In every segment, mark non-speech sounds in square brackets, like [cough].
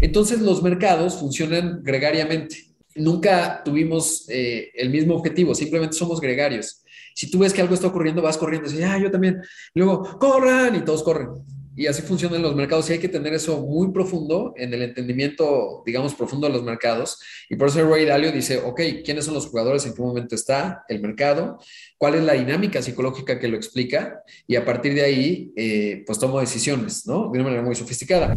Entonces los mercados funcionan gregariamente. Nunca tuvimos eh, el mismo objetivo, simplemente somos gregarios. Si tú ves que algo está ocurriendo, vas corriendo, y ah, yo también. luego, corran, y todos corren. Y así funcionan los mercados y hay que tener eso muy profundo en el entendimiento, digamos, profundo de los mercados. Y por eso Ray Dalio dice, ok, ¿quiénes son los jugadores? ¿En qué momento está el mercado? ¿Cuál es la dinámica psicológica que lo explica? Y a partir de ahí, eh, pues tomo decisiones, ¿no? De una manera muy sofisticada.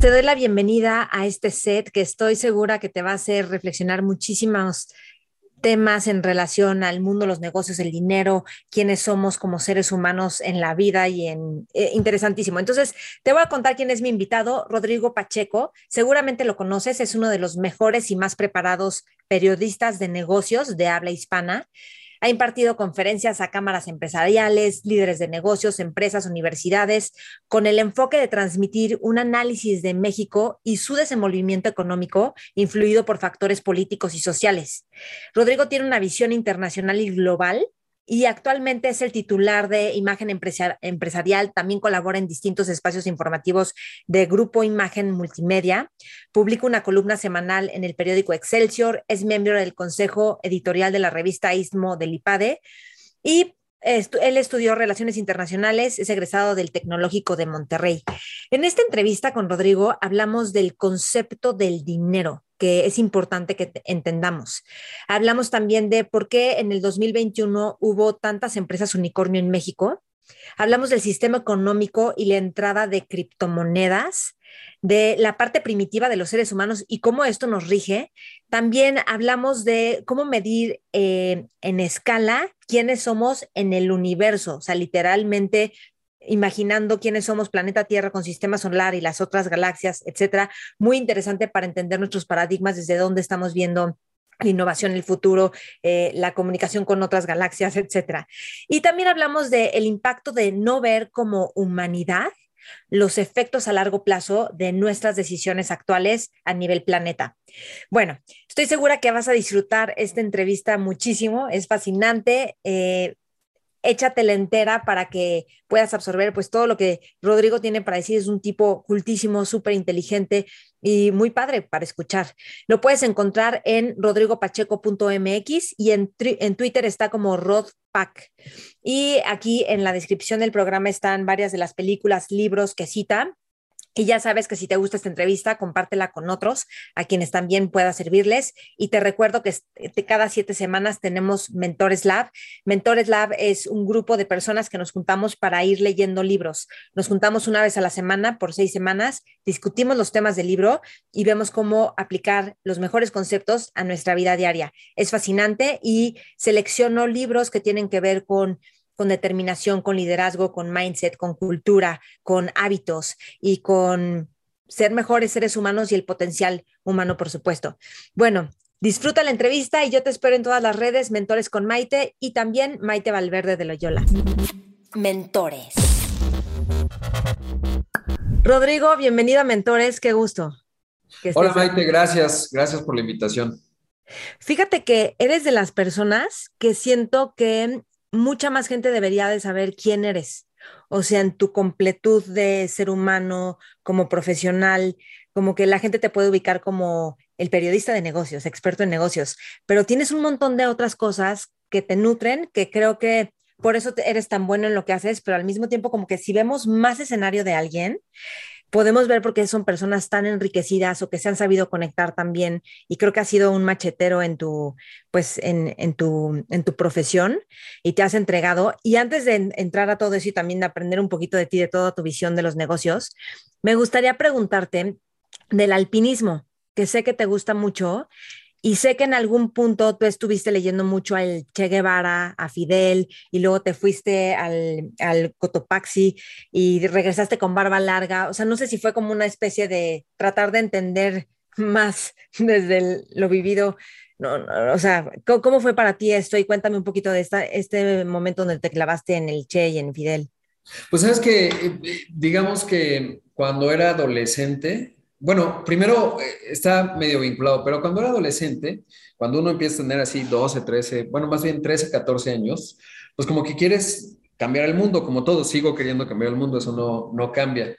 Te doy la bienvenida a este set que estoy segura que te va a hacer reflexionar muchísimos temas en relación al mundo, los negocios, el dinero, quiénes somos como seres humanos en la vida y en eh, interesantísimo. Entonces, te voy a contar quién es mi invitado, Rodrigo Pacheco. Seguramente lo conoces, es uno de los mejores y más preparados periodistas de negocios de habla hispana. Ha impartido conferencias a cámaras empresariales, líderes de negocios, empresas, universidades, con el enfoque de transmitir un análisis de México y su desenvolvimiento económico influido por factores políticos y sociales. Rodrigo tiene una visión internacional y global y actualmente es el titular de Imagen Empresarial. También colabora en distintos espacios informativos de Grupo Imagen Multimedia. Publica una columna semanal en el periódico Excelsior. Es miembro del consejo editorial de la revista Istmo del IPADE. Y él estudió Relaciones Internacionales, es egresado del Tecnológico de Monterrey. En esta entrevista con Rodrigo hablamos del concepto del dinero, que es importante que entendamos. Hablamos también de por qué en el 2021 hubo tantas empresas unicornio en México. Hablamos del sistema económico y la entrada de criptomonedas, de la parte primitiva de los seres humanos y cómo esto nos rige. También hablamos de cómo medir eh, en escala quiénes somos en el universo, o sea, literalmente imaginando quiénes somos planeta Tierra con sistema solar y las otras galaxias, etcétera. Muy interesante para entender nuestros paradigmas desde dónde estamos viendo la innovación, el futuro, eh, la comunicación con otras galaxias, etcétera. Y también hablamos del impacto de no ver como humanidad los efectos a largo plazo de nuestras decisiones actuales a nivel planeta. Bueno, estoy segura que vas a disfrutar esta entrevista muchísimo, es fascinante. Eh, échatela entera para que puedas absorber pues todo lo que Rodrigo tiene para decir. Es un tipo cultísimo, súper inteligente y muy padre para escuchar. Lo puedes encontrar en rodrigopacheco.mx y en, en Twitter está como rodpack. Y aquí en la descripción del programa están varias de las películas, libros que cita y ya sabes que si te gusta esta entrevista, compártela con otros a quienes también pueda servirles. Y te recuerdo que cada siete semanas tenemos Mentores Lab. Mentores Lab es un grupo de personas que nos juntamos para ir leyendo libros. Nos juntamos una vez a la semana por seis semanas, discutimos los temas del libro y vemos cómo aplicar los mejores conceptos a nuestra vida diaria. Es fascinante y selecciono libros que tienen que ver con con determinación, con liderazgo, con mindset, con cultura, con hábitos y con ser mejores seres humanos y el potencial humano, por supuesto. Bueno, disfruta la entrevista y yo te espero en todas las redes, Mentores con Maite y también Maite Valverde de Loyola. Mentores. Rodrigo, bienvenido a Mentores, qué gusto. Hola Maite, gracias, gracias por la invitación. Fíjate que eres de las personas que siento que mucha más gente debería de saber quién eres, o sea, en tu completud de ser humano, como profesional, como que la gente te puede ubicar como el periodista de negocios, experto en negocios, pero tienes un montón de otras cosas que te nutren, que creo que por eso eres tan bueno en lo que haces, pero al mismo tiempo como que si vemos más escenario de alguien, podemos ver por qué son personas tan enriquecidas o que se han sabido conectar también y creo que has sido un machetero en tu pues en, en, tu en tu profesión y te has entregado. Y antes de entrar a todo eso y también de aprender un poquito de ti de toda tu visión de los negocios me gustaría preguntarte del alpinismo que sé que te gusta mucho y sé que en algún punto tú estuviste leyendo mucho al Che Guevara, a Fidel, y luego te fuiste al, al Cotopaxi y regresaste con barba larga. O sea, no sé si fue como una especie de tratar de entender [laughs] más desde lo vivido. No, o sea, ¿cómo, fue para ti esto? Y cuéntame un poquito de esta, este momento donde te clavaste en el Che y en Fidel. Pues sabes que, eh, digamos que cuando era adolescente, bueno, primero eh, está medio vinculado, pero cuando era adolescente, cuando uno empieza a tener así 12, 13, bueno, más bien 13, 14 años, pues como que quieres cambiar el mundo, como todo, sigo queriendo cambiar el mundo, eso no, no cambia.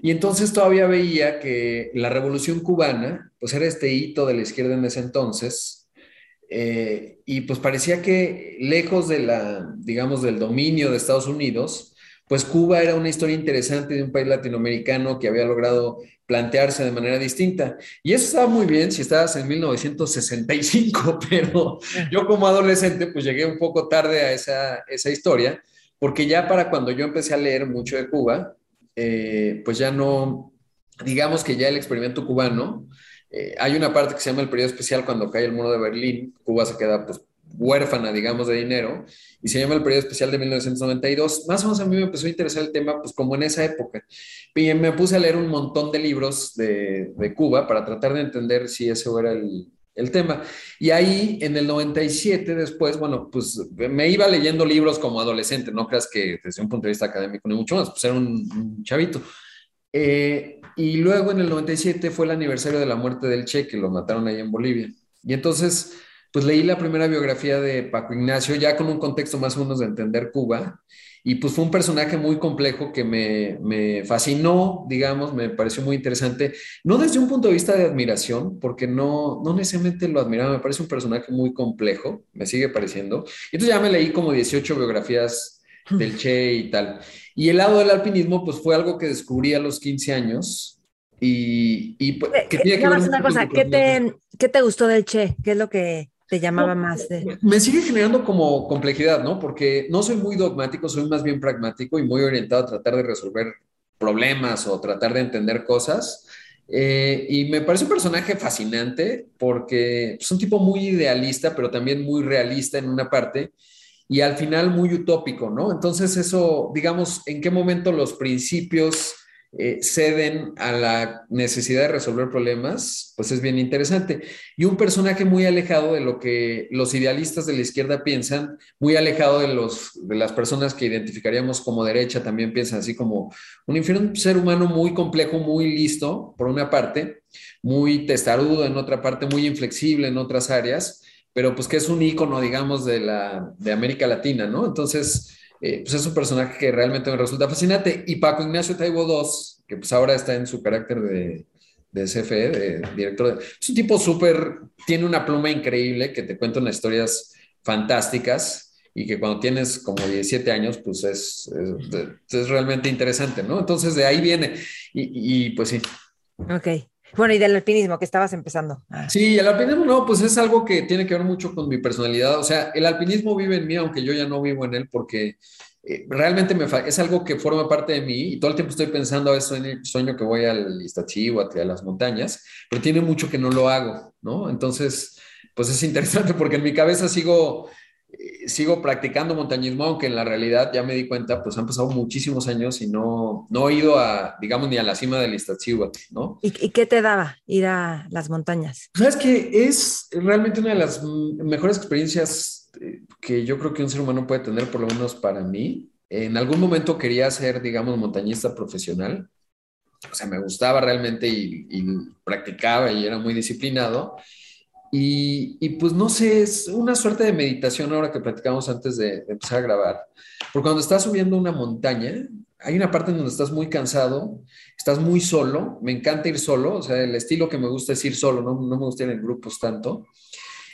Y entonces todavía veía que la revolución cubana, pues era este hito de la izquierda en ese entonces, eh, y pues parecía que lejos de la, digamos, del dominio de Estados Unidos, pues Cuba era una historia interesante de un país latinoamericano que había logrado plantearse de manera distinta. Y eso estaba muy bien si estabas en 1965, [laughs] pero yo como adolescente pues llegué un poco tarde a esa, esa historia, porque ya para cuando yo empecé a leer mucho de Cuba, eh, pues ya no, digamos que ya el experimento cubano, eh, hay una parte que se llama el periodo especial cuando cae el muro de Berlín, Cuba se queda pues huérfana, digamos, de dinero, y se llama el periodo especial de 1992. Más o menos a mí me empezó a interesar el tema, pues como en esa época. Y me puse a leer un montón de libros de, Cuba para tratar de entender si eso era el, el tema. Y ahí, en el 97, después, bueno, pues me iba leyendo libros como adolescente, no creas que desde un punto de vista académico ni mucho más, pues era un, chavito. Eh, y luego en el 97 fue el aniversario de la muerte del Che, que lo mataron ahí en Bolivia. Y entonces, pues leí la primera biografía de Paco Ignacio, ya con un contexto más o menos de entender Cuba. Y pues fue un personaje muy complejo que me, me, fascinó, digamos, me pareció muy interesante, no desde un punto de vista de admiración, porque no, no necesariamente lo admiraba, me parece un personaje muy complejo, me sigue pareciendo. Y entonces ya me leí como 18 biografías del Che y tal. Y el lado del alpinismo, pues fue algo que descubrí a los 15 años. Y, y pues, que tiene que ver una cosa, ¿qué te, ¿qué te gustó del Che? ¿Qué es lo que te llamaba más de... Me sigue generando como complejidad, ¿no? Porque no soy muy dogmático, soy más bien pragmático y muy orientado a tratar de resolver problemas o tratar de entender cosas. Eh, y me parece un personaje fascinante porque es un tipo muy idealista, pero también muy realista en una parte y al final muy utópico, ¿no? Entonces eso, digamos, en qué momento los principios eh, ceden a la necesidad de resolver problemas, pues es bien interesante. Y un personaje muy alejado de lo que los idealistas de la izquierda piensan, muy alejado de, los, de las personas que identificaríamos como derecha, también piensan así como un, un ser humano muy complejo, muy listo, por una parte, muy testarudo en otra parte, muy inflexible en otras áreas, pero pues que es un ícono, digamos, de, la, de América Latina, ¿no? Entonces, eh, pues es un personaje que realmente me resulta fascinante. Y Paco Ignacio Taibo II, que pues ahora está en su carácter de, de CFE, de director, es un tipo súper, tiene una pluma increíble que te cuenta unas historias fantásticas y que cuando tienes como 17 años, pues es, es, realmente interesante, ¿no? Entonces de ahí viene. Y, y pues sí. Ok. Bueno, y del alpinismo que estabas empezando. Ah. Sí, el alpinismo no, pues es algo que tiene que ver mucho con mi personalidad. O sea, el alpinismo vive en mí, aunque yo ya no vivo en él, porque eh, realmente me es algo que forma parte de mí y todo el tiempo estoy pensando, eso en el sueño que voy al Iztaccíhuatl, a las montañas, pero tiene mucho que no lo hago, ¿no? Entonces, pues es interesante porque en mi cabeza sigo sigo practicando montañismo, aunque en la realidad ya me di cuenta, pues han pasado muchísimos años y no, no he ido a, digamos, ni a la cima del Iztaccíhuatl, ¿no? ¿Y, qué te daba ir a las montañas? Sabes que es realmente una de las mejores experiencias eh, que yo creo que un ser humano puede tener, por lo menos para mí. En algún momento quería ser, digamos, montañista profesional. O sea, me gustaba realmente y, y practicaba y era muy disciplinado. Y, pues no sé, es una suerte de meditación ahora que platicamos antes de, empezar a grabar. Porque cuando estás subiendo una montaña, hay una parte en donde estás muy cansado, estás muy solo, me encanta ir solo, o sea, el estilo que me gusta es ir solo, no, me gusta ir en grupos tanto.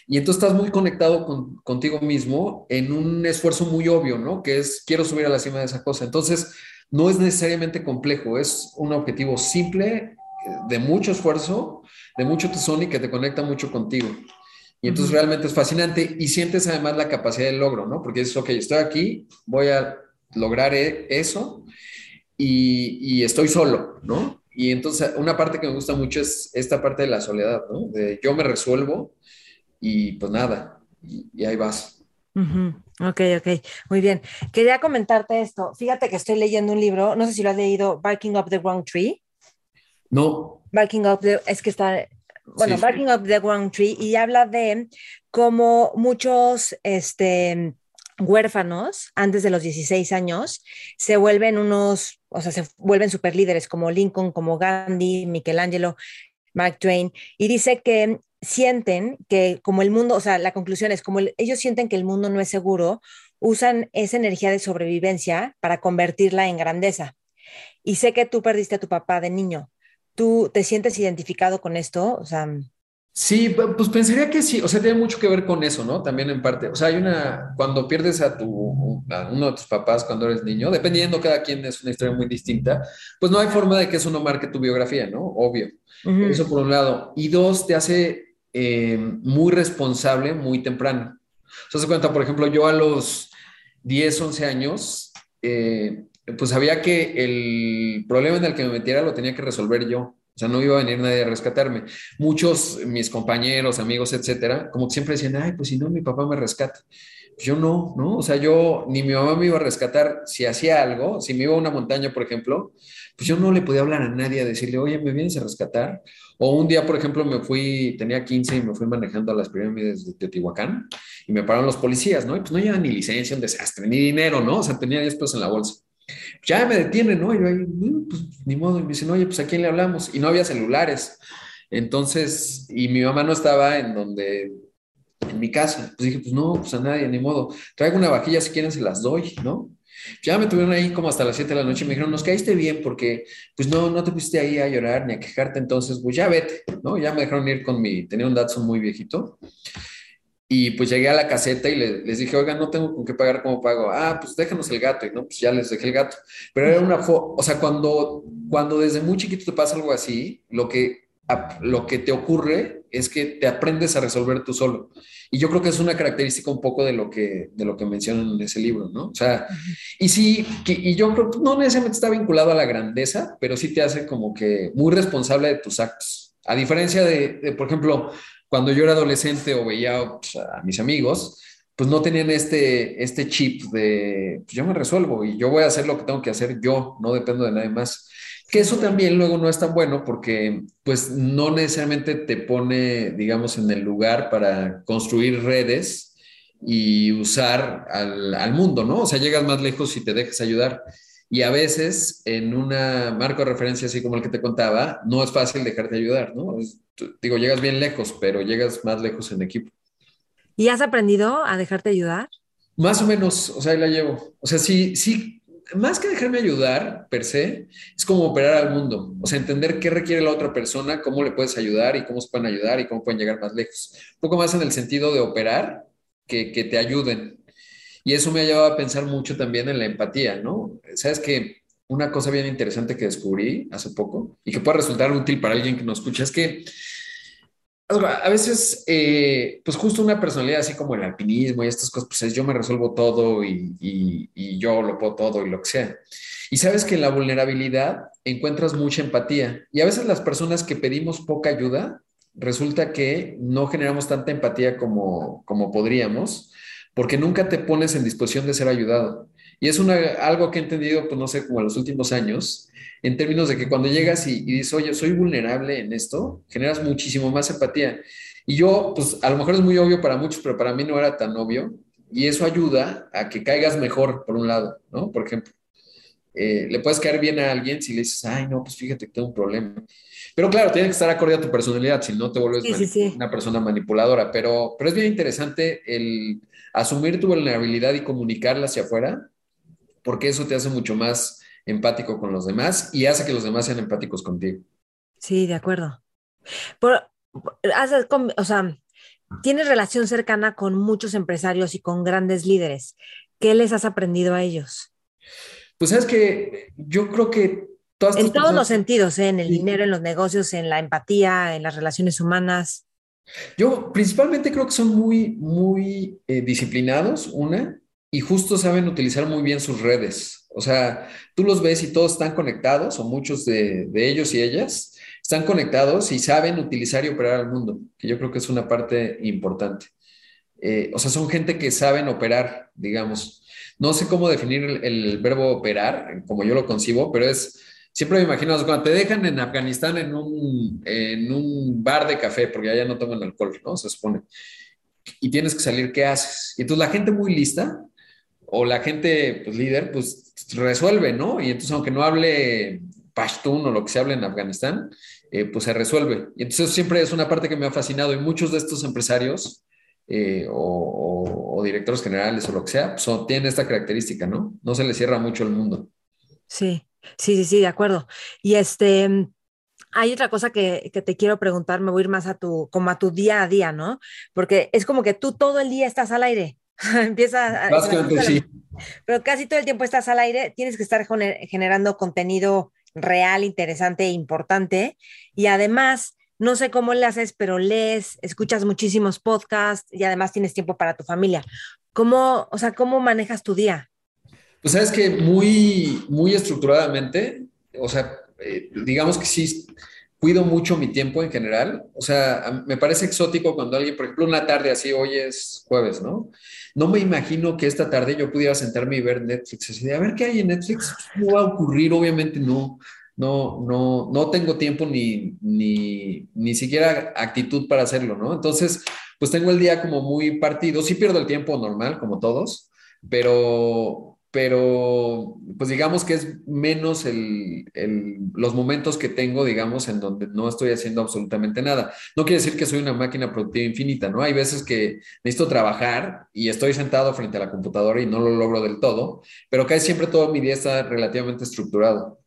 Y entonces estás muy conectado con, contigo mismo en un esfuerzo muy obvio, ¿no? Que es, quiero subir a la cima de esa cosa. Entonces, no es necesariamente complejo, es un objetivo simple, de mucho esfuerzo, de mucho tesón y que te conecta mucho contigo. Y entonces realmente es fascinante y sientes además la capacidad del logro, ¿no? Porque dices, ok, estoy aquí, voy a lograr e-, eso y, estoy solo, ¿no? Y entonces una parte que me gusta mucho es esta parte de la soledad, ¿no? De yo me resuelvo y pues nada, y, ahí vas. Ok, ok, muy bien. Quería comentarte esto. Fíjate que estoy leyendo un libro, no sé si lo has leído, Biking Up the Wrong Tree. No. Biking Up, es que está, bueno, Barking Up the Wrong Tree, y habla de cómo muchos este, huérfanos antes de los 16 años se vuelven unos, o sea, se vuelven super líderes como Lincoln, como Gandhi, Michelangelo, Mark Twain, y dice que sienten que como el mundo, o sea, la conclusión es como ellos sienten que el mundo no es seguro, usan esa energía de sobrevivencia para convertirla en grandeza. Y sé que tú perdiste a tu papá de niño. ¿Tú te sientes identificado con esto? O sea, Sí, pues pensaría que sí, o sea, tiene mucho que ver con eso, ¿no? También en parte, o sea, hay una, cuando pierdes a tu, uno de tus papás cuando eres niño, dependiendo cada quien es una historia muy distinta, pues no hay forma de que eso no marque tu biografía, ¿no? Obvio. Eso por un lado. Y dos, te hace eh, muy responsable muy temprano. O sea, se cuenta, por ejemplo, yo a los 10, 11 años, eh, pues sabía que el problema en el que me metiera lo tenía que resolver yo. O sea, no iba a venir nadie a rescatarme. Muchos, mis compañeros, amigos, etcétera, como siempre decían, ay, pues si no, mi papá me rescata. Yo no, ¿no? O sea, yo, ni mi mamá me iba a rescatar si hacía algo, si me iba a una montaña, por ejemplo, pues yo no le podía hablar a nadie a decirle, oye, ¿me vienes a rescatar? O un día, por ejemplo, me fui, tenía 15 y me fui manejando a las pirámides de Teotihuacán y me pararon los policías, ¿no? Y pues no llevan ni licencia, un desastre, ni dinero, ¿no? O sea, tenía 10 pesos en la bolsa ya me detienen, ¿no? Y yo ahí, mm, pues ni modo, y me dicen, oye, pues a quién le hablamos? Y no había celulares. Entonces, y mi mamá no estaba en donde, en mi casa. Pues dije, pues no, pues a nadie, ni modo. Traigo una vajilla, si quieren se las doy, ¿no? Ya me tuvieron ahí como hasta las 7 de la noche y me dijeron, nos caíste bien porque pues no, no te pusiste ahí a llorar ni a quejarte, entonces pues ya vete, ¿no? Ya me dejaron ir con mi, tenía un Datsun muy viejito y pues llegué a la caseta y les dije, oiga, no tengo con qué pagar, ¿cómo pago? Ah, pues déjanos el gato. Y no, pues ya les dejé el gato. Pero era una, o sea, cuando, cuando desde muy chiquito te pasa algo así, lo que, lo que te ocurre es que te aprendes a resolver tú solo. Y yo creo que es una característica un poco de lo que, de lo que mencionan en ese libro, ¿no? O sea, y sí, y yo creo que no necesariamente está vinculado a la grandeza, pero sí te hace como que muy responsable de tus actos. A diferencia de, de por ejemplo, cuando yo era adolescente o veía pues, a mis amigos, pues no tenían este, este chip de pues yo me resuelvo y yo voy a hacer lo que tengo que hacer yo, no dependo de nadie más. Que eso también luego no es tan bueno porque pues no necesariamente te pone, digamos, en el lugar para construir redes y usar al, al mundo, ¿no? O sea, llegas más lejos si te dejas ayudar. Y a veces en un marco de referencia así como el que te contaba, no es fácil dejarte ayudar, ¿no? digo, llegas bien lejos, pero llegas más lejos en equipo. ¿Y has aprendido a dejarte ayudar? Más o menos, o sea, ahí la llevo. O sea, sí, sí, más que dejarme ayudar per se, es como operar al mundo. O sea, entender qué requiere la otra persona, cómo le puedes ayudar y cómo se pueden ayudar y cómo pueden llegar más lejos. Un poco más en el sentido de operar que, que te ayuden. Y eso me ha llevado a pensar mucho también en la empatía, ¿no? Sabes que una cosa bien interesante que descubrí hace poco y que puede resultar útil para alguien que nos escucha es que a veces, eh, pues justo una personalidad así como el alpinismo y estas cosas, pues es yo me resuelvo todo y, yo lo puedo todo y lo que sea. Y sabes que en la vulnerabilidad encuentras mucha empatía. Y a veces las personas que pedimos poca ayuda, resulta que no generamos tanta empatía como, como podríamos, porque nunca te pones en disposición de ser ayudado. Y es una, algo que he entendido, pues no sé, como en los últimos años, en términos de que cuando llegas y, dices, oye, soy vulnerable en esto, generas muchísimo más empatía. Y yo, pues a lo mejor es muy obvio para muchos, pero para mí no era tan obvio. Y eso ayuda a que caigas mejor, por un lado, ¿no? Por ejemplo, eh, le puedes caer bien a alguien si le dices, ay, no, pues fíjate que tengo un problema. Pero claro, tiene que estar acorde a tu personalidad, si no te vuelves una persona manipuladora. Pero, pero es bien interesante el asumir tu vulnerabilidad y comunicarla hacia afuera porque eso te hace mucho más empático con los demás y hace que los demás sean empáticos contigo. Sí, de acuerdo. o sea, tienes relación cercana con muchos empresarios y con grandes líderes. ¿Qué les has aprendido a ellos? Pues es que yo creo que todas en todos los sentidos, ¿eh? en el dinero, en los negocios, en la empatía, en las relaciones humanas. Yo principalmente creo que son muy, muy eh, disciplinados, una, y justo saben utilizar muy bien sus redes. O sea, tú los ves y todos están conectados, o muchos de, ellos y ellas están conectados y saben utilizar y operar al mundo, que yo creo que es una parte importante. Eh, o sea, son gente que saben operar, digamos. No sé cómo definir el, verbo operar, como yo lo concibo, pero es siempre me imagino, cuando te dejan en Afganistán en un, en un bar de café, porque allá no toman alcohol, ¿no? Se supone. Y tienes que salir, ¿qué haces? Y entonces la gente muy lista, o la gente pues, líder, pues resuelve, ¿no? Y entonces, aunque no hable Pashtun o lo que se hable en Afganistán, eh, pues se resuelve. Y entonces siempre es una parte que me ha fascinado y muchos de estos empresarios eh, o, directores generales o lo que sea, son, tienen esta característica, ¿no? No se les cierra mucho el mundo. Sí, sí, sí, sí, de acuerdo. Y este, hay otra cosa que, que, te quiero preguntar, me voy a ir más a tu, como a tu día a día, ¿no? Porque es como que tú todo el día estás al aire. [laughs] Empieza Básicamente, sí. Pero casi todo el tiempo estás al aire, tienes que estar generando contenido real, interesante e importante. Y además, no sé cómo le haces, pero lees, escuchas muchísimos podcasts y además tienes tiempo para tu familia. ¿Cómo, o sea, cómo manejas tu día? Pues sabes que muy, muy estructuradamente, o sea, eh, digamos que sí, cuido mucho mi tiempo en general. O sea, me parece exótico cuando alguien, por ejemplo, una tarde así, hoy es jueves, ¿no? No me imagino que esta tarde yo pudiera sentarme y ver Netflix. Así de, a ver qué hay en Netflix. No va a ocurrir, obviamente no. No, no, no tengo tiempo ni, ni, ni siquiera actitud para hacerlo, ¿no? Entonces, pues tengo el día como muy partido. Sí pierdo el tiempo normal, como todos, pero, pero pues digamos que es menos el, los momentos que tengo, digamos, en donde no estoy haciendo absolutamente nada. No quiere decir que soy una máquina productiva infinita, ¿no? Hay veces que necesito trabajar y estoy sentado frente a la computadora y no lo logro del todo, pero casi siempre todo mi día está relativamente estructurado.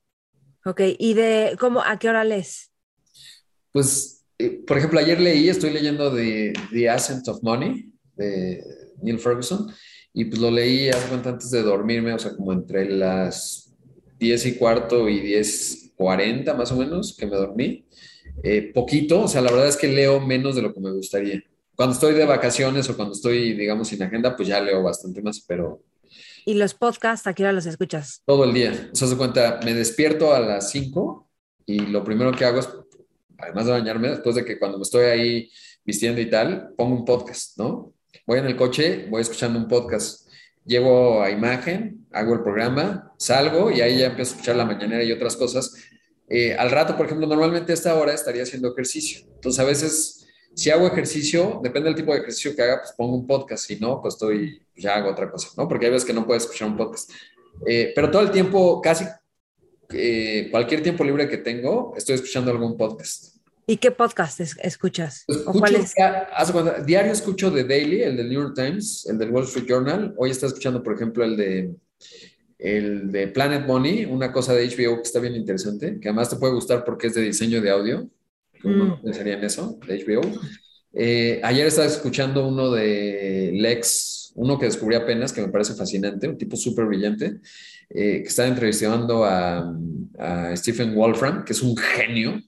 Ok, ¿y de cómo, a qué hora lees? Pues, eh, por ejemplo, ayer leí, estoy leyendo de The Ascent of Money, de Neil Ferguson, y pues lo leí antes de dormirme, o sea, como entre las 10 y cuarto y 10, 40 más o menos, que me dormí. Eh, poquito, o sea, la verdad es que leo menos de lo que me gustaría. Cuando estoy de vacaciones o cuando estoy, digamos, sin agenda, pues ya leo bastante más, pero... ¿Y los podcasts, a qué hora los escuchas? Todo el día. O sea, se cuenta, me despierto a las 5 y lo primero que hago es, además de bañarme, después de que cuando me estoy ahí vistiendo y tal, pongo un podcast, ¿no? Voy en el coche, voy escuchando un podcast, llego a imagen, hago el programa, salgo y ahí ya empiezo a escuchar la mañanera y otras cosas. Eh, al rato, por ejemplo, normalmente a esta hora estaría haciendo ejercicio. Entonces, a veces, si hago ejercicio, depende del tipo de ejercicio que haga, pues pongo un podcast. Si no, pues estoy, pues ya hago otra cosa, ¿no? Porque hay veces que no puedes escuchar un podcast. Eh, pero todo el tiempo, casi eh, cualquier tiempo libre que tengo, estoy escuchando algún podcast. ¿Y qué podcast escuchas? diario escucho The Daily, el del New York Times, el del Wall Street Journal. Hoy está escuchando, por ejemplo, el de, el de Planet Money, una cosa de HBO que está bien interesante, que además te puede gustar porque es de diseño de audio. ¿Cómo mm. pensaría en eso? De HBO. Eh, ayer estaba escuchando uno de Lex, uno que descubrí apenas, que me parece fascinante, un tipo súper brillante, eh, que está entrevistando a, a Stephen Wolfram, que es un genio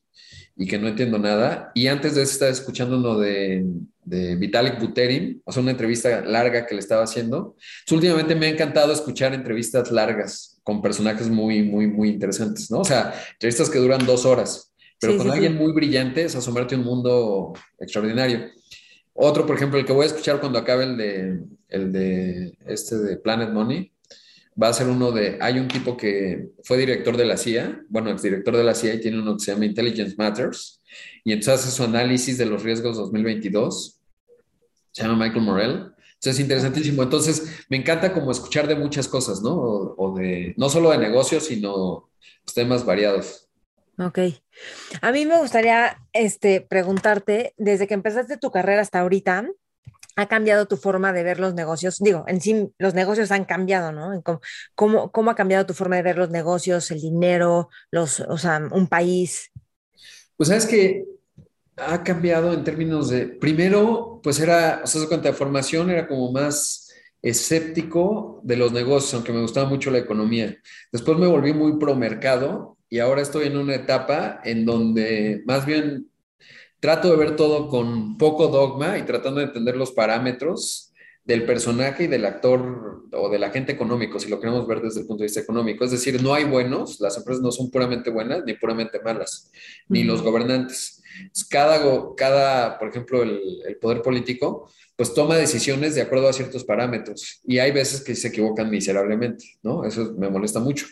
y que no entiendo nada. Y antes de eso estaba escuchando uno de, de Vitalik Buterin, o sea, una entrevista larga que le estaba haciendo. últimamente me ha encantado escuchar entrevistas largas con personajes muy, muy, muy interesantes, ¿no? O sea, entrevistas que duran dos horas, pero con alguien muy brillante es asomarte a un mundo extraordinario. Otro, por ejemplo, el que voy a escuchar cuando acabe el de, el de este de Planet Money, va a ser uno de, hay un tipo que fue director de la CIA, bueno, exdirector de la CIA y tiene uno que se llama Intelligence Matters, y entonces hace su análisis de los riesgos 2022, se llama Michael Morell, entonces es interesantísimo, entonces me encanta como escuchar de muchas cosas, ¿no? O, de, no solo de negocios, sino pues, temas variados. Ok. A mí me gustaría este, preguntarte, desde que empezaste tu carrera hasta ahorita, ha cambiado tu forma de ver los negocios? Digo, en sí los negocios han cambiado, ¿no? ¿Cómo, cómo ha cambiado tu forma de ver los negocios, el dinero, los, o sea, un país? Pues sabes que ha cambiado en términos de, primero, pues era, o sea, cuenta de formación era como más escéptico de los negocios, aunque me gustaba mucho la economía. Después me volví muy pro mercado y ahora estoy en una etapa en donde más bien trato de ver todo con poco dogma y tratando de entender los parámetros del personaje y del actor o del agente económico, si lo queremos ver desde el punto de vista económico. Es decir, no hay buenos, las empresas no son puramente buenas ni puramente malas, ni los gobernantes. Cada, cada por ejemplo, el, el, poder político, pues toma decisiones de acuerdo a ciertos parámetros y hay veces que se equivocan miserablemente, ¿no? Eso me molesta mucho.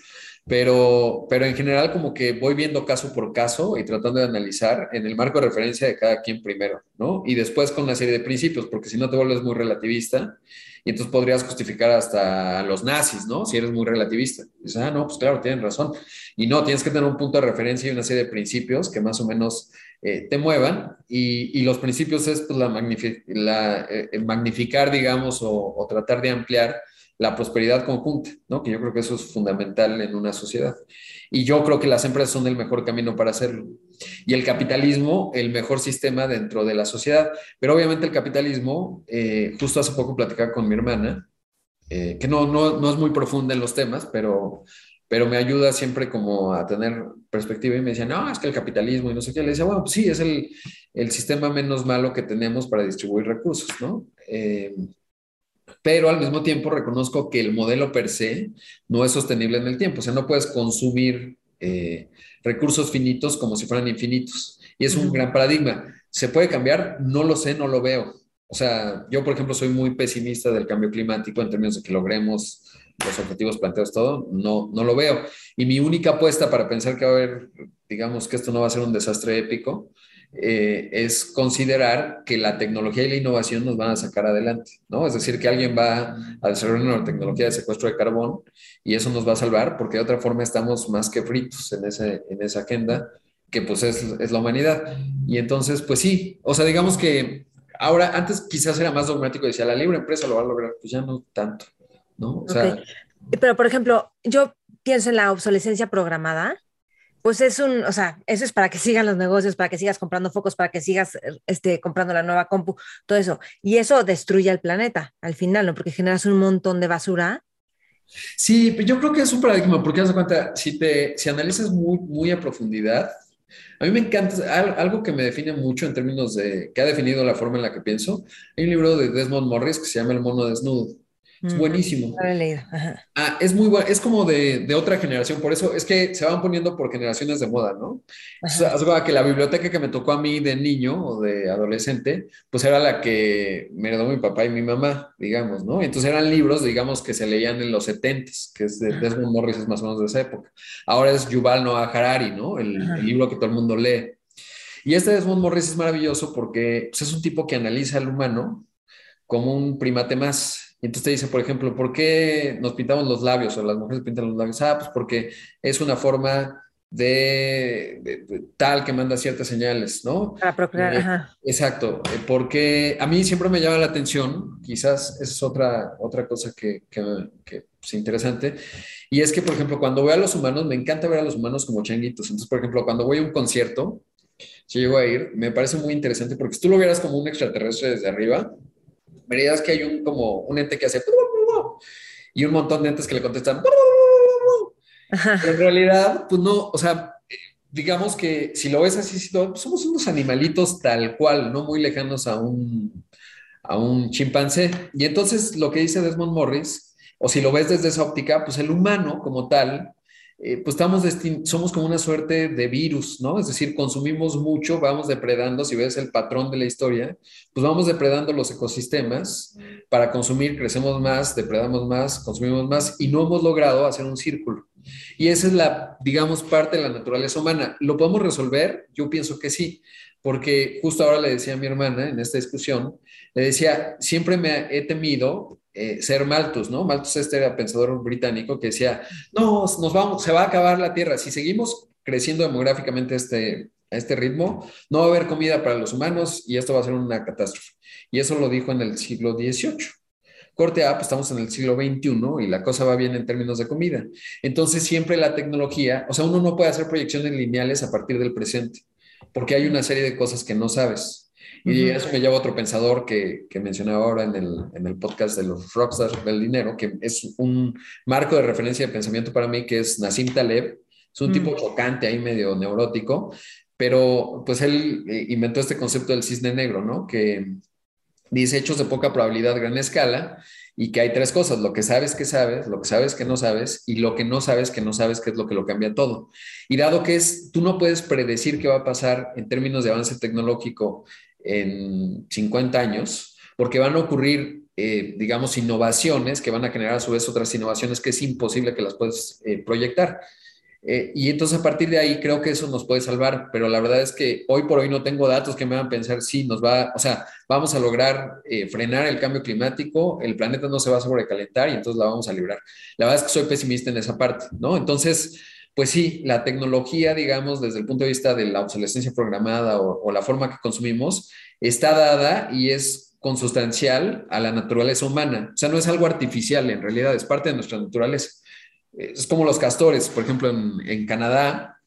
Pero, pero en general como que voy viendo caso por caso y tratando de analizar en el marco de referencia de cada quien primero, ¿no? Y después con una serie de principios, porque si no te vuelves muy relativista y entonces podrías justificar hasta a los nazis, ¿no? Si eres muy relativista. Dices, ah, no, pues claro, tienen razón. Y no, tienes que tener un punto de referencia y una serie de principios que más o menos eh, te muevan y, y, los principios es pues, la, la eh, magnificar, digamos, o, o tratar de ampliar la prosperidad conjunta, ¿no? Que yo creo que eso es fundamental en una sociedad. Y yo creo que las empresas son el mejor camino para hacerlo. Y el capitalismo, el mejor sistema dentro de la sociedad. Pero obviamente el capitalismo, eh, justo hace poco platicaba con mi hermana, eh, que no, no, no, es muy profunda en los temas, pero, pero me ayuda siempre como a tener perspectiva y me decía, no, es que el capitalismo y no sé qué. Le decía, bueno, pues sí, es el, el sistema menos malo que tenemos para distribuir recursos, ¿no? Eh, pero al mismo tiempo reconozco que el modelo per se no es sostenible en el tiempo, o sea, no puedes consumir eh, recursos finitos como si fueran infinitos. Y es un gran paradigma. ¿Se puede cambiar? No lo sé, no lo veo. O sea, yo, por ejemplo, soy muy pesimista del cambio climático en términos de que logremos los objetivos planteados, todo, no, no lo veo. Y mi única apuesta para pensar que va a haber, digamos, que esto no va a ser un desastre épico, eh, es considerar que la tecnología y la innovación nos van a sacar adelante, ¿no? Es decir, que alguien va a desarrollar una tecnología de secuestro de carbón y eso nos va a salvar porque de otra forma estamos más que fritos en, ese, en esa agenda que pues es, es la humanidad. Y entonces, pues sí, o sea, digamos que ahora, antes quizás era más dogmático, decía, la libre empresa lo va a lograr, pues ya no tanto, ¿no? O Pero, por ejemplo, yo pienso en la obsolescencia programada pues es un, o sea, eso es para que sigan los negocios, para que sigas comprando focos, para que sigas este, comprando la nueva compu, todo eso. Y eso destruye al planeta al final, ¿no? Porque generas un montón de basura. Sí, yo creo que es un paradigma, porque das cuenta, si, te, si analizas muy, muy a profundidad, a mí me encanta, algo que me define mucho en términos de, que ha definido la forma en la que pienso, hay un libro de Desmond Morris que se llama El mono desnudo. Es buenísimo. Ah, es muy bueno, es como de, de, otra generación, por eso es que se van poniendo por generaciones de moda, ¿no? O sea, que la biblioteca que me tocó a mí de niño o de adolescente, pues era la que me heredó mi papá y mi mamá, digamos, ¿no? Entonces eran libros, digamos, que se leían en los 70 que es de Desmond Morris, es más o menos de esa época. Ahora es Yuval Noah Harari, ¿no? El, el libro que todo el mundo lee. Y este Desmond Morris es maravilloso porque pues, es un tipo que analiza al humano como un primate más y entonces te dice, por ejemplo, ¿por qué nos pintamos los labios o las mujeres pintan los labios? Ah, pues porque es una forma de, tal que manda ciertas señales, ¿no? Para procrear, eh, ajá. Exacto, eh, porque a mí siempre me llama la atención, quizás es otra, otra cosa que, que, que es interesante, y es que, por ejemplo, cuando veo a los humanos, me encanta ver a los humanos como changuitos. Entonces, por ejemplo, cuando voy a un concierto, si llego a ir, me parece muy interesante porque si tú lo vieras como un extraterrestre desde arriba, verías que hay un, como un ente que hace y un montón de entes que le contestan. Pero en realidad, pues no, o sea, digamos que si lo ves así, somos unos animalitos tal cual, no muy lejanos a un, a un chimpancé. Y entonces lo que dice Desmond Morris, o si lo ves desde esa óptica, pues el humano como tal eh, pues estamos somos como una suerte de virus, ¿no? Es decir, consumimos mucho, vamos depredando, si ves el patrón de la historia, pues vamos depredando los ecosistemas para consumir, crecemos más, depredamos más, consumimos más y no hemos logrado hacer un círculo. Y esa es la, digamos, parte de la naturaleza humana. ¿Lo podemos resolver? Yo pienso que sí, porque justo ahora le decía a mi hermana en esta discusión, le decía, siempre me he temido eh, ser Malthus, ¿no? Malthus este era pensador británico que decía, no, nos vamos, se va a acabar la Tierra. Si seguimos creciendo demográficamente este, a este ritmo, no va a haber comida para los humanos y esto va a ser una catástrofe. Y eso lo dijo en el siglo XVIII. Corte A, pues estamos en el siglo XXI y la cosa va bien en términos de comida. Entonces siempre la tecnología, o sea, uno no puede hacer proyecciones lineales a partir del presente, porque hay una serie de cosas que no sabes. Y eso me lleva a otro pensador que, que mencionaba ahora en el, en el, podcast de los rockstars del dinero, que es un marco de referencia de pensamiento para mí, que es Nassim Taleb. Es un tipo mm. chocante ahí, medio neurótico, pero pues él eh, inventó este concepto del cisne negro, ¿no? Que dice hechos de poca probabilidad, gran escala, y que hay tres cosas, lo que sabes que sabes, lo que sabes que no sabes, y lo que no sabes que no sabes, que es lo que lo cambia todo. Y dado que es, tú no puedes predecir qué va a pasar en términos de avance tecnológico en 50 años, porque van a ocurrir, eh, digamos, innovaciones que van a generar a su vez otras innovaciones que es imposible que las puedas eh, proyectar. Eh, y entonces a partir de ahí creo que eso nos puede salvar, pero la verdad es que hoy por hoy no tengo datos que me hagan pensar si nos va, o sea, vamos a lograr frenar el cambio climático, el planeta no se va a sobrecalentar y entonces la vamos a librar. La verdad es que soy pesimista en esa parte, ¿no? Entonces, pues sí, la tecnología, digamos, desde el punto de vista de la obsolescencia programada o, la forma que consumimos, está dada y es consustancial a la naturaleza humana. O sea, no es algo artificial, en realidad es parte de nuestra naturaleza. Es como los castores, por ejemplo, en, Canadá,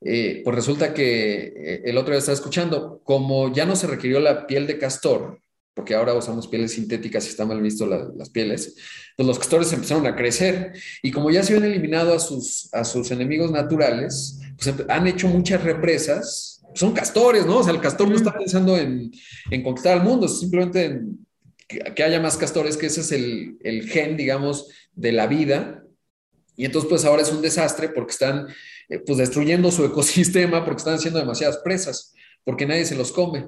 eh, pues resulta que eh, el otro día estaba escuchando, como ya no se requirió la piel de castor, porque ahora usamos pieles sintéticas y está mal visto las pieles, pues los castores empezaron a crecer y como ya se habían eliminado a sus, a sus enemigos naturales, pues han hecho muchas represas, son castores, ¿no? O sea, el castor no está pensando en, en conquistar al mundo, simplemente en que, haya más castores, que ese es el, el gen, digamos, de la vida y entonces, pues ahora es un desastre porque están eh, pues destruyendo su [laughs] ecosistema, porque están haciendo demasiadas presas, porque nadie se los come.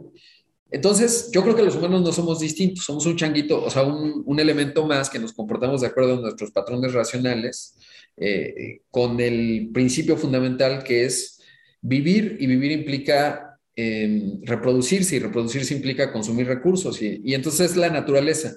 Entonces, yo creo que los humanos no somos distintos, somos un changuito, o sea, un, elemento más que nos comportamos de acuerdo a nuestros patrones racionales, eh, con el principio fundamental que es vivir, y vivir implica em, reproducirse, y reproducirse implica consumir recursos, y, y entonces es la naturaleza.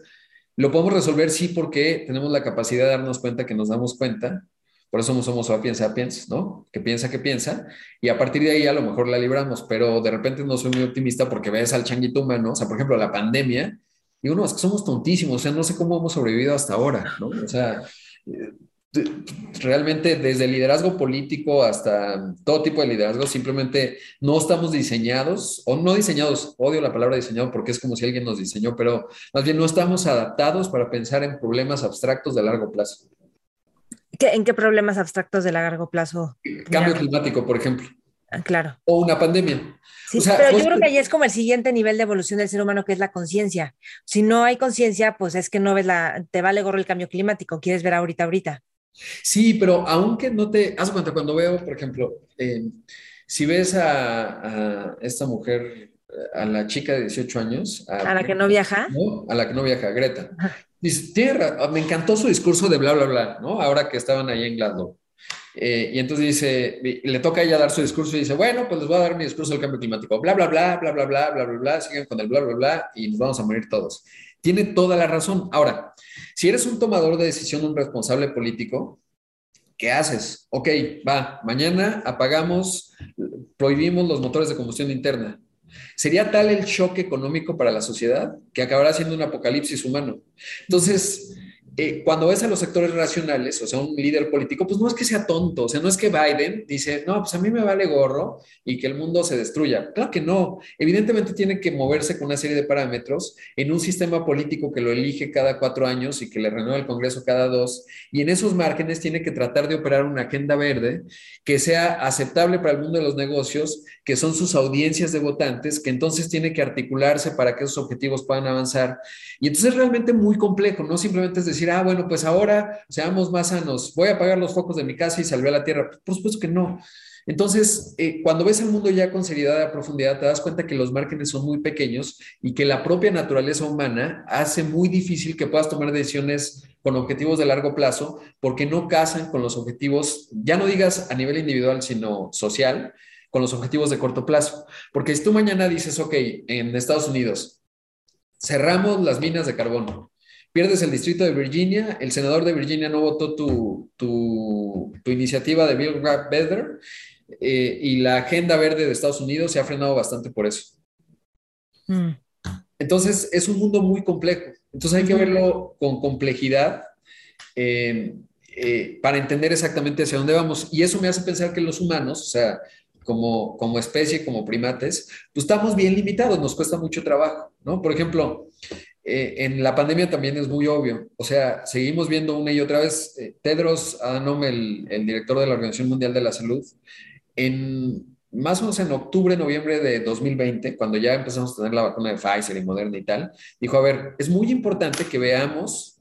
Lo podemos resolver sí porque tenemos la capacidad de darnos cuenta que nos damos cuenta. Por eso somos sapiens sapiens, ¿no? Que piensa, que piensa. Y a partir de ahí a lo mejor la libramos, pero de repente no soy muy optimista porque ves al changuito humano, o sea, por ejemplo, la pandemia, y uno, es que somos tontísimos, o sea, no sé cómo hemos sobrevivido hasta ahora, ¿no? O sea, realmente desde el liderazgo político hasta todo tipo de liderazgo, simplemente no estamos diseñados, o no diseñados, odio la palabra diseñado porque es como si alguien nos diseñó, pero más bien no estamos adaptados para pensar en problemas abstractos de largo plazo. ¿En qué problemas abstractos de largo plazo? Cambio climático, por ejemplo. Ah, claro. O una pandemia. Sí, pero yo creo que ahí es como el siguiente nivel de evolución del ser humano, que es la conciencia. Si no hay conciencia, pues es que no ves la, te vale gorro el cambio climático, quieres ver ahorita, ahorita. Sí, pero aunque no te, haz cuenta, cuando veo, por ejemplo, eh, si ves a, esta mujer, a la chica de 18 años. A, la que no viaja. A la que no viaja, Greta. Dice, tierra, me encantó su discurso de bla, bla, bla, ¿no? Ahora que estaban ahí en Glasgow. Eh, y entonces dice, le toca a ella dar su discurso y dice, bueno, pues les voy a dar mi discurso del cambio climático, bla, bla, bla, bla, bla, bla, bla, bla, bla, siguen con el bla, bla, bla, y nos vamos a morir todos. Tiene toda la razón. Ahora, si eres un tomador de decisión, un responsable político, ¿qué haces? Ok, va, mañana apagamos, prohibimos los motores de combustión interna. Sería tal el shock económico para la sociedad que acabará siendo un apocalipsis humano. Entonces, eh, cuando ves a los sectores racionales, o sea, un líder político, pues no es que sea tonto, o sea, no es que Biden dice, no, pues a mí me vale gorro y que el mundo se destruya. Claro que no. Evidentemente tiene que moverse con una serie de parámetros en un sistema político que lo elige cada cuatro años y que le renueva el Congreso cada dos. Y en esos márgenes tiene que tratar de operar una agenda verde que sea aceptable para el mundo de los negocios, que son sus audiencias de votantes, que entonces tiene que articularse para que esos objetivos puedan avanzar. Y entonces es realmente muy complejo, no simplemente es decir, ah, bueno, pues ahora seamos más sanos, voy a apagar los focos de mi casa y salvé a la tierra. Por supuesto que no. Entonces, eh, cuando ves el mundo ya con seriedad a profundidad, te das cuenta que los márgenes son muy pequeños y que la propia naturaleza humana hace muy difícil que puedas tomar decisiones con objetivos de largo plazo porque no casan con los objetivos, ya no digas a nivel individual, sino social, con los objetivos de corto plazo. Porque si tú mañana dices, ok, en Estados Unidos, cerramos las minas de carbono, pierdes el distrito de Virginia, el senador de Virginia no votó tu, tu, iniciativa de Build Back Better eh, y la agenda verde de Estados Unidos se ha frenado bastante por eso. Mm. Entonces, es un mundo muy complejo. Entonces, hay que verlo con complejidad eh, eh, para entender exactamente hacia dónde vamos. Y eso me hace pensar que los humanos, o sea, como, como especie, como primates, pues estamos bien limitados, nos cuesta mucho trabajo, ¿no? Por ejemplo, eh, en la pandemia también es muy obvio. O sea, seguimos viendo una y otra vez. Eh, Tedros Adhanom, el, el, director de la Organización Mundial de la Salud, en más o menos en octubre, noviembre de 2020, cuando ya empezamos a tener la vacuna de Pfizer y Moderna y tal, dijo, a ver, es muy importante que veamos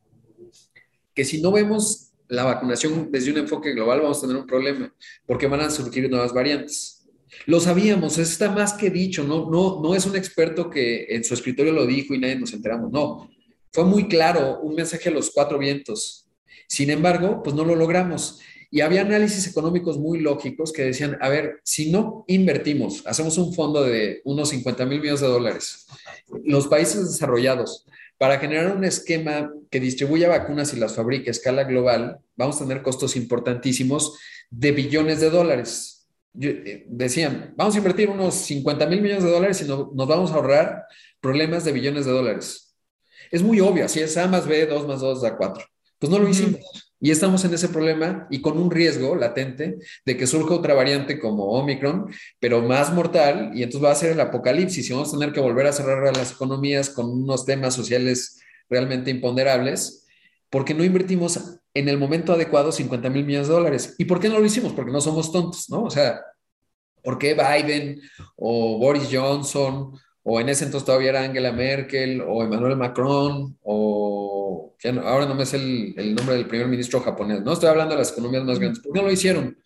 que si no vemos la vacunación desde un enfoque global, vamos a tener un problema, porque van a surgir nuevas variantes. Lo sabíamos, está más que dicho, no, no, no es un experto que en su escritorio lo dijo y nadie nos enteramos, no. Fue muy claro, un mensaje a los cuatro vientos. Sin embargo, pues no lo logramos. Y había análisis económicos muy lógicos que decían, a ver, si no invertimos, hacemos un fondo de unos 50 mil millones de dólares, los países desarrollados, para generar un esquema que distribuya vacunas y las fabrique a escala global, vamos a tener costos importantísimos de billones de dólares. Eh, decían, vamos a invertir unos 50 mil millones de dólares y nos vamos a ahorrar problemas de billones de dólares. Es muy obvio, así es A más B, 2 más 2 da 4. Pues no lo hicimos. Y estamos en ese problema y con un riesgo latente de que surja otra variante como Omicron, pero más mortal, y entonces va a ser el apocalipsis y vamos a tener que volver a cerrar las economías con unos temas sociales realmente imponderables, porque no invertimos en el momento adecuado 50 mil millones de dólares. ¿Y por qué no lo hicimos? Porque no somos tontos, ¿no? O sea, ¿por qué Biden o Boris Johnson o en ese entonces todavía era Angela Merkel o Emmanuel Macron o ahora no me sé el, nombre del primer ministro japonés, no estoy hablando de las economías más grandes, ¿por qué no lo hicieron?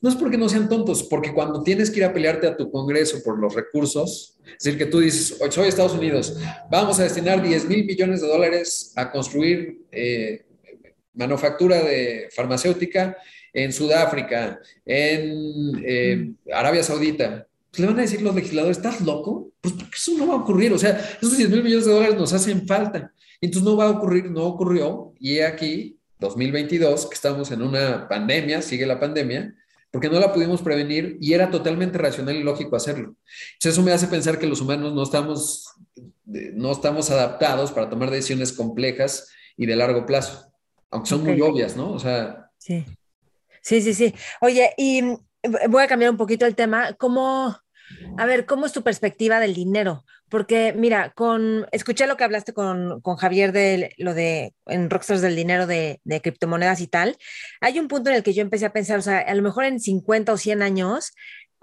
No es porque no sean tontos, porque cuando tienes que ir a pelearte a tu Congreso por los recursos, es decir, que tú dices, soy Estados Unidos, vamos a destinar 10 mil millones de dólares a construir eh, manufactura de farmacéutica en Sudáfrica, en eh, Arabia Saudita, pues le van a decir los legisladores, ¿estás loco? Pues porque eso no va a ocurrir. O sea, esos 10 mil millones de dólares nos hacen falta. Entonces no va a ocurrir, no ocurrió. Y aquí, 2022, que estamos en una pandemia, sigue la pandemia, porque no la pudimos prevenir y era totalmente racional y lógico hacerlo. Entonces eso me hace pensar que los humanos no estamos, no estamos adaptados para tomar decisiones complejas y de largo plazo, aunque son muy obvias, ¿no? O sea... Sí. Sí, sí, sí. Oye, y voy a cambiar un poquito el tema. ¿Cómo, a ver, ¿cómo es tu perspectiva del dinero? Porque mira, con, escuché lo que hablaste con, Javier de lo de en Rockstars del dinero de, de, criptomonedas y tal. Hay un punto en el que yo empecé a pensar, o sea, a lo mejor en 50 o 100 años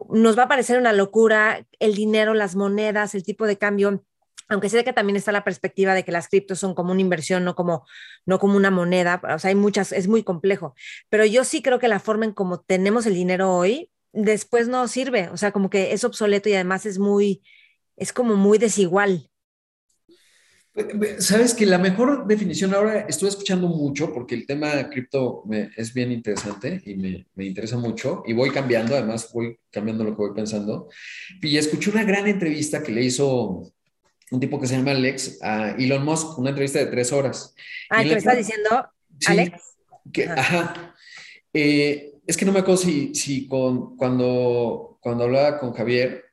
nos va a parecer una locura el dinero, las monedas, el tipo de cambio. Aunque sé que también está la perspectiva de que las criptos son como una inversión, no como, no como una moneda, o sea, hay muchas, es muy complejo. Pero yo sí creo que la forma en como tenemos el dinero hoy después no sirve, o sea, como que es obsoleto y además es muy, es como muy desigual. Sabes que la mejor definición ahora estoy escuchando mucho porque el tema cripto es bien interesante y me, me, interesa mucho y voy cambiando, además voy cambiando lo que voy pensando. Y escuché una gran entrevista que le hizo un tipo que se llama Alex a Elon Musk, una entrevista de tres horas. Ah, ¿qué me está diciendo Alex? Que, ajá. Eh, es que no me acuerdo si, si con, cuando, cuando hablaba con Javier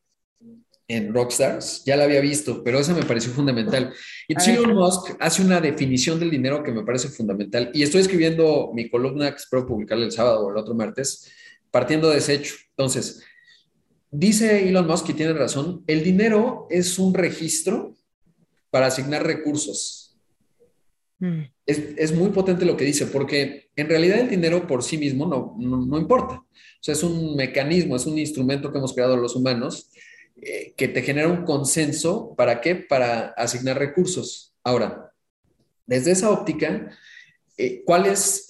en Rockstars, ya la había visto, pero esa me pareció fundamental. Y Elon Musk hace una definición del dinero que me parece fundamental. Y estoy escribiendo mi columna que espero publicarla el sábado o el otro martes, partiendo de ese hecho. Entonces, dice Elon Musk, y tiene razón, el dinero es un registro para asignar recursos Mm. Es, muy potente lo que dice, porque en realidad el dinero por sí mismo no, no, importa. O sea, es un mecanismo, es un instrumento que hemos creado los humanos eh, que te genera un consenso. ¿Para qué? Para asignar recursos. Ahora, desde esa óptica, eh, ¿cuáles,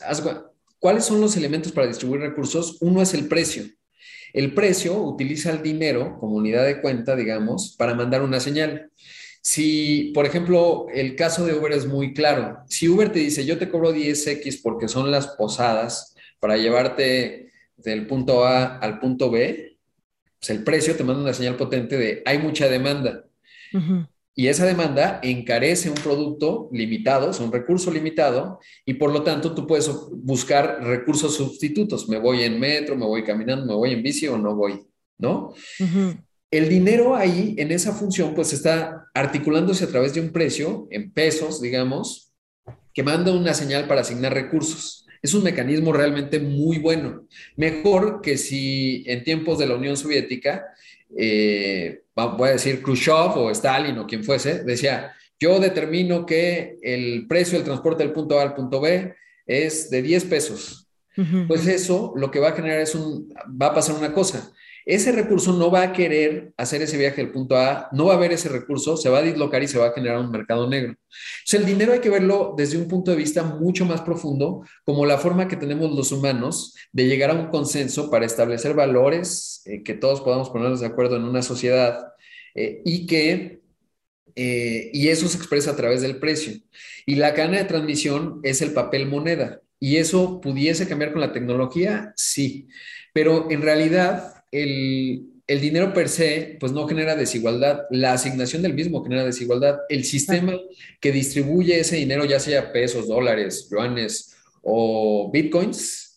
¿cuáles son los elementos para distribuir recursos? Uno es el precio. El precio utiliza el dinero como unidad de cuenta, digamos, para mandar una señal. Si, por ejemplo, el caso de Uber es muy claro. Si Uber te dice, yo te cobro 10X porque son las posadas para llevarte del punto A al punto B, pues el precio te manda una señal potente de hay mucha demanda. Y esa demanda encarece un producto limitado, es un recurso limitado, y por lo tanto tú puedes buscar recursos sustitutos. Me voy en metro, me voy caminando, me voy en bici o no voy, ¿no? El dinero ahí, en esa función, pues está articulándose a través de un precio, en pesos, digamos, que manda una señal para asignar recursos. Es un mecanismo realmente muy bueno. Mejor que si en tiempos de la Unión Soviética, eh, voy a decir Khrushchev o Stalin o quien fuese, decía, yo determino que el precio del transporte del punto A al punto B es de 10 pesos. Pues eso lo que va a generar es un, va a pasar una cosa ese recurso no va a querer hacer ese viaje del punto A, no va a ver ese recurso, se va a dislocar y se va a generar un mercado negro. Entonces, el dinero hay que verlo desde un punto de vista mucho más profundo, como la forma que tenemos los humanos de llegar a un consenso para establecer valores eh, que todos podamos ponernos de acuerdo en una sociedad eh, y que eh, y eso se expresa a través del precio. Y la cadena de transmisión es el papel moneda. y eso pudiese cambiar con la tecnología, sí, pero en realidad el, el dinero per se, pues no genera desigualdad. La asignación del mismo genera desigualdad. El sistema que distribuye ese dinero, ya sea pesos, dólares, yuanes o bitcoins,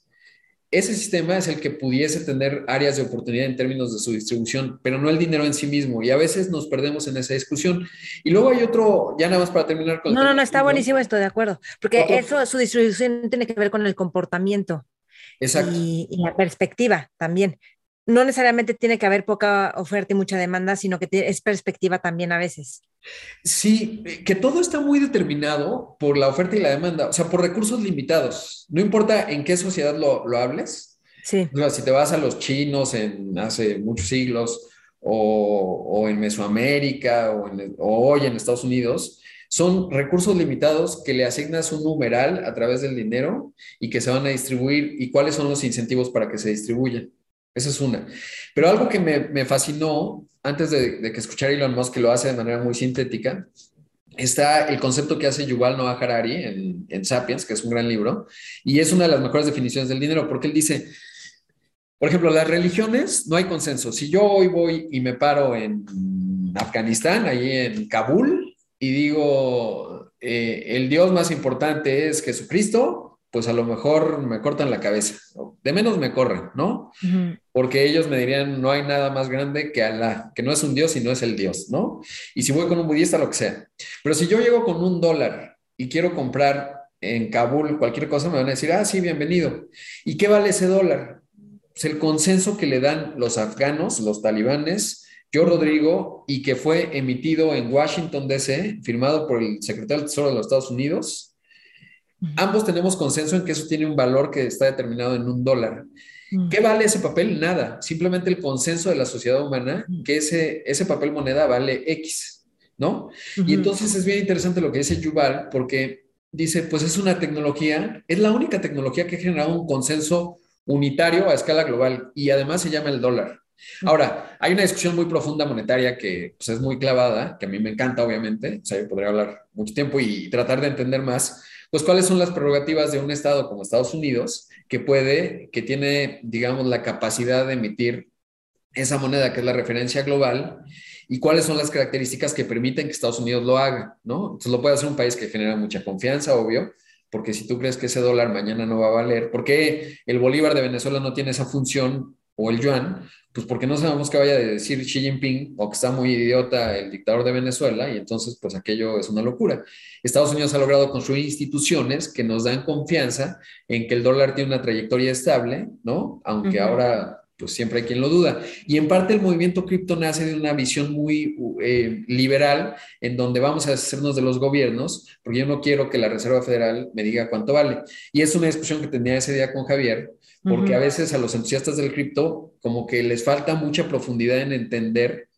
ese sistema es el que pudiese tener áreas de oportunidad en términos de su distribución, pero no el dinero en sí mismo. Y a veces nos perdemos en esa discusión. Y luego hay otro, ya nada más para terminar con... No, no, no, está buenísimo esto, de acuerdo. Porque eso, su distribución tiene que ver con el comportamiento. Exacto. Y, y, la perspectiva también. No necesariamente tiene que haber poca oferta y mucha demanda, sino que es perspectiva también a veces. Sí, eh, que todo está muy determinado por la oferta y la demanda, o sea, por recursos limitados. No importa en qué sociedad lo, lo hables. Sí. O sea, si te vas a los chinos en hace muchos siglos o, o en Mesoamérica o, en, o hoy en Estados Unidos, son recursos limitados que le asignas un numeral a través del dinero y que se van a distribuir y cuáles son los incentivos para que se distribuyan. Esa es una. Pero algo que me, me fascinó antes de, de, que escuchara Elon Musk, que lo hace de manera muy sintética, está el concepto que hace Yuval Noah Harari en, en Sapiens, que es un gran libro, y es una de las mejores definiciones del dinero, porque él dice, por ejemplo, las religiones no hay consenso. Si yo hoy voy y me paro en Afganistán, ahí en Kabul, y digo, eh, el Dios más importante es Jesucristo, pues a lo mejor me cortan la cabeza, de menos me corren, ¿no? Uh -huh. Porque ellos me dirían, no hay nada más grande que Alá, que no es un Dios y no es el Dios, ¿no? Y si voy con un budista, lo que sea. Pero si yo llego con un dólar y quiero comprar en Kabul cualquier cosa, me van a decir, ah, sí, bienvenido. ¿Y qué vale ese dólar? Pues el consenso que le dan los afganos, los talibanes, yo, Rodrigo, y que fue emitido en Washington, D.C., firmado por el secretario del Tesoro de los Estados Unidos, Ambos tenemos consenso en que eso tiene un valor que está determinado en un dólar. ¿Qué vale ese papel? Nada. Simplemente el consenso de la sociedad humana que ese, ese papel moneda vale X, ¿no? Uh -huh. Y entonces es bien interesante lo que dice Yuval, porque dice, pues es una tecnología, es la única tecnología que ha generado un consenso unitario a escala global y además se llama el dólar. Ahora, hay una discusión muy profunda monetaria que pues, es muy clavada, que a mí me encanta, obviamente, o sea, yo podría hablar mucho tiempo y tratar de entender más, pues cuáles son las prerrogativas de un Estado como Estados Unidos que puede, que tiene, digamos, la capacidad de emitir esa moneda que es la referencia global y cuáles son las características que permiten que Estados Unidos lo haga, ¿no? Entonces lo puede hacer un país que genera mucha confianza, obvio, porque si tú crees que ese dólar mañana no va a valer, ¿por qué el bolívar de Venezuela no tiene esa función o el yuan? Pues porque no sabemos qué vaya a decir Xi Jinping o que está muy idiota el dictador de Venezuela y entonces pues aquello es una locura. Estados Unidos ha logrado construir instituciones que nos dan confianza en que el dólar tiene una trayectoria estable, ¿no? Aunque uh -huh. ahora pues siempre hay quien lo duda. Y en parte el movimiento cripto nace de una visión muy eh, liberal, en donde vamos a hacernos de los gobiernos, porque yo no quiero que la Reserva Federal me diga cuánto vale. Y es una discusión que tenía ese día con Javier, porque uh -huh. a veces a los entusiastas del cripto como que les falta mucha profundidad en entender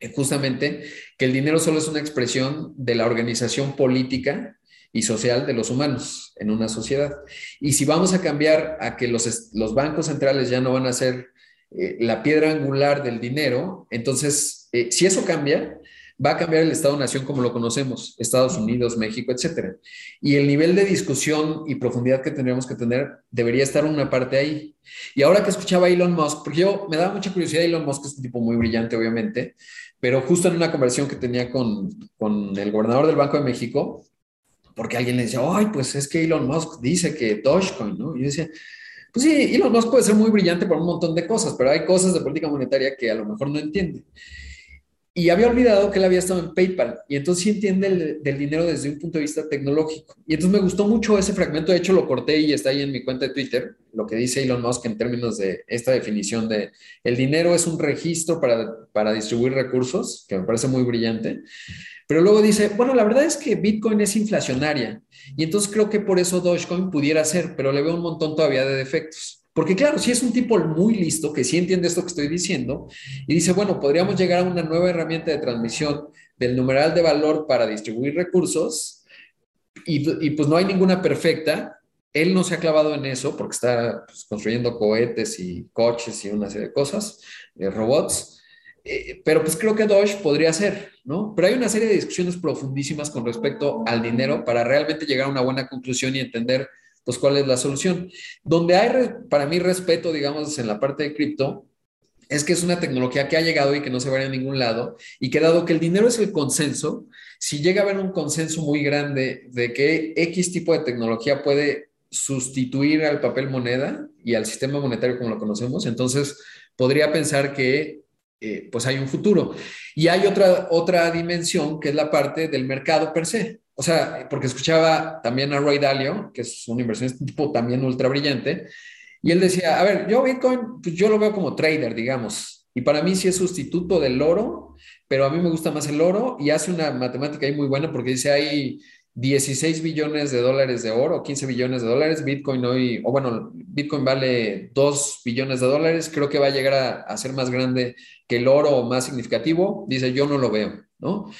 eh, justamente que el dinero solo es una expresión de la organización política y social de los humanos en una sociedad. Y si vamos a cambiar a que los, los bancos centrales ya no van a ser eh, la piedra angular del dinero, entonces, eh, si eso cambia, va a cambiar el Estado-Nación como lo conocemos, Estados Unidos, México, etcétera. Y el nivel de discusión y profundidad que tendríamos que tener debería estar una parte ahí. Y ahora que escuchaba a Elon Musk, porque yo me daba mucha curiosidad, Elon Musk es un tipo muy brillante, obviamente, pero justo en una conversación que tenía con, con el gobernador del Banco de México, porque alguien le decía, ay, pues es que Elon Musk dice que Dogecoin, ¿no? Y yo decía, pues sí, Elon Musk puede ser muy brillante por un montón de cosas, pero hay cosas de política monetaria que a lo mejor no entiende. Y había olvidado que él había estado en PayPal, y entonces sí entiende el, del dinero desde un punto de vista tecnológico. Y entonces me gustó mucho ese fragmento, de hecho lo corté y está ahí en mi cuenta de Twitter, lo que dice Elon Musk en términos de esta definición de el dinero es un registro para, para distribuir recursos, que me parece muy brillante. Pero luego dice, bueno, la verdad es que Bitcoin es inflacionaria y entonces creo que por eso Dogecoin pudiera ser, pero le veo un montón todavía de defectos. Porque claro, si es un tipo muy listo, que sí entiende esto que estoy diciendo, y dice, bueno, podríamos llegar a una nueva herramienta de transmisión del numeral de valor para distribuir recursos, y, pues no hay ninguna perfecta, él no se ha clavado en eso porque está pues, construyendo cohetes y coches y una serie de cosas, eh, robots, eh, pero pues creo que Doge podría ser, ¿no? Pero hay una serie de discusiones profundísimas con respecto al dinero para realmente llegar a una buena conclusión y entender pues cuál es la solución. Donde hay para mí respeto, digamos, en la parte de cripto, es que es una tecnología que ha llegado y que no se va a ningún lado, y que dado que el dinero es el consenso, si llega a haber un consenso muy grande de que X tipo de tecnología puede sustituir al papel moneda y al sistema monetario como lo conocemos, entonces podría pensar que eh, pues hay un futuro. Y hay otra, otra dimensión que es la parte del mercado per se. O sea, porque escuchaba también a Roy Dalio, que es un inversionista tipo también ultra brillante, y él decía, a ver, yo Bitcoin, pues yo lo veo como trader, digamos, y para mí sí es sustituto del oro, pero a mí me gusta más el oro y hace una matemática ahí muy buena porque dice hay 16 billones de dólares de oro, 15 billones de dólares, Bitcoin hoy, o bueno, Bitcoin vale 2 billones de dólares, creo que va a llegar a, a ser más grande que el oro más significativo, dice yo no lo veo, ¿no?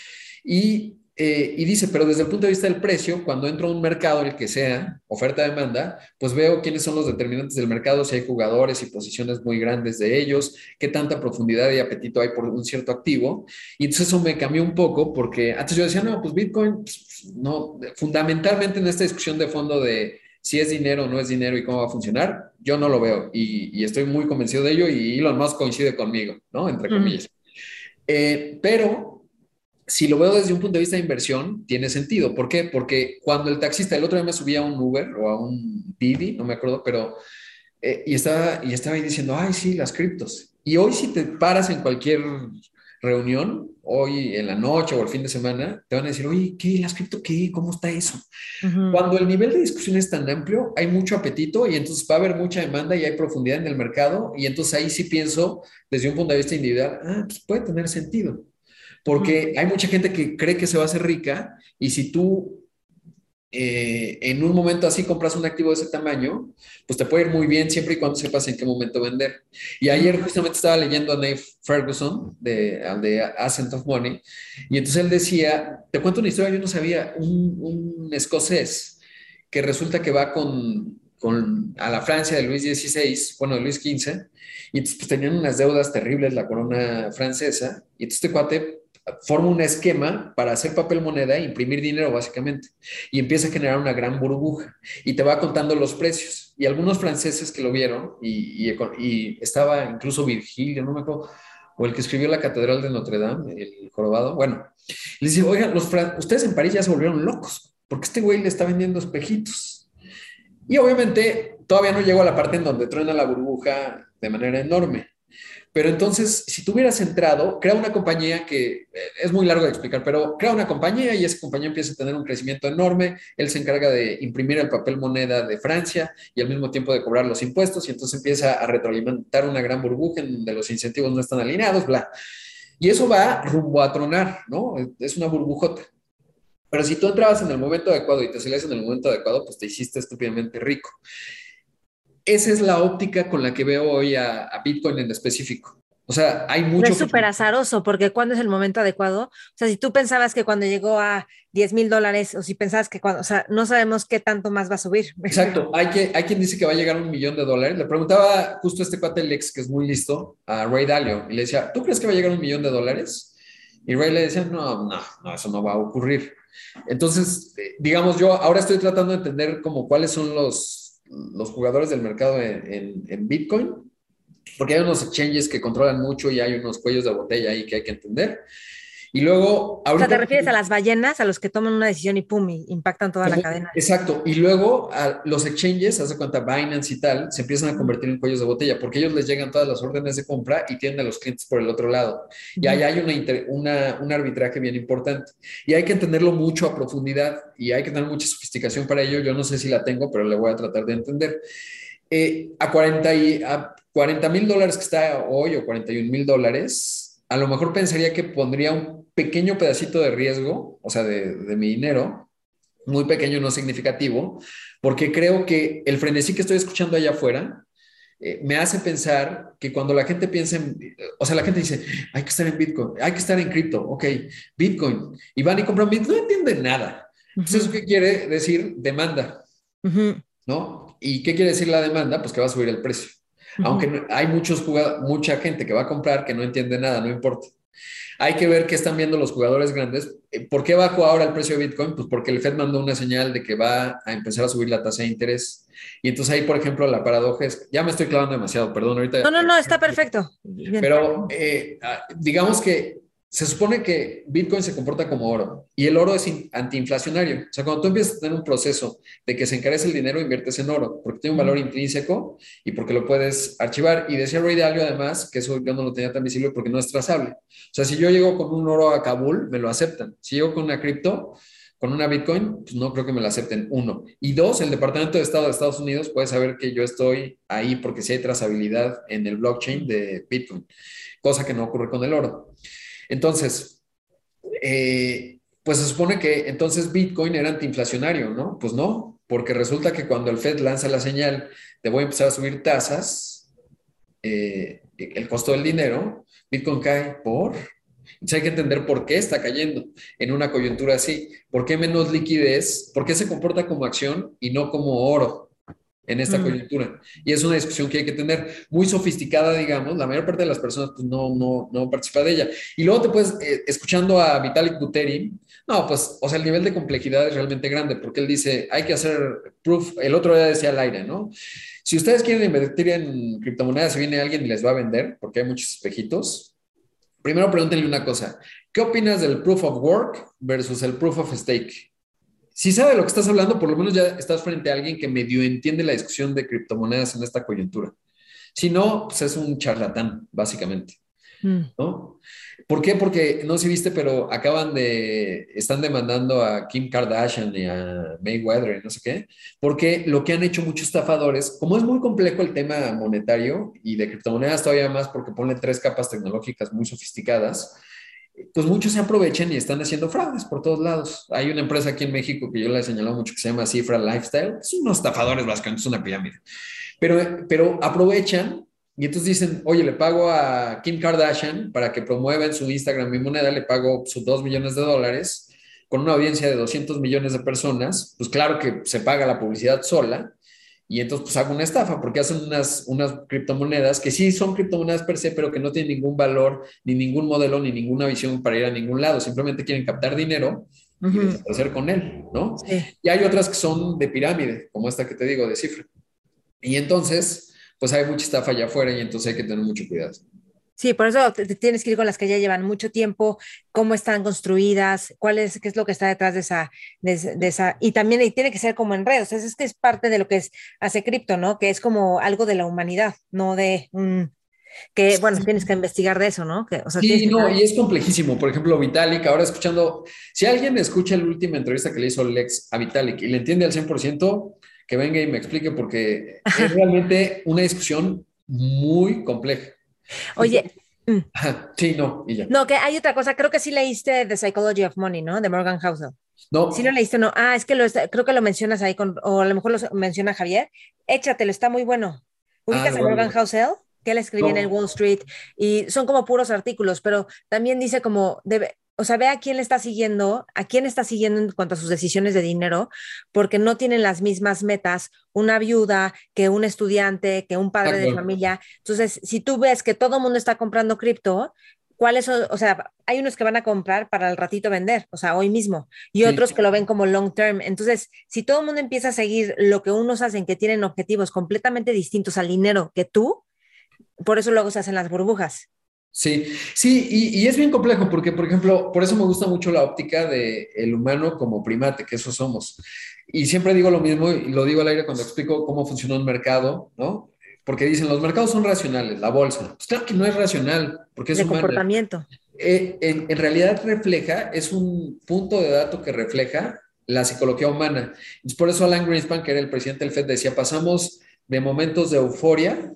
Y eh, y dice, pero desde el punto de vista del precio, cuando entro a un mercado, el que sea, oferta-demanda, pues veo quiénes son los determinantes del mercado, si hay jugadores y posiciones muy grandes de ellos, qué tanta profundidad y apetito hay por un cierto activo. Y entonces eso me cambió un poco porque antes yo decía, no, pues Bitcoin, pues, no, fundamentalmente en esta discusión de fondo de si es dinero o no es dinero y cómo va a funcionar, yo no lo veo y, estoy muy convencido de ello y Elon Musk coincide conmigo, ¿no? Entre comillas. Eh, pero si lo veo desde un punto de vista de inversión, tiene sentido. ¿Por qué? Porque cuando el taxista, el otro día me subía a un Uber o a un Didi, no me acuerdo, pero, eh, y, estaba, y estaba ahí diciendo, ay, sí, las criptos. Y hoy si te paras en cualquier reunión, hoy en la noche o el fin de semana, te van a decir, oye, ¿qué? ¿Las cripto qué? ¿Cómo está eso? Cuando el nivel de discusión es tan amplio, hay mucho apetito y entonces va a haber mucha demanda y hay profundidad en el mercado y entonces ahí sí pienso desde un punto de vista individual, ah, pues puede tener sentido porque hay mucha gente que cree que se va a hacer rica y si tú eh, en un momento así compras un activo de ese tamaño, pues te puede ir muy bien siempre y cuando sepas en qué momento vender. Y ayer justamente estaba leyendo a Nate Ferguson de, de Ascent of Money y entonces él decía, te cuento una historia, yo no sabía, un, un escocés que resulta que va con, con, a la Francia de Luis XVI, bueno, de Luis XV, y entonces pues, tenían unas deudas terribles la corona francesa, y entonces este cuate forma un esquema para hacer papel moneda e imprimir dinero básicamente y empieza a generar una gran burbuja y te va contando los precios. Y algunos franceses que lo vieron y, estaba incluso Virgilio, no me acuerdo, o el que escribió la Catedral de Notre Dame, el jorobado, bueno, le dice, oigan, los ustedes en París ya se volvieron locos porque este güey le está vendiendo espejitos. Y obviamente todavía no llegó a la parte en donde truena la burbuja de manera enorme. Pero entonces, si tú hubieras entrado, crea una compañía que eh, es muy largo de explicar, pero crea una compañía y esa compañía empieza a tener un crecimiento enorme. Él se encarga de imprimir el papel moneda de Francia y al mismo tiempo de cobrar los impuestos y entonces empieza a retroalimentar una gran burbuja en donde los incentivos no están alineados, bla. Y eso va rumbo a tronar, ¿no? Es una burbujota. Pero si tú entrabas en el momento adecuado y te salías en el momento adecuado, pues te hiciste estúpidamente rico esa es la óptica con la que veo hoy a, Bitcoin en específico. O sea, hay mucho. es súper azaroso, porque ¿cuándo es el momento adecuado? O sea, si tú pensabas que cuando llegó a 10 mil dólares, o si pensabas que cuando, o sea, no sabemos qué tanto más va a subir. [laughs] Exacto. Hay, que, hay quien dice que va a llegar a un millón de dólares. Le preguntaba justo a este cuate Lex, que es muy listo, a Ray Dalio, y le decía, ¿tú crees que va a llegar a un millón de dólares? Y Ray le decía, no, no, no, eso no va a ocurrir. Entonces, eh, digamos, yo ahora estoy tratando de entender como cuáles son los los jugadores del mercado en, Bitcoin, porque hay unos exchanges que controlan mucho y hay unos cuellos de botella ahí que hay que entender. Y luego... o sea, ¿te refieres a las ballenas, a los que toman una decisión y pum, y impactan toda la cadena? Exacto. Y luego a los exchanges, hace cuenta Binance y tal, se empiezan a convertir en cuellos de botella porque ellos les llegan todas las órdenes de compra y tienen a los clientes por el otro lado. Y ahí hay una, un arbitraje bien importante. Y hay que entenderlo mucho a profundidad y hay que tener mucha sofisticación para ello. Yo no sé si la tengo, pero le voy a tratar de entender. Eh, a 40 mil dólares que está hoy o 41 mil dólares, a lo mejor pensaría que pondría un pequeño pedacito de riesgo, o sea, de, mi dinero, muy pequeño, no significativo, porque creo que el frenesí que estoy escuchando allá afuera eh, me hace pensar que cuando la gente piensa en, o sea, la gente dice, hay que estar en Bitcoin, hay que estar en cripto, ok, Bitcoin, y van y compran Bitcoin, no entienden nada. Entonces, ¿eso qué quiere decir? Demanda, ¿no? ¿Y qué quiere decir la demanda? Pues que va a subir el precio. Aunque hay muchos mucha gente que va a comprar que no entiende nada, no importa. Hay que ver qué están viendo los jugadores grandes. Eh, ¿Por qué bajó ahora el precio de Bitcoin? Pues porque el Fed mandó una señal de que va a empezar a subir la tasa de interés. Y entonces ahí, por ejemplo, la paradoja es, ya me estoy clavando demasiado, perdón, ahorita. No, no, no, está perfecto. Pero eh, ah, digamos que se supone que Bitcoin se comporta como oro y el oro es antiinflacionario. O sea, cuando tú empiezas a tener un proceso de que se encarece el dinero, inviertes en oro porque tiene un valor intrínseco y porque lo puedes archivar. Y decía Ray Dalio además, que eso yo no lo tenía tan visible porque no es trazable. O sea, si yo llego con un oro a Kabul, me lo aceptan. Si llego con una cripto, con una Bitcoin, pues no creo que me la acepten. Uno. Y dos, el Departamento de Estado de Estados Unidos puede saber que yo estoy ahí porque si hay trazabilidad en el blockchain de Bitcoin, cosa que no ocurre con el oro. Entonces, eh, pues se supone que entonces Bitcoin era antiinflacionario, ¿no? Pues no, porque resulta que cuando el Fed lanza la señal de voy a empezar a subir tasas, eh, el costo del dinero, Bitcoin cae por... Entonces hay que entender por qué está cayendo en una coyuntura así, por qué menos liquidez, por qué se comporta como acción y no como oro en esta mm. coyuntura. Y es una discusión que hay que tener muy sofisticada, digamos, la mayor parte de las personas pues, no, no, no participa de ella. Y luego te puedes, eh, escuchando a Vitalik Buterin, no, pues, o sea, el nivel de complejidad es realmente grande, porque él dice, hay que hacer proof, el otro día decía al aire, ¿no? Si ustedes quieren invertir en criptomonedas, si viene alguien y les va a vender, porque hay muchos espejitos, primero pregúntenle una cosa, ¿qué opinas del proof of work versus el proof of stake? Si sabe de lo que estás hablando, por lo menos ya estás frente a alguien que medio entiende la discusión de criptomonedas en esta coyuntura. Si no, pues es un charlatán, básicamente. Mm. ¿No? ¿Por qué? Porque no sé si viste, pero acaban de, están demandando a Kim Kardashian y a Mayweather y no sé qué, porque lo que han hecho muchos estafadores, como es muy complejo el tema monetario y de criptomonedas todavía más porque ponen tres capas tecnológicas muy sofisticadas, pues muchos se aprovechan y están haciendo fraudes por todos lados. Hay una empresa aquí en México que yo la he señalado mucho que se llama Cifra Lifestyle. Son unos estafadores básicamente, es una pirámide. Pero, pero aprovechan y entonces dicen, oye, le pago a Kim Kardashian para que promueva en su Instagram mi moneda, le pago sus 2 millones de dólares con una audiencia de 200 millones de personas. Pues claro que se paga la publicidad sola y entonces pues hago una estafa porque hacen unas, unas criptomonedas que sí son criptomonedas per se, pero que no tienen ningún valor, ni ningún modelo, ni ninguna visión para ir a ningún lado. Simplemente quieren captar dinero y hacer con él, ¿no? Y hay otras que son de pirámide, como esta que te digo, de cifra. Y entonces, pues hay mucha estafa allá afuera y entonces hay que tener mucho cuidado. Sí, por eso te tienes que ir con las que ya llevan mucho tiempo, cómo están construidas, cuál es, qué es lo que está detrás de esa, de, esa, y también tiene que ser como en redes, es que es parte de lo que es, hace cripto, ¿no? Que es como algo de la humanidad, no de que bueno, tienes que investigar de eso, ¿no? Que, sí, no, y es complejísimo. Por ejemplo, Vitalik, ahora escuchando, si alguien escucha la última entrevista que le hizo Lex a Vitalik y le entiende al 100%, que venga y me explique porque es realmente una discusión muy compleja. Oye. [laughs] Mm. [laughs] Sí, no, y ya. No, que hay otra cosa, creo que sí leíste The Psychology of Money, ¿no? De Morgan Housel. No. Sí lo leíste, no. Ah, es que lo creo que lo mencionas ahí con, o a lo mejor lo menciona Javier. Échatelo, está muy bueno. ¿Ubicas ah, a Morgan Housel? Que él escribía en el Wall Street y son como puros artículos, pero también dice como, debe, o sea, ve a quién le está siguiendo, a quién está siguiendo en cuanto a sus decisiones de dinero, porque no tienen las mismas metas una viuda que un estudiante, que un padre de familia. Entonces, si tú ves que todo el mundo está comprando cripto, ¿cuáles son? O sea, hay unos que van a comprar para el ratito vender, o sea, hoy mismo, y otros que lo ven como long term. Entonces, si todo el mundo empieza a seguir lo que unos hacen, que tienen objetivos completamente distintos al dinero que tú, por eso luego se hacen las burbujas. Sí, sí, y, es bien complejo porque, por ejemplo, por eso me gusta mucho la óptica del el humano como primate, que eso somos. Y siempre digo lo mismo y lo digo al aire cuando explico cómo funciona un mercado, ¿no? Porque dicen, los mercados son racionales, la bolsa. Pues claro que no es racional, porque es un comportamiento. Eh, en, en, realidad refleja, es un punto de dato que refleja la psicología humana. Es por eso Alan Greenspan, que era el presidente del FED, decía, pasamos de momentos de euforia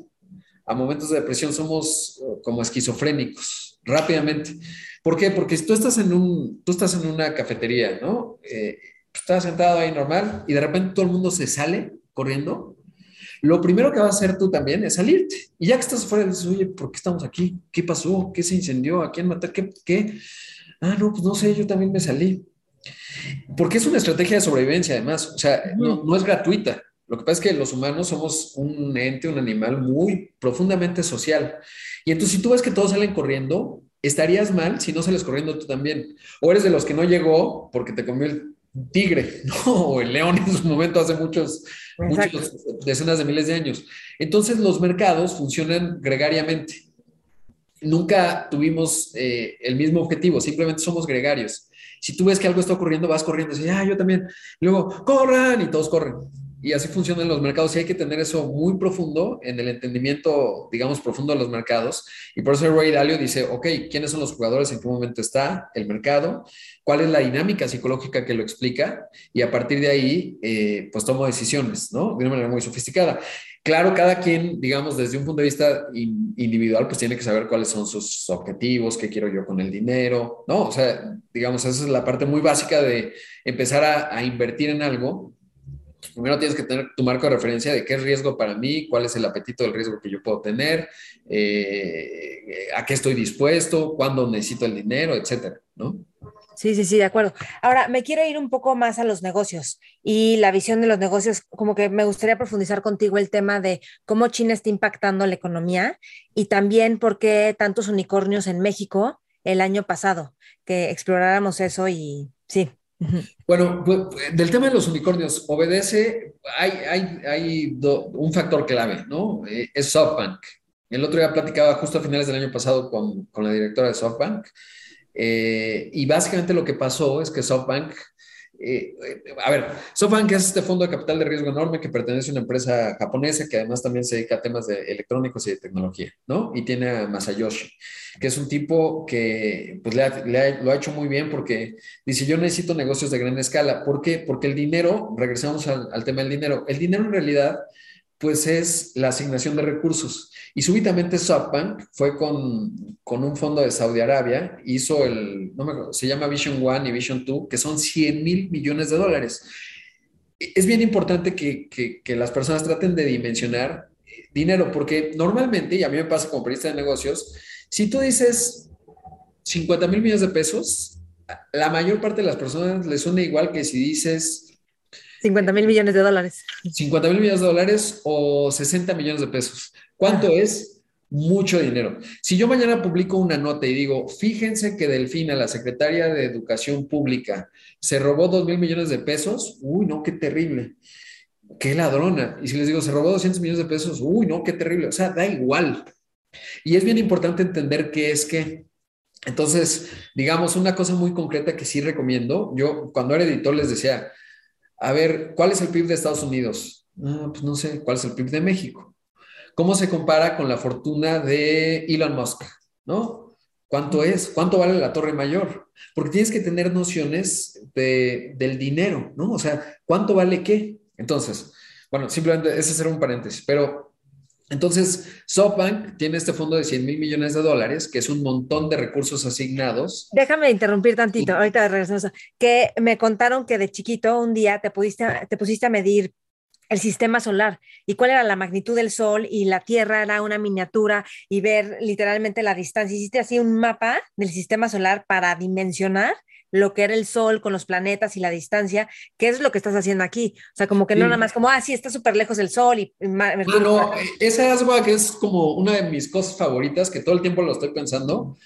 a momentos de depresión somos eh, como esquizofrénicos rápidamente. ¿Por qué? Porque si tú estás en, un, tú estás en una cafetería, ¿no? Eh, estás sentado ahí normal y de repente todo el mundo se sale corriendo. Lo primero que vas a hacer tú también es salirte. Y ya que estás afuera, dices, oye, ¿por qué estamos aquí? ¿Qué pasó? ¿Qué se incendió? ¿A quién matar? ¿Qué? qué? Ah, no, pues no sé, yo también me salí. Porque es una estrategia de sobrevivencia, además. O sea, no, no es gratuita. Lo que pasa es que los humanos somos un ente, un animal muy profundamente social. Y entonces si tú ves que todos salen corriendo, estarías mal si no sales corriendo tú también. O eres de los que no llegó porque te comió el tigre, [laughs] ¿no? O el león en su momento hace muchos, muchos, decenas de miles de años. Entonces los mercados funcionan gregariamente. Nunca tuvimos eh, el mismo objetivo, simplemente somos gregarios. Si tú ves que algo está ocurriendo, vas corriendo y dices, ah, yo también. luego, corran y todos corren. Y así funcionan los mercados y hay que tener eso muy profundo en el entendimiento, digamos, profundo de los mercados. Y por eso Ray Dalio dice, ok, ¿quiénes son los jugadores? ¿En qué momento está el mercado? ¿Cuál es la dinámica psicológica que lo explica? Y a partir de ahí, eh, pues tomo decisiones, ¿no? De una manera muy sofisticada. Claro, cada quien, digamos, desde un punto de vista individual, pues tiene que saber cuáles son sus objetivos, qué quiero yo con el dinero, ¿no? O sea, digamos, esa es la parte muy básica de empezar a, invertir en algo. Primero tienes que tener tu marco de referencia de qué es riesgo para mí, cuál es el apetito del riesgo que yo puedo tener, eh, a qué estoy dispuesto, cuándo necesito el dinero, etcétera, ¿no? Sí, sí, sí, de acuerdo. Ahora, me quiero ir un poco más a los negocios y la visión de los negocios, como que me gustaría profundizar contigo el tema de cómo China está impactando la economía y también por qué tantos unicornios en México el año pasado, que exploráramos eso y sí. Bueno, del tema de los unicornios, obedece, hay, hay, hay un factor clave, ¿no? Eh, es SoftBank. El otro día platicaba justo a finales del año pasado con, con la directora de SoftBank eh, y básicamente lo que pasó es que SoftBank, eh, a ver, SoftBank es este fondo de capital de riesgo enorme que pertenece a una empresa japonesa que además también se dedica a temas de electrónicos y de tecnología, ¿no? Y tiene a Masayoshi, que es un tipo que pues, lo ha hecho muy bien porque dice, yo necesito negocios de gran escala. ¿Por qué? Porque el dinero, regresamos al, al tema del dinero, el dinero en realidad pues es la asignación de recursos. Y súbitamente SoftBank fue con, un fondo de Saudi Arabia, hizo el, no me acuerdo, se llama Vision One y Vision Two, que son 100 mil millones de dólares. Es bien importante que, las personas traten de dimensionar dinero, porque normalmente, y a mí me pasa como periodista de negocios, si tú dices 50 mil millones de pesos, la mayor parte de las personas les suena igual que si dices 50 mil millones de dólares. 50 mil millones de dólares o 60 millones de pesos. ¿Cuánto es? Mucho dinero. Si yo mañana publico una nota y digo, fíjense que Delfina, la secretaria de Educación Pública, se robó 2 mil millones de pesos, uy, no, qué terrible. Qué ladrona. Y si les digo, se robó 200 millones de pesos, uy, no, qué terrible. O sea, da igual. Y es bien importante entender qué es qué. Entonces, digamos, una cosa muy concreta que sí recomiendo, yo cuando era editor les decía, a ver, ¿cuál es el PIB de Estados Unidos? No, pues no sé, ¿cuál es el PIB de México? ¿Cómo se compara con la fortuna de Elon Musk? ¿No? ¿Cuánto es? ¿Cuánto vale la torre mayor? Porque tienes que tener nociones del dinero, ¿no? O sea, ¿cuánto vale qué? Entonces, bueno, simplemente ese será un paréntesis, pero entonces, SoftBank tiene este fondo de 100 mil millones de dólares, que es un montón de recursos asignados. Déjame interrumpir tantito, ahorita regresamos. Que me contaron que de chiquito un día te, pudiste, te pusiste a medir el sistema solar y cuál era la magnitud del sol y la Tierra era una miniatura y ver literalmente la distancia. Hiciste así un mapa del sistema solar para dimensionar lo que era el Sol con los planetas y la distancia, ¿qué es lo que estás haciendo aquí? O sea, como que no nada más como, ah, sí, está súper lejos el Sol y... No, esa es que es como una de mis cosas favoritas, que todo el tiempo lo estoy pensando,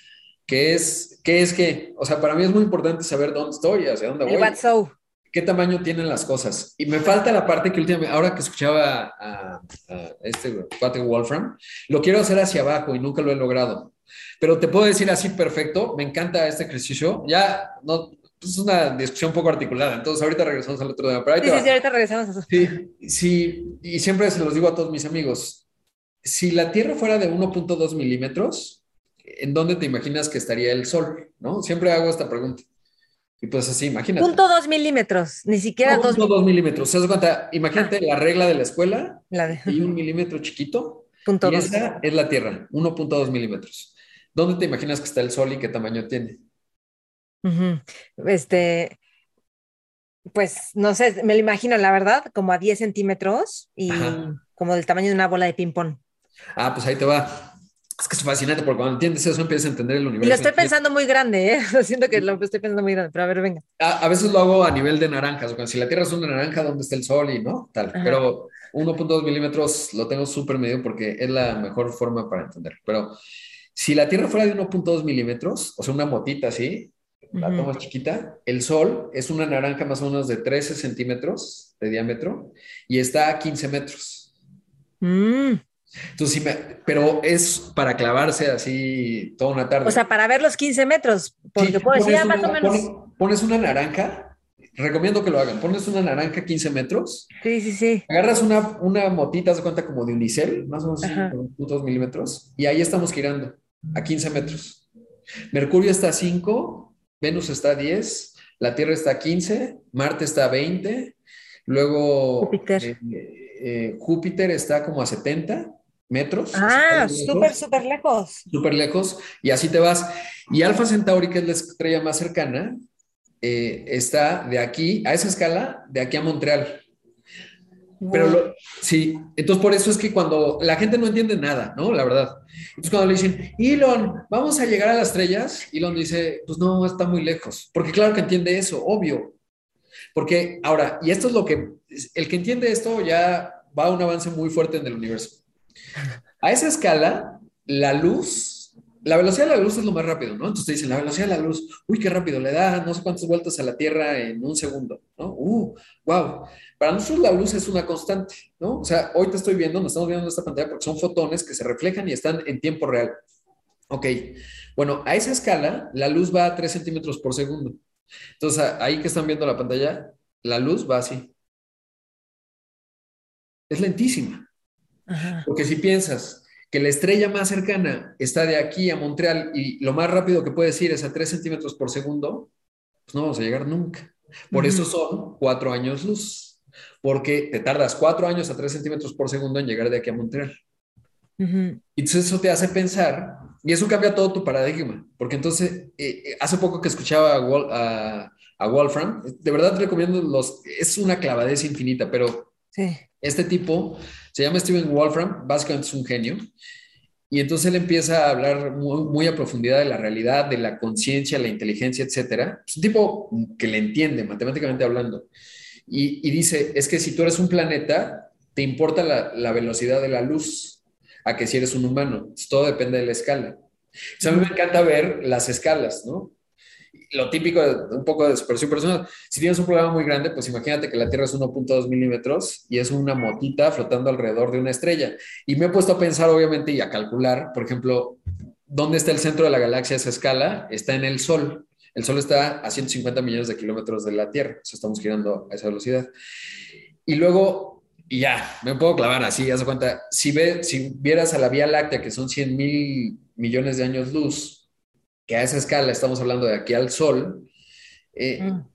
que es, que es que, o sea, para mí es muy importante saber dónde estoy, hacia dónde voy. El so. ¿Qué tamaño tienen las cosas? Y me falta la parte que últimamente, ahora que escuchaba a, a este cuate Wolfram, lo quiero hacer hacia abajo y nunca lo he logrado. Pero te puedo decir así perfecto, me encanta este ejercicio. Ya no, es una discusión un poco articulada, entonces ahorita regresamos al otro tema. sí, sí, sí, ahorita regresamos a eso. Sí, sí, y siempre se los digo a todos mis amigos, si la Tierra fuera de 1.2 milímetros, ¿en dónde te imaginas que estaría el Sol? ¿No? Siempre hago esta pregunta. Y pues así, imagínate. Punto dos milímetros, ni siquiera dos. Punto dos milímetros. ¿Se cuenta? Imagínate ah. la regla de la escuela y un milímetro chiquito. Punto y esa es la Tierra, 1.2 milímetros. ¿Dónde te imaginas que está el sol y qué tamaño tiene? Este, pues no sé, me lo imagino, la verdad, como a 10 centímetros y como del tamaño de una bola de ping-pong. Ah, pues ahí te va. Es que es fascinante porque cuando entiendes eso empiezas a entender el universo. Y lo estoy pensando muy grande, ¿eh? [laughs] Siento que lo estoy pensando muy grande, pero a ver, venga. A, veces lo hago a nivel de naranjas, o sea, si la Tierra es una naranja, ¿dónde está el Sol? Y no, tal. Pero 1.2 milímetros lo tengo súper medio porque es la mejor forma para entender. Pero Si la Tierra fuera de 1.2 milímetros, o sea, una motita así, la tomas chiquita, el Sol es una naranja más o menos de 13 centímetros de diámetro y está a 15 metros. Mm. Entonces, sí me- pero es para clavarse así toda una tarde. O sea, para ver los 15 metros, porque Sí, puedo decir, pones ah, más una- o menos. pone- pones una naranja, recomiendo que lo hagan, pones una naranja 15 metros, Sí, sí, sí. agarras una, una motita, se cuenta como de unicel, más o menos. 2 milímetros, y ahí estamos girando a 15 metros. Mercurio está a 5, Venus está a 10, la Tierra está a 15, Marte está a 20, luego Júpiter. eh, eh, Júpiter está como a 70 metros. Ah, súper, súper lejos. súper lejos, y así te vas. Y Alfa Centauri, que es la estrella más cercana, eh, está de aquí, a esa escala, de aquí a Montreal. Pero lo- sí, entonces por eso es que cuando la gente no entiende nada, ¿no? La verdad. Entonces cuando le dicen, Elon, vamos a llegar a las estrellas, Elon dice, pues no, está muy lejos. Porque claro que entiende eso, obvio. Porque ahora, y esto es lo que, el que entiende esto ya va a un avance muy fuerte en el universo. A esa escala, la luz, la velocidad de la luz es lo más rápido, ¿no? Entonces te dicen, la velocidad de la luz, uy, qué rápido, le da no sé cuántas vueltas a la Tierra en un segundo, ¿no? Uh, wow. Para nosotros la luz es una constante, ¿no? O sea, hoy te estoy viendo, nos estamos viendo en esta pantalla porque son fotones que se reflejan y están en tiempo real. Ok, bueno, a esa escala, la luz va a 3 centímetros por segundo. Entonces, ahí que están viendo la pantalla, la luz va así. Es lentísima. Ajá. Porque si piensas que la estrella más cercana está de aquí a Montreal y lo más rápido que puedes ir es a 3 centímetros por segundo, pues no vamos a llegar nunca. Por eso son cuatro años luz, porque te tardas cuatro años a 3 centímetros por segundo en llegar de aquí a Montreal. Y Entonces eso te hace pensar, y eso cambia todo tu paradigma, porque entonces, eh, eh, hace poco que escuchaba a, Wol- a- a Wolfram, de verdad te recomiendo los, es una clavadez infinita, pero Sí. este tipo se llama Steven Wolfram, básicamente es un genio, y entonces él empieza a hablar muy, a profundidad de la realidad, de la conciencia, la inteligencia, etcétera. Es un tipo que le entiende, matemáticamente hablando. Y, dice, es que si tú eres un planeta, te importa la, velocidad de la luz, a que si eres un humano. Todo depende de la escala. O a mí me encanta ver las escalas, ¿no? Lo típico, de, un poco de superación personal. Si tienes un problema muy grande, pues imagínate que la Tierra es 1.2 milímetros y es una motita flotando alrededor de una estrella. Y me he puesto a pensar, obviamente, y a calcular, por ejemplo, ¿dónde está el centro de la galaxia a esa escala? Está en el Sol. El Sol está a 150 millones de kilómetros de la Tierra. O estamos girando a esa velocidad. Y luego, y ya, me puedo clavar así, haz de cuenta. Si, ve, si vieras a la Vía Láctea, que son 100 mil millones de años luz, que a esa escala estamos hablando de aquí al Sol, eh, Mm.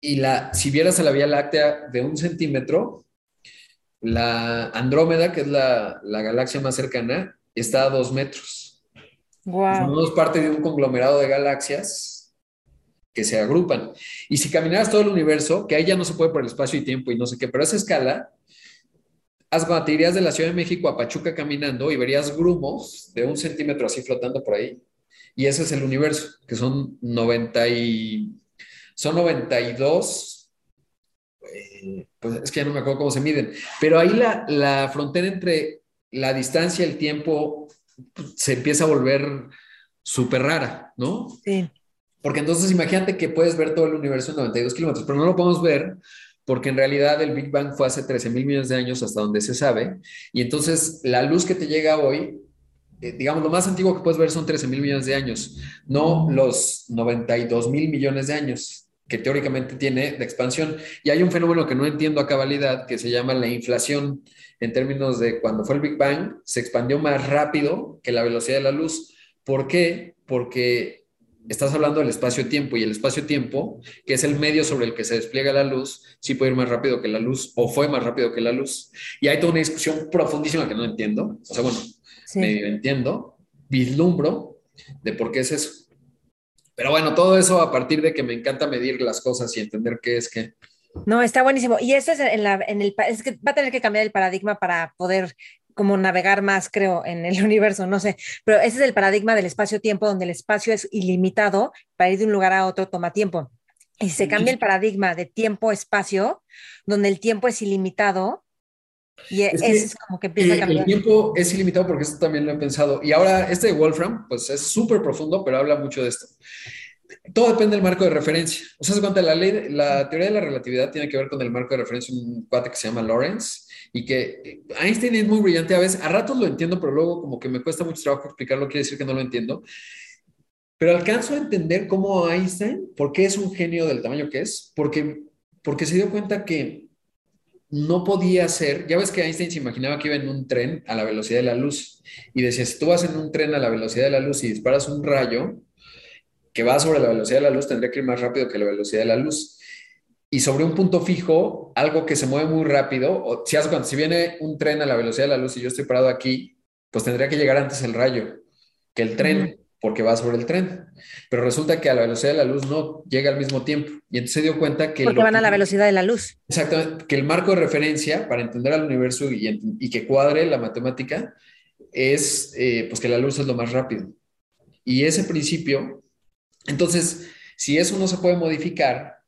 y la, si vieras a la Vía Láctea de un centímetro, la Andrómeda, que es la, la galaxia más cercana, está a dos metros. Wow. Somos parte de un conglomerado de galaxias que se agrupan. Y si caminaras todo el universo, que ahí ya no se puede por el espacio y tiempo y no sé qué, pero a esa escala, haz cuando te irías de la Ciudad de México a Pachuca caminando y verías grumos de un centímetro así flotando por ahí. Y ese es el universo, que son 90 y... Son 92, eh, pues es que ya no me acuerdo cómo se miden, pero ahí la, la frontera entre la distancia y el tiempo pues, se empieza a volver súper rara, ¿no? Sí. Porque entonces imagínate que puedes ver todo el universo en 92 kilómetros, pero no lo podemos ver porque en realidad el Big Bang fue hace 13 mil millones de años hasta donde se sabe, y entonces la luz que te llega hoy, eh, digamos, lo más antiguo que puedes ver son 13 mil millones de años, no los 92 mil millones de años que teóricamente tiene de expansión. Y hay un fenómeno que no entiendo a cabalidad que se llama la inflación en términos de cuando fue el Big Bang, se expandió más rápido que la velocidad de la luz. ¿Por qué? Porque estás hablando del espacio-tiempo y el espacio-tiempo, que es el medio sobre el que se despliega la luz, sí puede ir más rápido que la luz o fue más rápido que la luz. Y hay toda una discusión profundísima que no entiendo. O sea, bueno, Sí. medio entiendo, vislumbro de por qué es eso. Pero bueno, todo eso a partir de que me encanta medir las cosas y entender qué es qué. No, está buenísimo. Y eso es en, la, en el, es que va a tener que cambiar el paradigma para poder como navegar más, creo, en el [laughs] universo, no sé, pero ese es el paradigma del espacio-tiempo, donde el espacio es ilimitado, para ir de un lugar a otro toma tiempo. Y se cambia el paradigma de tiempo-espacio, donde el tiempo es ilimitado, Y es, es como que empieza a cambiar. El tiempo es ilimitado porque esto también lo he pensado. Y ahora este de Wolfram, pues es súper profundo, pero habla mucho de esto. Todo depende del marco de referencia. O sea, se cuenta, la, ley, la teoría de la relatividad tiene que ver con el marco de referencia de un cuate que se llama Lawrence y que eh, Einstein es muy brillante a veces. A ratos lo entiendo, pero luego como que me cuesta mucho trabajo explicarlo, quiere decir que no lo entiendo. Pero alcanzo a entender cómo Einstein, por qué es un genio del tamaño que es, porque, porque se dio cuenta que no podía ser, ya ves que Einstein se imaginaba que iba en un tren a la velocidad de la luz y decía, si tú vas en un tren a la velocidad de la luz y disparas un rayo que va sobre la velocidad de la luz, tendría que ir más rápido que la velocidad de la luz. Y sobre un punto fijo, algo que se mueve muy rápido, o si, cuando, si viene un tren a la velocidad de la luz y yo estoy parado aquí, pues tendría que llegar antes el rayo que el tren porque va sobre el tren. Pero resulta que a la velocidad de la luz no llega al mismo tiempo. Y entonces se dio cuenta que... Porque van a la velocidad de la luz. Exactamente, que el marco de referencia para entender al universo y, que cuadre la matemática es eh, pues que la luz es lo más rápido. Y ese principio, entonces, si eso no se puede modificar,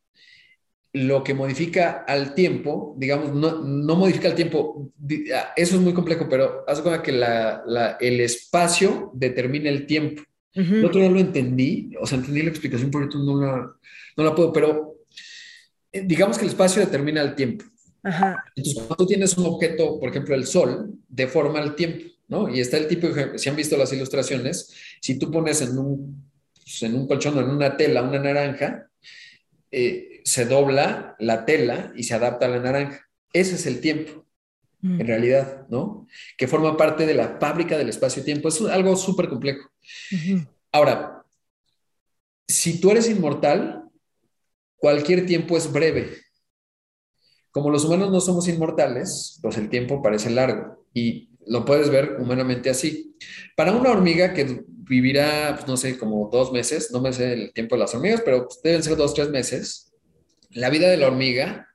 lo que modifica al tiempo, digamos, no, no modifica el tiempo, ah, eso es muy complejo, pero haz cuenta que el espacio determina el tiempo. El otro día lo entendí, o sea, entendí la explicación, por eso no la, no la puedo, pero eh, digamos que el espacio determina el tiempo. Entonces, cuando tú tienes un objeto, por ejemplo, el sol, deforma el tiempo, ¿no? Y está el tipo, si han visto las ilustraciones, si tú pones en un, pues, en un colchón o en una tela una naranja, eh, se dobla la tela y se adapta a la naranja. Ese es el tiempo en mm. realidad, ¿no? Que forma parte de la fábrica del espacio-tiempo. Es algo súper complejo. Ahora, si tú eres inmortal, cualquier tiempo es breve. Como los humanos no somos inmortales, pues el tiempo parece largo y lo puedes ver humanamente así. Para una hormiga que vivirá, pues no sé, como dos meses, no me sé el tiempo de las hormigas, pero deben ser dos, tres meses, la vida de la hormiga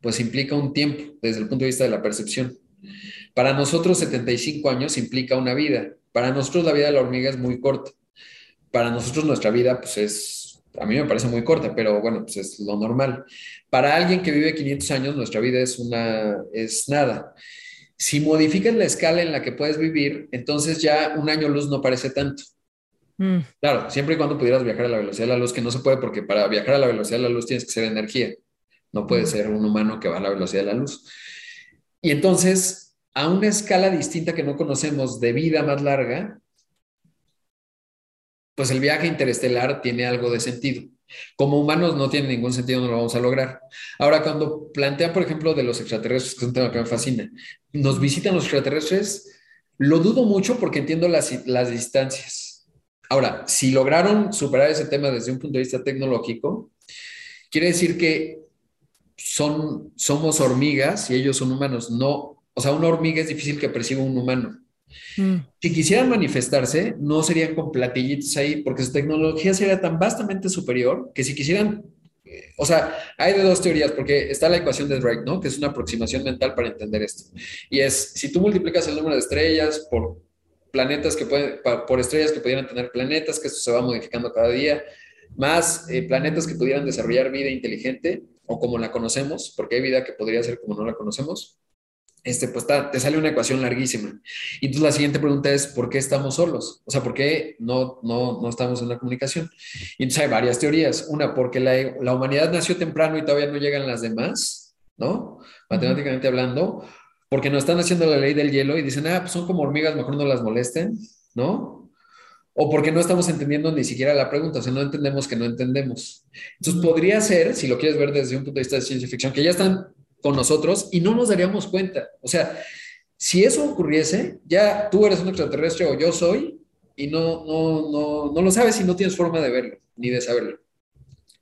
pues implica un tiempo desde el punto de vista de la percepción. Para nosotros 75 años implica una vida. Para nosotros la vida de la hormiga es muy corta. Para nosotros nuestra vida pues es, a mí me parece muy corta, pero bueno, pues es lo normal. Para alguien que vive 500 años nuestra vida es una, es nada. Si modificas la escala en la que puedes vivir, entonces ya un año luz no parece tanto. Mm. Claro, siempre y cuando pudieras viajar a la velocidad de la luz, que no se puede porque para viajar a la velocidad de la luz tienes que ser energía. No puede ser un humano que va a la velocidad de la luz. Y entonces, a una escala distinta que no conocemos de vida más larga, pues el viaje interestelar tiene algo de sentido. Como humanos no tiene ningún sentido, no lo vamos a lograr. Ahora, cuando plantean, por ejemplo, de los extraterrestres, que es un tema que me fascina, nos visitan los extraterrestres, lo dudo mucho porque entiendo las, las distancias. Ahora, si lograron superar ese tema desde un punto de vista tecnológico, quiere decir que son, somos hormigas y ellos son humanos. No, o sea, una hormiga es difícil que perciba un humano. Mm. Si quisieran manifestarse, no serían con platillitos ahí, porque su tecnología sería tan vastamente superior que si quisieran, eh, o sea, hay de dos teorías, porque está la ecuación de Drake, ¿no? Que es una aproximación mental para entender esto. Y es, si tú multiplicas el número de estrellas por planetas que pueden, por estrellas que pudieran tener planetas, que esto se va modificando cada día, más eh, planetas que pudieran desarrollar vida inteligente, o como la conocemos, porque hay vida que podría ser como no la conocemos, este, pues te sale una ecuación larguísima. Y entonces la siguiente pregunta es, ¿por qué estamos solos? O sea, ¿por qué no, no, no estamos en la comunicación? Y entonces hay varias teorías. Una, porque la, la humanidad nació temprano y todavía no llegan las demás, ¿no? Matemáticamente hablando, porque no están haciendo la ley del hielo y dicen, ah, pues son como hormigas, mejor no las molesten, ¿no? o porque no estamos entendiendo ni siquiera la pregunta, o sea, no entendemos que no entendemos. Entonces, podría ser, si lo quieres ver desde un punto de vista de ciencia ficción, que ya están con nosotros y no nos daríamos cuenta. O sea, si eso ocurriese, ya tú eres un extraterrestre o yo soy y no, no, no, no lo sabes y no tienes forma de verlo ni de saberlo.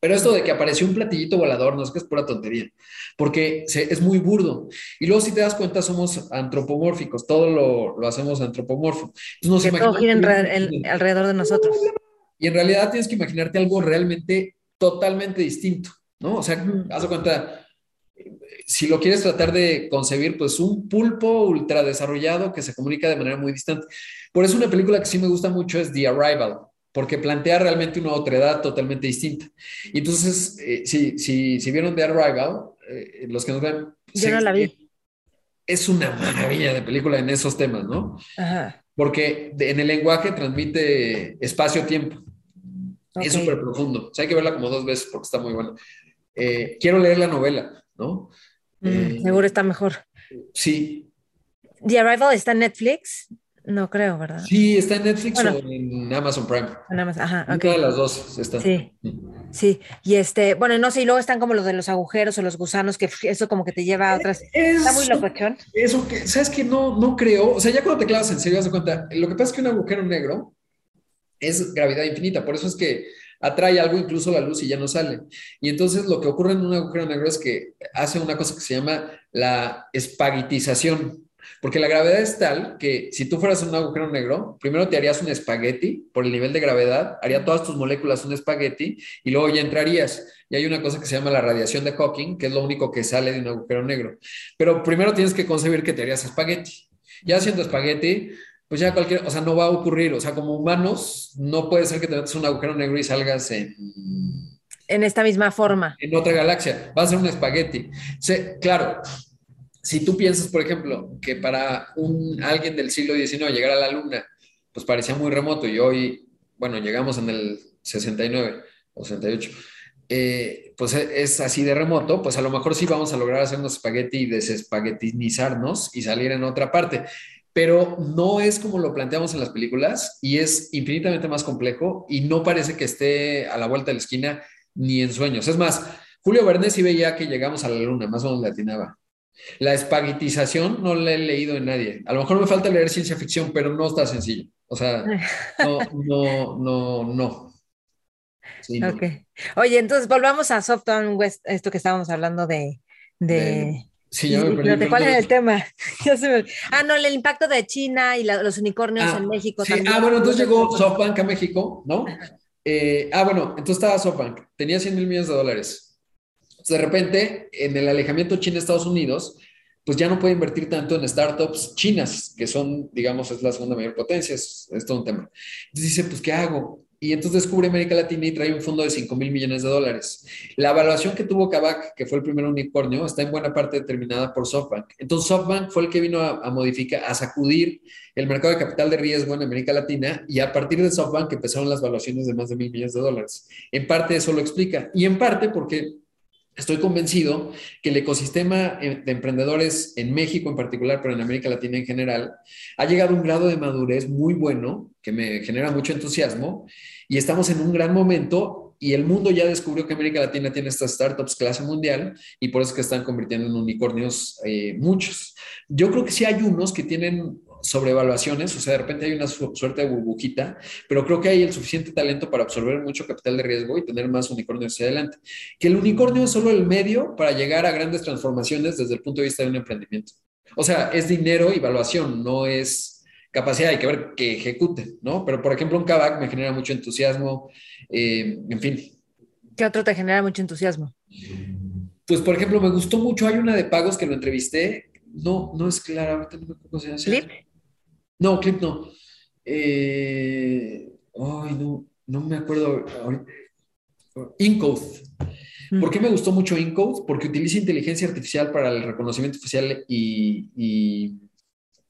Pero esto de que apareció un platillito volador, no es que es pura tontería, porque es muy burdo. Y luego, si te das cuenta, somos antropomórficos, todo lo, lo hacemos antropomorfo. Entonces, todo gira alrededor de nosotros. Y en realidad tienes que imaginarte algo realmente totalmente distinto, ¿no? O sea, haz cuenta, si lo quieres tratar de concebir, pues un pulpo ultra desarrollado que se comunica de manera muy distante. Por eso una película que sí me gusta mucho es The Arrival porque plantea realmente una otra edad totalmente distinta. Entonces, eh, si, si, si, vieron The Arrival, eh, los que nos ven... Yo no la vi. es una maravilla de película en esos temas, ¿no? Ajá. Porque en el lenguaje transmite espacio-tiempo. Es súper profundo. O sea, hay que verla como dos veces porque está muy buena. Eh, quiero leer la novela, ¿no? Mm, eh, seguro está mejor. Sí. The Arrival está en Netflix. No creo, ¿verdad? Sí, está en Netflix o en Amazon Prime. En Amazon, ajá. Una de las dos está. Sí. Sí. Y este, bueno, no sé, y luego están como los de los agujeros o los gusanos, que eso como que te lleva a otras. está muy locochón. Eso que, ¿sabes que No, no creo. O sea, ya cuando te clavas en serio, das cuenta. Lo que pasa es que un agujero negro es gravedad infinita. Por eso es que atrae algo, incluso la luz, y ya no sale. Y entonces lo que ocurre en un agujero negro es que hace una cosa que se llama la espaguetización. Porque la gravedad es tal que si tú fueras un agujero negro, primero te harías un espagueti por el nivel de gravedad, haría todas tus moléculas un espagueti y luego ya entrarías. Y hay una cosa que se llama la radiación de Hawking, que es lo único que sale de un agujero negro. Pero primero tienes que concebir que te harías espagueti. Ya haciendo espagueti, pues ya cualquier, o sea, no va a ocurrir. O sea, como humanos, no puede ser que te metas un agujero negro y salgas en... En esta misma forma. En otra galaxia. Va a ser un espagueti. claro, si tú piensas, por ejemplo, que para un, alguien del siglo XIX llegar a la Luna, pues parecía muy remoto y hoy, bueno, llegamos en el 69 o 68, eh, pues e, es así de remoto, pues a lo mejor sí vamos a lograr hacer unos espagueti y desespaguetinizarnos y salir en otra parte. Pero no es como lo planteamos en las películas y es infinitamente más complejo y no parece que esté a la vuelta de la esquina ni en sueños. Es más, Julio Verne sí veía que llegamos a la luna, más o menos latinaba. La espaguetización no la he leído en nadie. A lo mejor me falta leer ciencia ficción, pero no está sencillo. O sea, [laughs] no, no, no, no. ok. Oye, entonces volvamos a Software West, esto que estábamos hablando de. de... Sí, ya me ¿Cuál era el tema? [laughs] Ah, no, el impacto de China y los unicornios ah, en México. Sí. Ah, bueno, entonces llegó SoftBank a México, ¿no? Eh, ah, bueno, entonces estaba SoftBank, tenía 100 mil millones de dólares de repente, en el alejamiento China-Estados Unidos, pues ya no puede invertir tanto en startups chinas, que son, digamos, es la segunda mayor potencia, es, todo un tema. Entonces dice, pues, ¿qué hago? Y entonces descubre América Latina y trae un fondo de 5 mil millones de dólares. La evaluación que tuvo Kavak, que fue el primer unicornio, está en buena parte determinada por SoftBank. Entonces SoftBank fue el que vino a, modificar, a sacudir el mercado de capital de riesgo en América Latina y a partir de SoftBank empezaron las valuaciones de más de mil millones de dólares. En parte eso lo explica y en parte porque Estoy convencido que el ecosistema eh, de emprendedores en México en particular, pero en América Latina en general, ha llegado a un grado de madurez muy bueno, que me genera mucho entusiasmo, y estamos en un gran momento y el mundo ya descubrió que América Latina tiene estas startups clase mundial y por eso es que están convirtiendo en unicornios eh, muchos. Yo creo que sí hay unos que tienen sobrevaluaciones, o sea, de repente hay una suerte de burbujita, pero creo que hay el suficiente talento para absorber mucho capital de riesgo y tener más unicornios hacia adelante. Que el unicornio es solo el medio para llegar a grandes transformaciones desde el punto de vista de un emprendimiento. O sea, es dinero y evaluación, no es capacidad, hay que ver que ejecute, ¿no? Pero, por ejemplo, un Kavak me genera mucho entusiasmo, eh, en fin. ¿Qué otro te genera mucho entusiasmo? Pues, por ejemplo, me gustó mucho, hay una de pagos que lo entrevisté, no, no es clara, ahorita no me acuerdo llama. No, Clip no. Eh, ay, no, no me acuerdo. Incode. Mm. ¿Por qué me gustó mucho Incode? Porque utiliza inteligencia artificial para el reconocimiento facial y,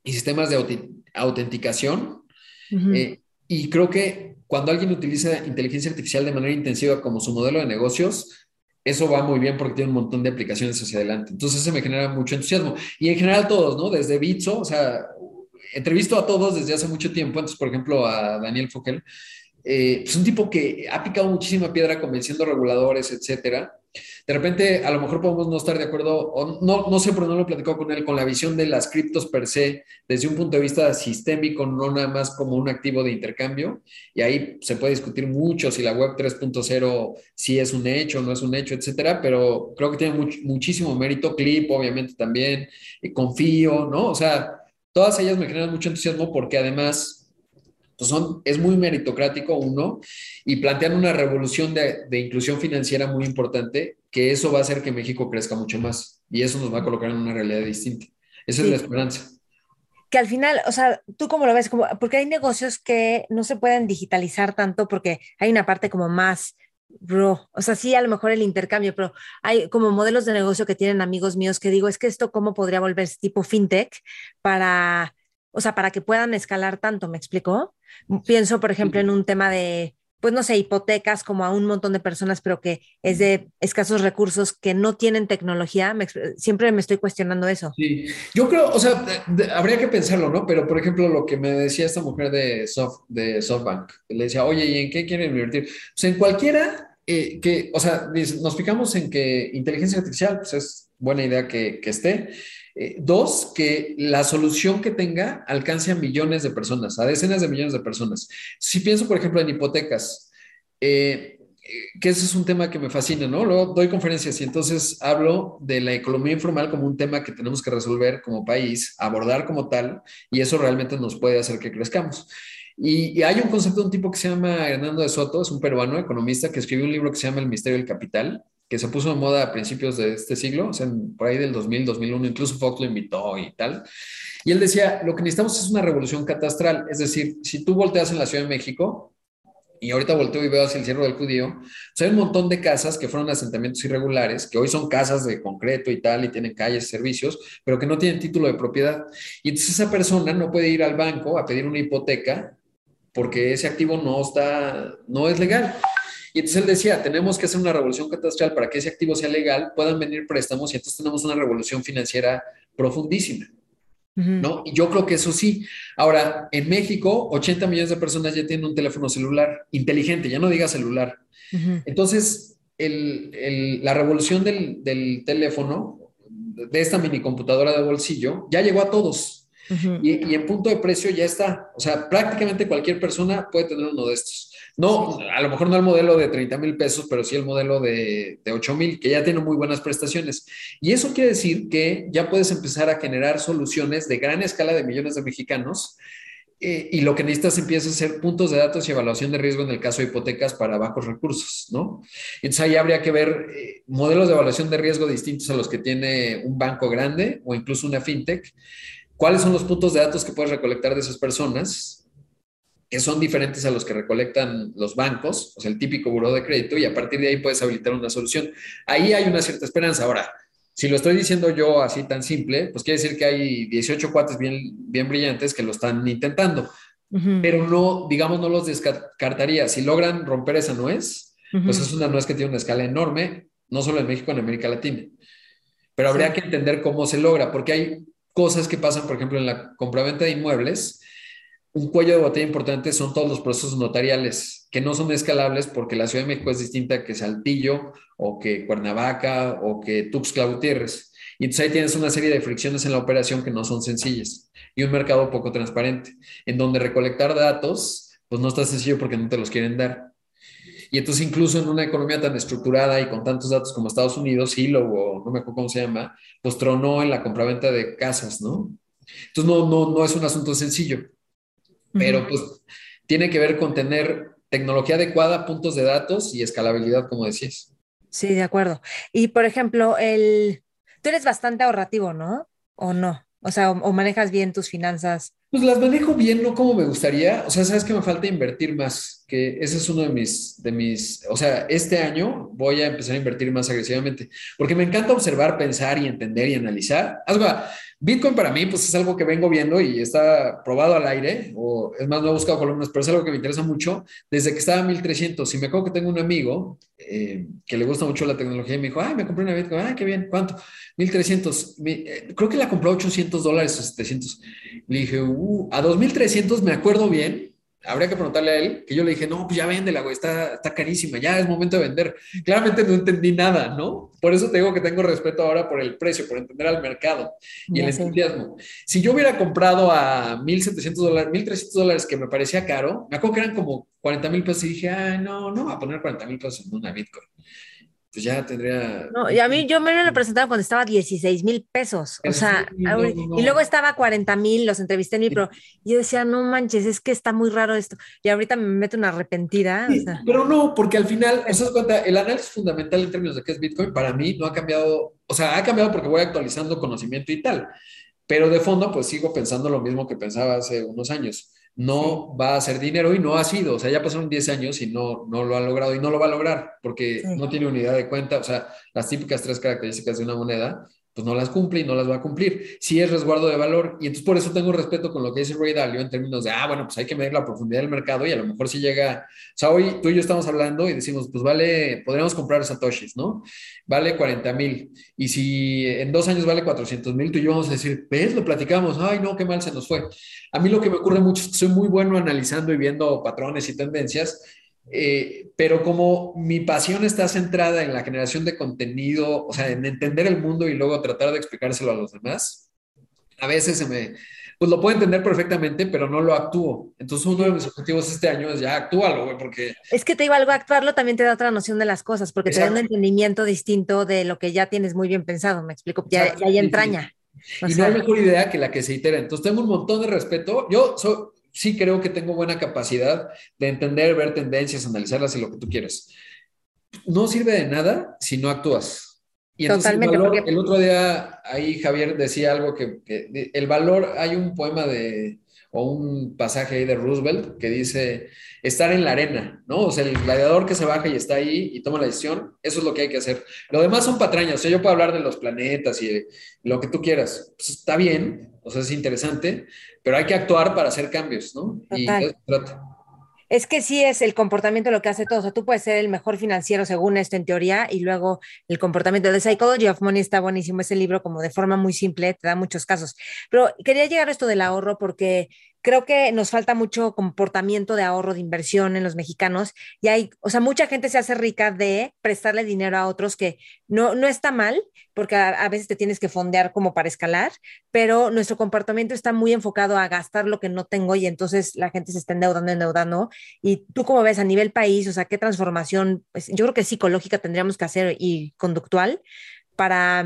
sistemas de autenticación. Eh, y creo que cuando alguien utiliza inteligencia artificial de manera intensiva como su modelo de negocios, eso va muy bien porque tiene un montón de aplicaciones hacia adelante. Entonces, eso me genera mucho entusiasmo. Y en general todos, ¿no? Desde Bitso, o sea, entrevisto a todos desde hace mucho tiempo, entonces, por ejemplo, a Daniel Fokel, eh, es un tipo que ha picado muchísima piedra convenciendo reguladores, etcétera. De repente, a lo mejor podemos no estar de acuerdo, o no, no sé, pero no lo platicó con él, con la visión de las criptos per se, desde un punto de vista sistémico, no nada más como un activo de intercambio. Y ahí se puede discutir mucho si la web 3.0 sí es un hecho no es un hecho, etcétera, pero creo que tiene muchísimo mérito. Clip, obviamente, también. confío, ¿no? O sea, Todas ellas me generan mucho entusiasmo porque además pues son, es muy meritocrático uno y plantean una revolución de, inclusión financiera muy importante que eso va a hacer que México crezca mucho más y eso nos va a colocar en una realidad distinta. Esa es la esperanza. Que al final, o sea, tú cómo lo ves, como, porque hay negocios que no se pueden digitalizar tanto porque hay una parte como más bro, o sea, sí, a lo mejor el intercambio, pero hay como modelos de negocio que tienen amigos míos que digo, es que esto cómo podría volverse tipo fintech para, o sea, para que puedan escalar tanto, ¿me explico? Pienso, por ejemplo, en un tema de, pues no sé, hipotecas como a un montón de personas, pero que es de escasos recursos que no tienen tecnología. siempre me estoy cuestionando eso. Sí, yo creo, o sea, habría que pensarlo, ¿no? Pero, por ejemplo, lo que me decía esta mujer de, Soft, de SoftBank, le decía, oye, ¿y en qué quieren invertir? Pues en cualquiera eh, que, o sea, nos fijamos en que inteligencia artificial, pues es buena idea que, que esté. Eh, dos, que la solución que tenga alcance a millones de personas, a decenas de millones de personas. Si pienso, por ejemplo, en hipotecas, eh, que ese es un tema que me fascina, ¿no? Luego doy conferencias y entonces hablo de la economía informal como un tema que tenemos que resolver como país, abordar como tal, y eso realmente nos puede hacer que crezcamos. Y, y, hay un concepto de un tipo que se llama Hernando de Soto, es un peruano economista que escribió un libro que se llama El misterio del capital, que se puso de moda a principios de este siglo, o sea, por ahí del 2000, 2001, incluso Fox lo invitó y tal. Y él decía, lo que necesitamos es una revolución catastral, es decir, si tú volteas en la Ciudad de México, y ahorita volteo y veo hacia el Cierro del Judío, pues hay un montón de casas que fueron asentamientos irregulares, que hoy son casas de concreto y tal, y tienen calles, servicios, pero que no tienen título de propiedad. Y entonces esa persona no puede ir al banco a pedir una hipoteca porque ese activo no está, no es legal. Y entonces él decía, tenemos que hacer una revolución catastral para que ese activo sea legal, puedan venir préstamos y entonces tenemos una revolución financiera profundísima. ¿No? Y yo creo que eso sí. Ahora, en México, 80 millones de personas ya tienen un teléfono celular inteligente, ya no diga celular. Entonces, la revolución del, del, teléfono, de esta mini computadora de bolsillo, ya llegó a todos. y, y, en punto de precio ya está. O sea, prácticamente cualquier persona puede tener uno de estos. No, a lo mejor no el modelo de 30 mil pesos, pero sí el modelo de, de 8 mil, que ya tiene muy buenas prestaciones. Y eso quiere decir que ya puedes empezar a generar soluciones de gran escala de millones de mexicanos. Eh, y lo que necesitas empieza a ser puntos de datos y evaluación de riesgo en el caso de hipotecas para bajos recursos, ¿no? Entonces ahí habría que ver eh, modelos de evaluación de riesgo distintos a los que tiene un banco grande o incluso una fintech. ¿Cuáles son los puntos de datos que puedes recolectar de esas personas? Que son diferentes a los que recolectan los bancos, o sea, el típico buró de crédito, y a partir de ahí puedes habilitar una solución. Ahí hay una cierta esperanza. Ahora, si lo estoy diciendo yo así tan simple, pues quiere decir que hay 18 cuates bien, bien brillantes que lo están intentando, pero no, digamos, no los descartaría. Si logran romper esa nuez, pues es una nuez que tiene una escala enorme, no solo en México, en América Latina. Pero habría que entender cómo se logra, porque hay cosas que pasan, por ejemplo, en la compraventa de inmuebles, un cuello de botella importante son todos los procesos notariales, que no son escalables porque la Ciudad de México es distinta que Saltillo o que Cuernavaca o que Tuxtla Gutiérrez. Y entonces ahí tienes una serie de fricciones en la operación que no son sencillas y un mercado poco transparente, en donde recolectar datos, pues no está sencillo porque no te los quieren dar. Y entonces incluso en una economía tan estructurada y con tantos datos como Estados Unidos, Hilo o no me acuerdo cómo se llama, pues tronó en la compraventa de casas, ¿no? Entonces no, no, no es un asunto sencillo pero pues tiene que ver con tener tecnología adecuada, puntos de datos y escalabilidad, como decías. Sí, de acuerdo. Y por ejemplo, el, tú eres bastante ahorrativo, ¿no? ¿O no? O sea, o, manejas bien tus finanzas. Pues las manejo bien, no como me gustaría. O sea, sabes que me falta invertir más, que ese es uno de mis, de mis, o sea, este año voy a empezar a invertir más agresivamente, porque me encanta observar, pensar y entender y analizar. Algo, Bitcoin para mí, pues es algo que vengo viendo y está probado al aire, o es más, no he buscado columnas, pero es algo que me interesa mucho desde que estaba en 1300. Y me acuerdo que tengo un amigo eh, que le gusta mucho la tecnología y me dijo, ay, me compré una Bitcoin, ay, qué bien, ¿cuánto? 1300. Eh, creo que la compró 800 dólares o 700. Le dije, uh, a 2300 me acuerdo bien, habría que preguntarle a él, que yo le dije, no, pues ya véndela, güey, está, está carísima, ya es momento de vender. Claramente no entendí nada, ¿no? Por eso te digo que tengo respeto ahora por el precio, por entender al mercado y el entusiasmo. Si yo hubiera comprado a 1.700 dólares, 1.300 dólares, que me parecía caro, me acuerdo que eran como 40 mil pesos y dije, ay, no, no va a poner 40 mil pesos en una Bitcoin pues ya tendría. No, y a mí yo me lo presentaba cuando estaba 16 mil pesos. O sea, y luego estaba 40 mil, los entrevisté en mi pro. Y yo decía, no manches, es que está muy raro esto. Y ahorita me meto una arrepentida. Pero no, porque al final, eso es cuenta, el análisis fundamental en términos de qué es Bitcoin para mí no ha cambiado. O sea, ha cambiado porque voy actualizando conocimiento y tal. Pero de fondo, pues sigo pensando lo mismo que pensaba hace unos años. No va a hacer dinero y no ha sido. O sea, ya pasaron 10 años y no, no lo ha logrado y no lo va a lograr porque no tiene unidad de cuenta. O sea, las típicas tres características de una moneda pues no las cumple y no las va a cumplir. Si es resguardo de valor, y entonces por eso tengo respeto con lo que dice Ray Dalio en términos de, ah, bueno, pues hay que medir la profundidad del mercado y a lo mejor si llega, o sea, hoy tú y yo estamos hablando y decimos, pues vale, podríamos comprar satoshis, ¿no? Vale 40 mil. Y si en dos años vale 400 mil, tú y yo vamos a decir, ¿ves? Lo platicamos, ay, no, qué mal se nos fue. A mí lo que me ocurre mucho es que soy muy bueno analizando y viendo patrones y tendencias eh, pero como mi pasión está centrada en la generación de contenido, o sea, en entender el mundo y luego tratar de explicárselo a los demás, a veces se me, pues lo puedo entender perfectamente, pero no lo actúo. Entonces uno de mis objetivos este año es ya actúalo, güey, porque... Es que te digo algo, actuarlo también te da otra noción de las cosas, porque te da un entendimiento distinto de lo que ya tienes muy bien pensado, me explico, ya, ya hay entraña. y no hay mejor idea que la que se itera. Entonces tengo un montón de respeto. Yo soy, sí creo que tengo buena capacidad de entender, ver tendencias, analizarlas y lo que tú quieres. No sirve de nada si no actúas. Y entonces Totalmente, el, el otro día ahí Javier decía algo que, que, el valor, hay un poema de, o un pasaje ahí de Roosevelt que dice estar en la arena, ¿no? O sea, el gladiador que se baja y está ahí y toma la decisión, eso es lo que hay que hacer. Lo demás son patrañas, o sea, yo puedo hablar de los planetas y lo que tú quieras, pues está bien, o sea, es interesante, pero hay que actuar para hacer cambios, ¿no? Y eso trata. Es que sí es el comportamiento lo que hace todo. O sea, tú puedes ser el mejor financiero según esto en teoría y luego el comportamiento. The Psychology of Money está buenísimo ese libro, como de forma muy simple, te da muchos casos. Pero quería llegar a esto del ahorro porque creo que nos falta mucho comportamiento de ahorro, de inversión en los mexicanos y hay, o sea, mucha gente se hace rica de prestarle dinero a otros que no, no está mal, porque a, veces te tienes que fondear como para escalar, pero nuestro comportamiento está muy enfocado a gastar lo que no tengo y entonces la gente se está endeudando, endeudando. Y tú como ves a nivel país, o sea, qué transformación, pues, yo creo que psicológica tendríamos que hacer y conductual para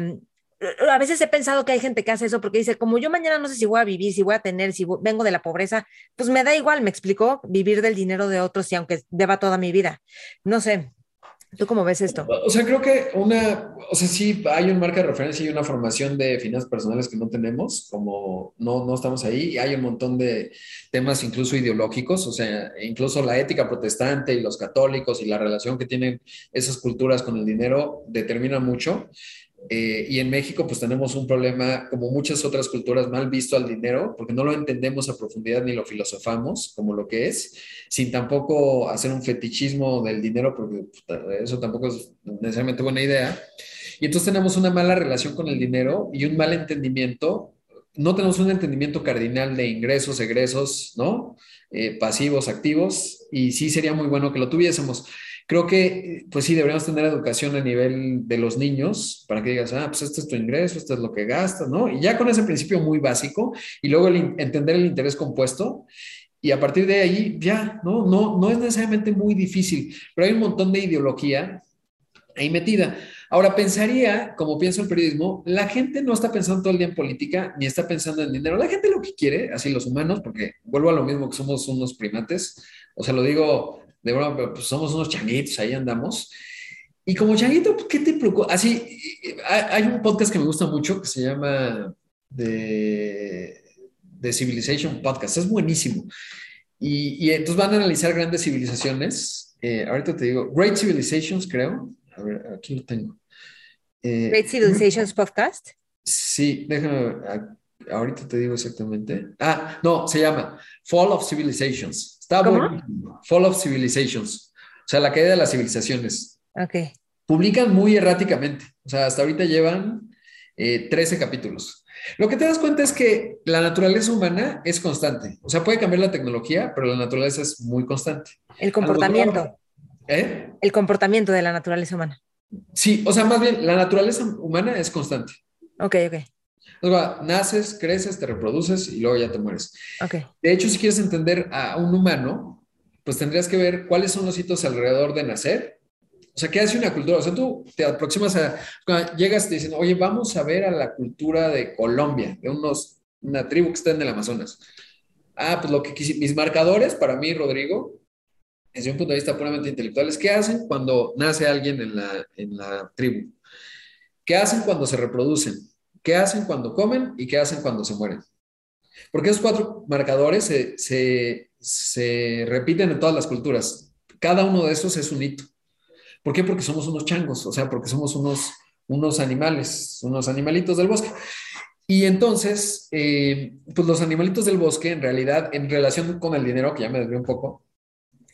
a veces he pensado que hay gente que hace eso porque dice, como yo mañana no sé si voy a vivir, si voy a tener, si vengo de la pobreza, pues me da igual, me explicó, vivir del dinero de otros y aunque deba toda mi vida. No sé, ¿tú cómo ves esto? O sea, creo que una, o sea, sí hay un marca de referencia y una formación de finanzas personales que no tenemos, como no, no estamos ahí, y hay un montón de temas incluso ideológicos, o sea, incluso la ética protestante y los católicos y la relación que tienen esas culturas con el dinero determina mucho. Eh, y en México pues tenemos un problema, como muchas otras culturas, mal visto al dinero, porque no lo entendemos a profundidad ni lo filosofamos como lo que es, sin tampoco hacer un fetichismo del dinero, porque eso tampoco es necesariamente buena idea. Y entonces tenemos una mala relación con el dinero y un mal entendimiento. No tenemos un entendimiento cardinal de ingresos, egresos, ¿no? Eh, pasivos, activos, y sí sería muy bueno que lo tuviésemos. Creo que, pues sí, deberíamos tener educación a nivel de los niños para que digas, ah, pues este es tu ingreso, esto es lo que gastas, ¿no? Y ya con ese principio muy básico y luego entender el interés compuesto y a partir de ahí ya, ¿no? No, no es necesariamente muy difícil, pero hay un montón de ideología ahí metida. Ahora, pensaría, como pienso el periodismo, la gente no está pensando todo el día en política ni está pensando en dinero. La gente lo que quiere, así los humanos, porque vuelvo a lo mismo que somos unos primates, o sea, lo digo de broma, pues somos unos changuitos, ahí andamos. Y como changuito, ¿qué te preocupa? Así, hay un podcast que me gusta mucho que se llama The, Civilization Podcast, es buenísimo. Y, y, entonces van a analizar grandes civilizaciones. Eh, ahorita te digo, Great Civilizations, creo. A ver, aquí lo tengo. Eh, Great Civilizations Podcast. Sí, déjame, ahorita te digo exactamente. Ah, no, se llama Fall of Civilizations. Está buenísimo. Fall of Civilizations. O sea, la caída de las civilizaciones. Ok. Publican muy erráticamente. O sea, hasta ahorita llevan 13 eh, capítulos. Lo que te das cuenta es que la naturaleza humana es constante. O sea, puede cambiar la tecnología, pero la naturaleza es muy constante. El comportamiento. ¿Eh? El comportamiento de la naturaleza humana. Sí, o sea, más bien, la naturaleza humana es constante. Ok, ok naces, creces, te reproduces y luego ya te mueres. Okay. De hecho, si quieres entender a un humano, pues tendrías que ver cuáles son los hitos alrededor de nacer. O sea, ¿qué hace una cultura? O sea, tú te aproximas a, llegas y te dicen, oye, vamos a ver a la cultura de Colombia, de unos, una tribu que está en el Amazonas. Ah, pues lo que quise, mis marcadores para mí, Rodrigo, desde un punto de vista puramente intelectual, es qué hacen cuando nace alguien en la, en la tribu. ¿Qué hacen cuando se reproducen? ¿Qué hacen cuando comen y qué hacen cuando se mueren? Porque esos cuatro marcadores se, se repiten en todas las culturas. Cada uno de esos es un hito. ¿Por qué? Porque somos unos changos, o sea, porque somos unos, unos animales, unos animalitos del bosque. Y entonces, eh, pues los animalitos del bosque, en realidad, en relación con el dinero, que ya me desvió un poco,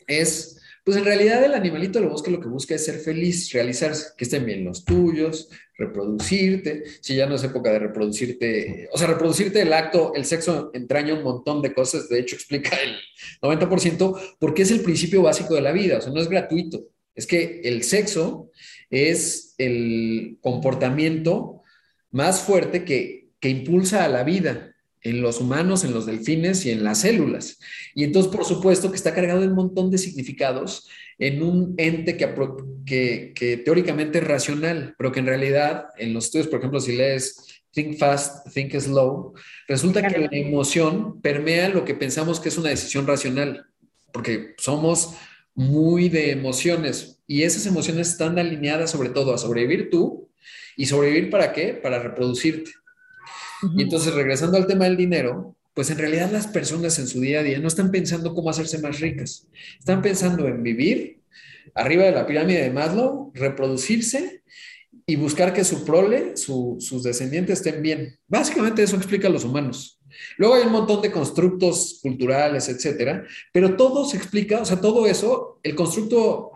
es, pues en realidad el animalito del bosque lo que busca es ser feliz, realizarse, que estén bien los tuyos, reproducirte, si ya no es época de reproducirte, o sea, reproducirte el acto, el sexo entraña un montón de cosas, de hecho explica el 90%, porque es el principio básico de la vida, o sea, no es gratuito, es que el sexo es el comportamiento más fuerte que, que impulsa a la vida en los humanos, en los delfines y en las células. Y entonces, por supuesto, que está cargado de un montón de significados en un ente que, que, que, teóricamente es racional, pero que en realidad, en los estudios, por ejemplo, si lees Think Fast, Think Slow, resulta que la emoción permea lo que pensamos que es una decisión racional, porque somos muy de emociones y esas emociones están alineadas sobre todo a sobrevivir tú y sobrevivir para qué? Para reproducirte. Y entonces regresando al tema del dinero, pues en realidad las personas en su día a día no están pensando cómo hacerse más ricas, están pensando en vivir arriba de la pirámide de Maslow, reproducirse y buscar que su prole, sus descendientes estén bien. Básicamente eso explica a los humanos. Luego hay un montón de constructos culturales, etcétera, pero todo se explica, o sea, todo eso, el constructo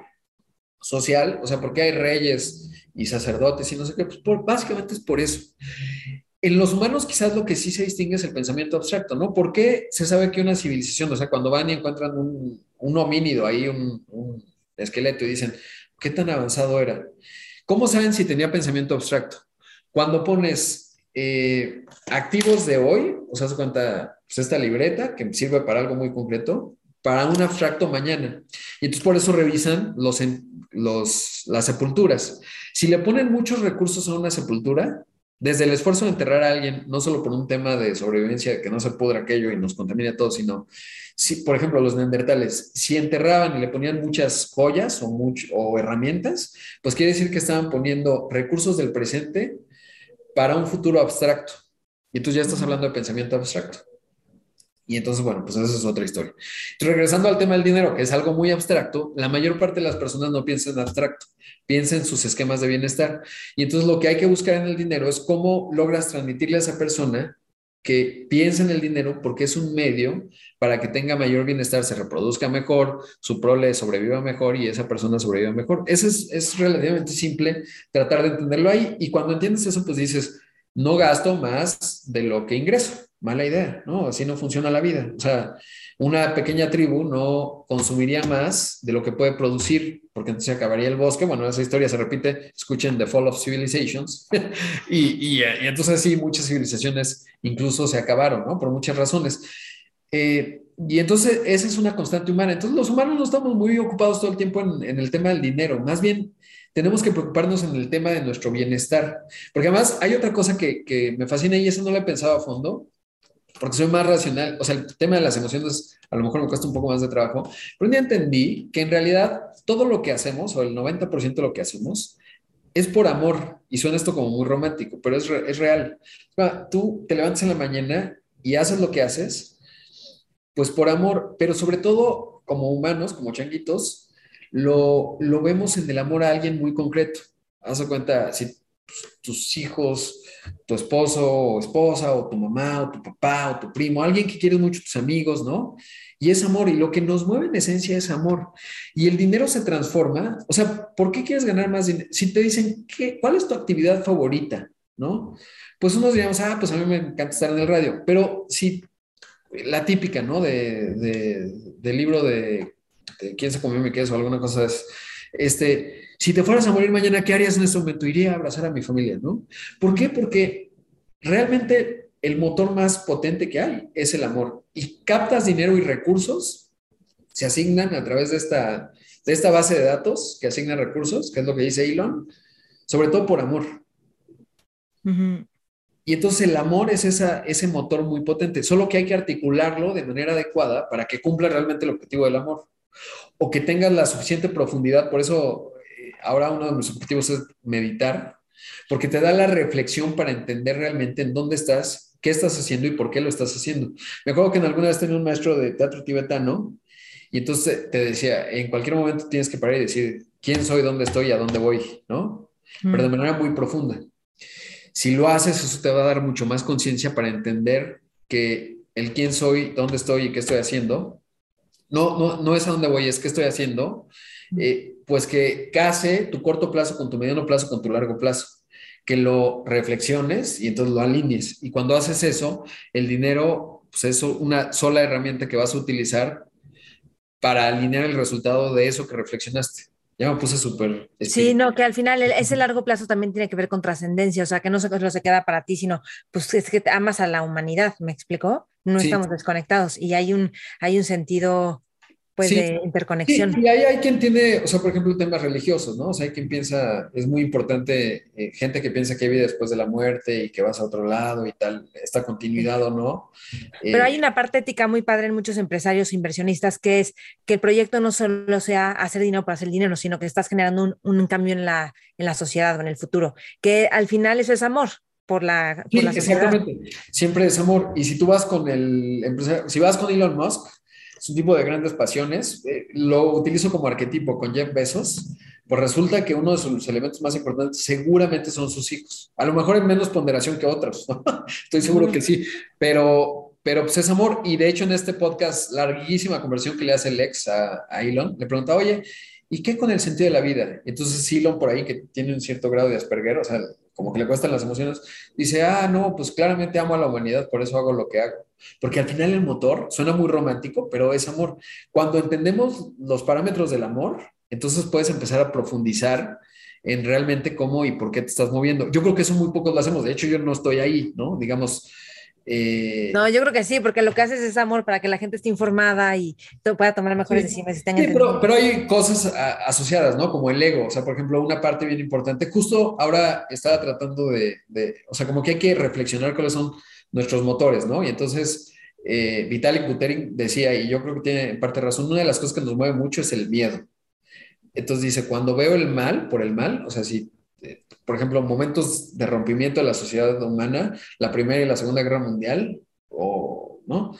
social, o sea, porque hay reyes y sacerdotes y no sé qué, pues básicamente es por eso. En los humanos quizás lo que sí se distingue es el pensamiento abstracto, ¿no? ¿Por qué se sabe que una civilización, o sea, cuando van y encuentran un, un homínido ahí, un, esqueleto y dicen, ¿qué tan avanzado era? ¿Cómo saben si tenía pensamiento abstracto? Cuando pones eh, activos de hoy, o sea, se cuenta pues, esta libreta que sirve para algo muy concreto, para un abstracto mañana. Y entonces por eso revisan los, los, las sepulturas. Si le ponen muchos recursos a una sepultura, desde el esfuerzo de enterrar a alguien, no solo por un tema de sobrevivencia, que no se pudra aquello y nos contamine a todos, sino, si, por ejemplo, los neandertales, si enterraban y le ponían muchas joyas o, o herramientas, pues quiere decir que estaban poniendo recursos del presente para un futuro abstracto. Y entonces ya estás hablando de pensamiento abstracto. Y entonces, bueno, pues esa es otra historia. regresando al tema del dinero, que es algo muy abstracto, la mayor parte de las personas no piensan en abstracto, piensan en sus esquemas de bienestar. Y entonces lo que hay que buscar en el dinero es cómo logras transmitirle a esa persona que piensa en el dinero porque es un medio para que tenga mayor bienestar, se reproduzca mejor, su prole sobreviva mejor y esa persona sobreviva mejor. Eso es, es relativamente simple tratar de entenderlo ahí y cuando entiendes eso, pues dices, no gasto más de lo que ingreso. Mala idea, ¿no? Así no funciona la vida. O sea, una pequeña tribu no consumiría más de lo que puede producir, porque entonces acabaría el bosque. Bueno, esa historia se repite, escuchen The Fall of Civilizations. [laughs] y, y, entonces sí, muchas civilizaciones incluso se acabaron, ¿no? Por muchas razones. Eh, y entonces esa es una constante humana. Entonces los humanos no estamos muy ocupados todo el tiempo en, en el tema del dinero. Más bien tenemos que preocuparnos en el tema de nuestro bienestar. Porque además hay otra cosa que, que me fascina y eso no lo he pensado a fondo, porque soy más racional. O sea, el tema de las emociones a lo mejor me cuesta un poco más de trabajo, pero un día entendí que en realidad todo lo que hacemos, o el 90% de lo que hacemos, es por amor. Y suena esto como muy romántico, pero es, es real. Tú te levantas en la mañana y haces lo que haces, pues por amor, pero sobre todo como humanos, como changuitos, lo, lo vemos en el amor a alguien muy concreto. Haz cuenta, si tus hijos, tu esposo o esposa, o tu mamá, o tu papá, o tu primo, alguien que quieres mucho, tus amigos, ¿no? Y es amor, y lo que nos mueve en esencia es amor. Y el dinero se transforma, o sea, ¿por qué quieres ganar más dinero? Si te dicen, ¿qué, ¿cuál es tu actividad favorita? ¿No? Pues unos diríamos, ah, pues a mí me encanta estar en el radio, pero si la típica, ¿no? De, de, del libro de este, quién se comió mi queso, alguna cosa es, este, si te fueras a morir mañana, ¿qué harías en este momento? Iría a abrazar a mi familia, ¿no? ¿Por qué? Porque realmente el motor más potente que hay es el amor. Y captas dinero y recursos, se asignan a través de esta, de esta base de datos que asigna recursos, que es lo que dice Elon, sobre todo por amor. Y entonces el amor es esa, ese motor muy potente, solo que hay que articularlo de manera adecuada para que cumpla realmente el objetivo del amor o que tengas la suficiente profundidad. Por eso ahora uno de mis objetivos es meditar, porque te da la reflexión para entender realmente en dónde estás qué estás haciendo y por qué lo estás haciendo. Me acuerdo que en alguna vez tenía un maestro de teatro tibetano y entonces te decía, en cualquier momento tienes que parar y decir quién soy, dónde estoy y a dónde voy, ¿no? Pero de manera muy profunda. Si lo haces, eso te va a dar mucho más conciencia para entender que el quién soy, dónde estoy y qué estoy haciendo, no, no, no es a dónde voy, es qué estoy haciendo, eh, pues que case tu corto plazo con tu mediano plazo, con tu largo plazo que lo reflexiones y entonces lo alinees. Y cuando haces eso, el dinero pues es una sola herramienta que vas a utilizar para alinear el resultado de eso que reflexionaste. Ya me puse súper... Sí, no, que al final ese largo plazo también tiene que ver con trascendencia, o sea, que no solo se queda para ti, sino pues es que amas a la humanidad, ¿me explicó? No estamos desconectados y hay un, hay un sentido pues, de interconexión. y ahí hay quien tiene, o sea, por ejemplo, temas religiosos, ¿no? O sea, hay quien piensa, es muy importante, eh, gente que piensa que hay vida después de la muerte y que vas a otro lado y tal, esta continuidad o no. Pero hay eh, una parte ética muy padre en muchos empresarios, inversionistas, que es que el proyecto no solo sea hacer dinero para hacer dinero, sino que estás generando un, cambio en la, en la sociedad o en el futuro, que al final eso es amor, por la, por la Exactamente. Siempre es amor. Y si tú vas con el empresario, si vas con Elon Musk, es un tipo de grandes pasiones. Eh, lo utilizo como arquetipo con Jeff Bezos, pues resulta que uno de sus elementos más importantes seguramente son sus hijos. A lo mejor en menos ponderación que otros, [laughs] estoy seguro que sí, pero, pero pues es amor. Y de hecho en este podcast, larguísima conversión que le hace el ex a, a Elon, le pregunta, oye, ¿y qué con el sentido de la vida? Entonces Elon por ahí, que tiene un cierto grado de Asperger, o sea, como que le cuestan las emociones, dice, ah, no, pues claramente amo a la humanidad, por eso hago lo que hago. Porque al final el motor suena muy romántico, pero es amor. Cuando entendemos los parámetros del amor, entonces puedes empezar a profundizar en realmente cómo y por qué te estás moviendo. Yo creo que eso muy pocos lo hacemos. De hecho, yo no estoy ahí, ¿no? Digamos, eh, no, yo creo que sí, porque lo que haces es amor para que la gente esté informada y pueda tomar mejores decisiones. Sí, pero, pero, hay cosas asociadas, ¿no? Como el ego, o sea, por ejemplo, una parte bien importante, justo ahora estaba tratando de, o sea, como que hay que reflexionar cuáles son nuestros motores, ¿no? Y entonces, eh, Vitalik Buterin decía, y yo creo que tiene en parte razón, una de las cosas que nos mueve mucho es el miedo. Entonces dice, cuando veo el mal, por el mal, o sea, si por ejemplo, momentos de rompimiento de la sociedad humana, la Primera y la Segunda Guerra Mundial, o, ¿no?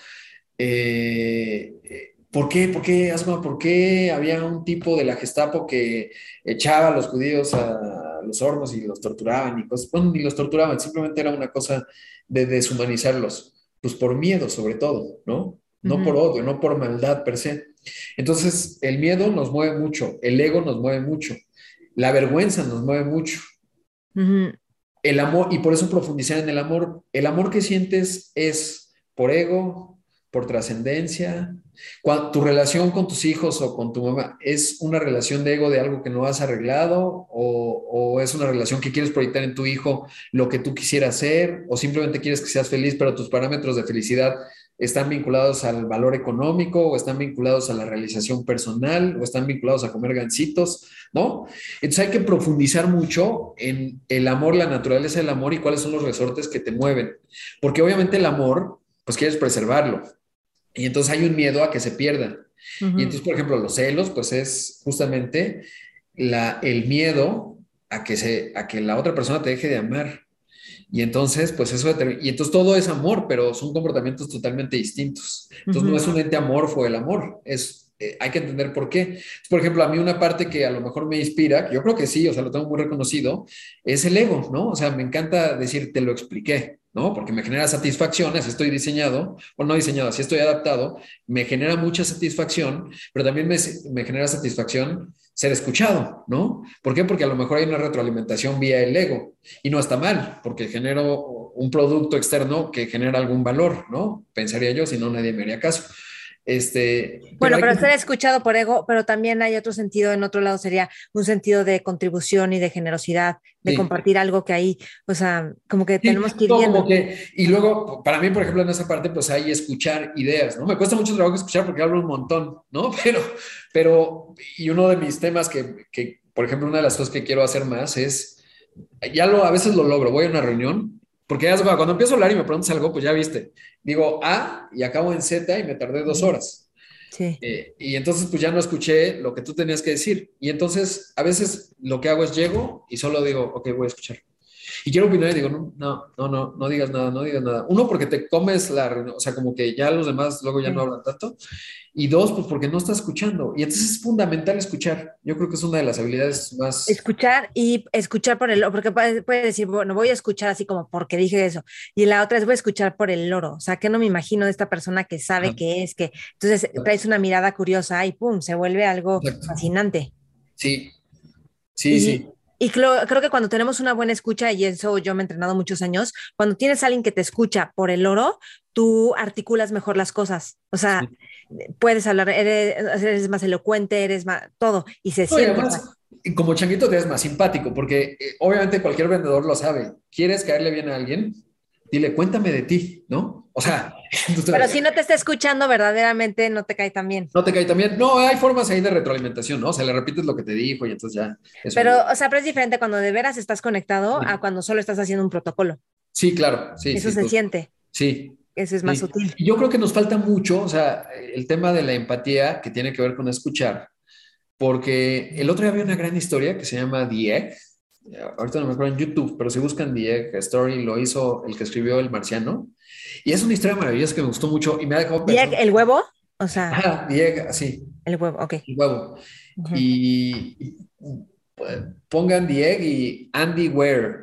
Eh, ¿Por qué? ¿Por qué, Asma? ¿Por qué había un tipo de la Gestapo que echaba a los judíos a los hornos y los torturaban y cosas? Bueno, ni los torturaban, simplemente era una cosa de deshumanizarlos, pues por miedo sobre todo, ¿no? No por odio, no por maldad per se. Entonces, el miedo nos mueve mucho, el ego nos mueve mucho. La vergüenza nos mueve mucho. El amor, y por eso profundizar en el amor. El amor que sientes es por ego, por trascendencia. Tu relación con tus hijos o con tu mamá es una relación de ego de algo que no has arreglado o, o, es una relación que quieres proyectar en tu hijo lo que tú quisieras ser o simplemente quieres que seas feliz, pero tus parámetros de felicidad están vinculados al valor económico o están vinculados a la realización personal o están vinculados a comer gancitos, ¿no? Entonces hay que profundizar mucho en el amor, la naturaleza del amor y cuáles son los resortes que te mueven, porque obviamente el amor, pues quieres preservarlo y entonces hay un miedo a que se pierda. Y entonces, por ejemplo, los celos, pues es justamente la, el miedo a que, se, a que la otra persona te deje de amar. Y entonces, pues eso, y entonces todo es amor, pero son comportamientos totalmente distintos. Entonces no es un ente amorfo el amor, es, eh, hay que entender por qué. Por ejemplo, a mí una parte que a lo mejor me inspira, yo creo que sí, o sea, lo tengo muy reconocido, es el ego, ¿no? O sea, me encanta decir, te lo expliqué, ¿no? Porque me genera satisfacción, así estoy diseñado, o no diseñado, así estoy adaptado, me genera mucha satisfacción, pero también me, me genera satisfacción ser escuchado, ¿no? ¿Por qué? Porque a lo mejor hay una retroalimentación vía el ego y no está mal, porque genero un producto externo que genera algún valor, ¿no? Pensaría yo, si no nadie me haría caso. Este, bueno, pero, ser escuchado por ego, pero también hay otro sentido, en otro lado sería un sentido de contribución y de generosidad, de compartir algo que ahí, o sea, como que tenemos que ir viendo. y luego, para mí, por ejemplo, en esa parte, pues hay escuchar ideas, ¿no? Me cuesta mucho trabajo escuchar porque hablo un montón, ¿no? [laughs] Pero, pero, y uno de mis temas que, que por ejemplo, una de las cosas que quiero hacer más es, ya lo, a veces lo logro, voy a una reunión porque cuando empiezo a hablar y me preguntas algo, pues ya viste. Digo A y acabo en Z y me tardé dos horas. Sí. Eh, y entonces pues ya no escuché lo que tú tenías que decir. Y entonces a veces lo que hago es llego y solo digo, ok, voy a escuchar. Y quiero opinar y digo, no, no, no, no, no digas nada, no digas nada. Uno, porque te comes la reunión, o sea, como que ya los demás luego ya no hablan tanto. Y dos, pues porque no estás escuchando. Y entonces es fundamental escuchar. Yo creo que es una de las habilidades más... Escuchar y escuchar por el porque puede, puede decir, bueno, voy a escuchar así como porque dije eso. Y la otra es voy a escuchar por el loro. O sea, que no me imagino de esta persona que sabe qué es, que entonces traes una mirada curiosa y pum, se vuelve algo fascinante. Sí, sí, sí. Y creo, que cuando tenemos una buena escucha, y eso yo me he entrenado muchos años, cuando tienes a alguien que te escucha por el oro, tú articulas mejor las cosas. O sea, puedes hablar, eres, más elocuente, eres más todo, y se siente. Y como changuito te es más simpático, porque eh, obviamente cualquier vendedor lo sabe. ¿Quieres caerle bien a alguien? Dile, cuéntame de ti, ¿no? O sea, [laughs] pero si no te está escuchando verdaderamente, no te cae tan bien. No te cae tan bien. No, hay formas ahí de retroalimentación, ¿no? O sea, le repites lo que te dijo y entonces ya. Pero, o sea, pero es diferente cuando de veras estás conectado a cuando solo estás haciendo un protocolo. Sí, claro. Sí, Eso se siente. Sí. Eso es más sutil. Y yo creo que nos falta mucho, o sea, el tema de la empatía que tiene que ver con escuchar, porque el otro día había una gran historia que se llama The ahorita no me acuerdo en YouTube, pero si buscan The Story, lo hizo el que escribió El Marciano, y es una historia maravillosa que me gustó mucho y me ha dejado pensando. ¿El huevo? O sea. Ah, The sí. El huevo, ok. El huevo. y, pues, pongan The y Andy Ware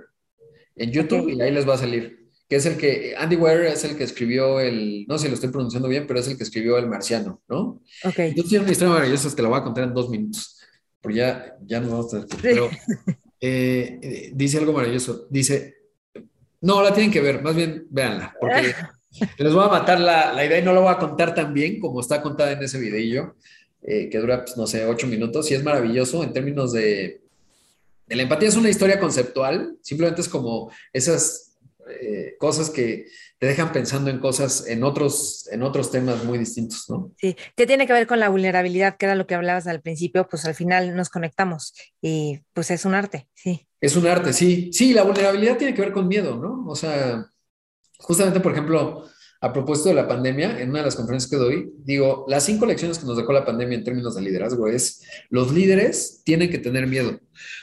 en YouTube y ahí les va a salir. Que es el que, Andy Ware es el que escribió el, no sé si lo estoy pronunciando bien, pero es el que escribió El Marciano, ¿no? Ok. Entonces tiene una historia maravillosa que la voy a contar en dos minutos, porque ya, ya nos vamos a estar. Pero [laughs] eh, dice algo maravilloso. Dice, no, la tienen que ver, más bien véanla, porque [laughs] les voy a matar la, la, idea y no la voy a contar tan bien como está contada en ese videillo, eh, que dura, pues, no sé, ocho minutos y es maravilloso en términos de, de la empatía. Es una historia conceptual, simplemente es como esas eh, cosas que te dejan pensando en cosas, en otros, en otros temas muy distintos, ¿no? Sí, ¿qué tiene que ver con la vulnerabilidad, que era lo que hablabas al principio, pues al final nos conectamos y pues es un arte, sí. Es un arte, sí. Sí, la vulnerabilidad tiene que ver con miedo, ¿no? O sea, justamente, por ejemplo, a propósito de la pandemia, en una de las conferencias que doy, digo, las cinco lecciones que nos dejó la pandemia en términos de liderazgo es, los líderes tienen que tener miedo,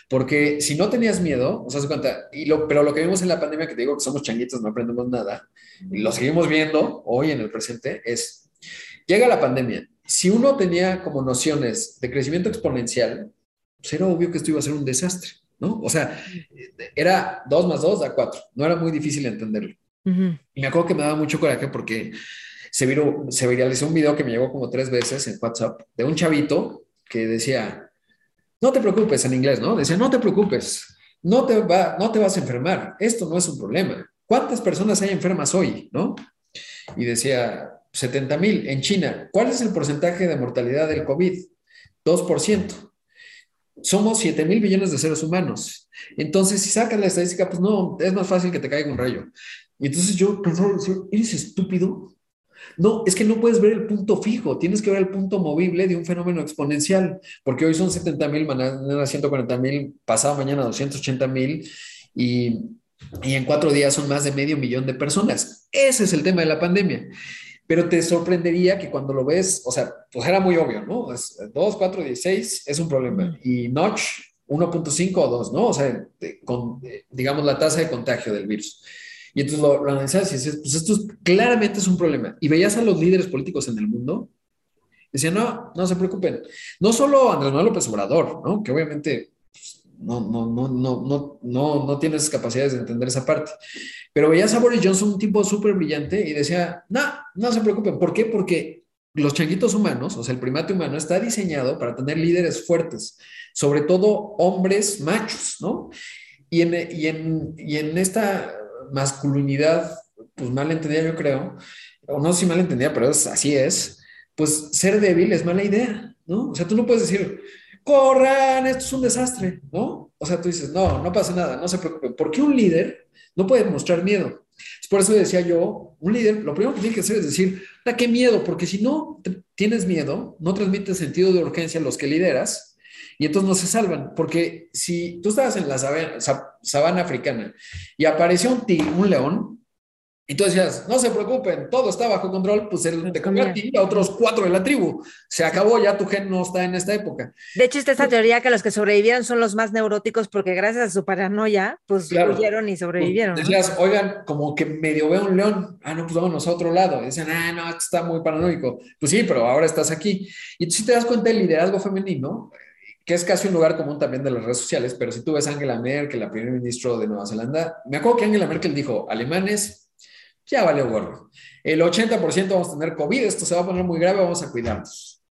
porque si no tenías miedo, o sea, se cuenta, y lo, pero lo que vimos en la pandemia, que te digo que somos changuitos, no aprendemos nada, y lo seguimos viendo hoy en el presente, es, llega la pandemia, si uno tenía como nociones de crecimiento exponencial, pues era obvio que esto iba a ser un desastre, ¿no? O sea, era 2 más 2 da 4, no era muy difícil entenderlo. Y me acuerdo que me daba mucho coraje porque se, viró, se viralizó un video que me llegó como tres veces en WhatsApp de un chavito que decía, no te preocupes en inglés, ¿no? Decía, no te preocupes, no te, va, no te vas a enfermar, esto no es un problema. ¿Cuántas personas hay enfermas hoy, no? Y decía, 70 mil en China. ¿Cuál es el porcentaje de mortalidad del COVID? 2%. Somos 7 mil billones de seres humanos. Entonces, si sacas la estadística, pues no, es más fácil que te caiga un rayo. Y entonces yo pensaba, ¿eres estúpido? No, es que no puedes ver el punto fijo, tienes que ver el punto movible de un fenómeno exponencial, porque hoy son 70 mil, mañana 140 mil, pasado mañana 280 mil, y, y en cuatro días son más de medio millón de personas. Ese es el tema de la pandemia. Pero te sorprendería que cuando lo ves, o sea, pues era muy obvio, ¿no? 2, 4, 16 es un problema. Y Notch, 1.5 o 2, ¿no? O sea, con, digamos, la tasa de contagio del virus. Y entonces lo, analizas y dices, pues esto claramente es un problema. Y veías a los líderes políticos en el mundo, decían, no, no se preocupen. No solo Andrés Manuel López Obrador, ¿no? Que obviamente pues, no, no, no, no, no, no, no tienes capacidades de entender esa parte. Pero veías a Boris Johnson, un tipo súper brillante, y decía, no, no se preocupen. ¿Por qué? Porque los changuitos humanos, o sea, el primate humano, está diseñado para tener líderes fuertes, sobre todo hombres machos, ¿no? Y en, y en, y en esta masculinidad, pues mal entendida yo creo, o no si mal entendida, pero así es, pues ser débil es mala idea, ¿no? O sea, tú no puedes decir, corran, esto es un desastre, ¿no? O sea, tú dices, no, no pasa nada, no se preocupen, porque un líder no puede mostrar miedo. Por eso decía yo, un líder, lo primero que tiene que hacer es decir, ¿a qué miedo? Porque si no tienes miedo, no transmites sentido de urgencia a los que lideras, y entonces no se salvan, porque si tú estabas en la sabana, africana y apareció un, un león, Y tú decías, no se preocupen, todo está bajo control, pues él te comió a ti y a otros cuatro de la tribu. Se acabó, ya tu gen no está en esta época. De hecho, está esta teoría que los que sobrevivieron son los más neuróticos porque gracias a su paranoia, pues huyeron y sobrevivieron. Pues, decías, oigan, como que medio veo un león, ah, no, pues vámonos a otro lado. Y decían, ah, no, esto está muy paranoico. Pues sí, pero ahora estás aquí. Y tú sí te das cuenta del liderazgo femenino, que es casi un lugar común también de las redes sociales, pero si tú ves a Angela Merkel, la primer ministro de Nueva Zelanda, me acuerdo que Angela Merkel dijo, alemanes ya vale gorro. El 80% vamos a tener COVID, esto se va a poner muy grave, vamos a cuidarnos.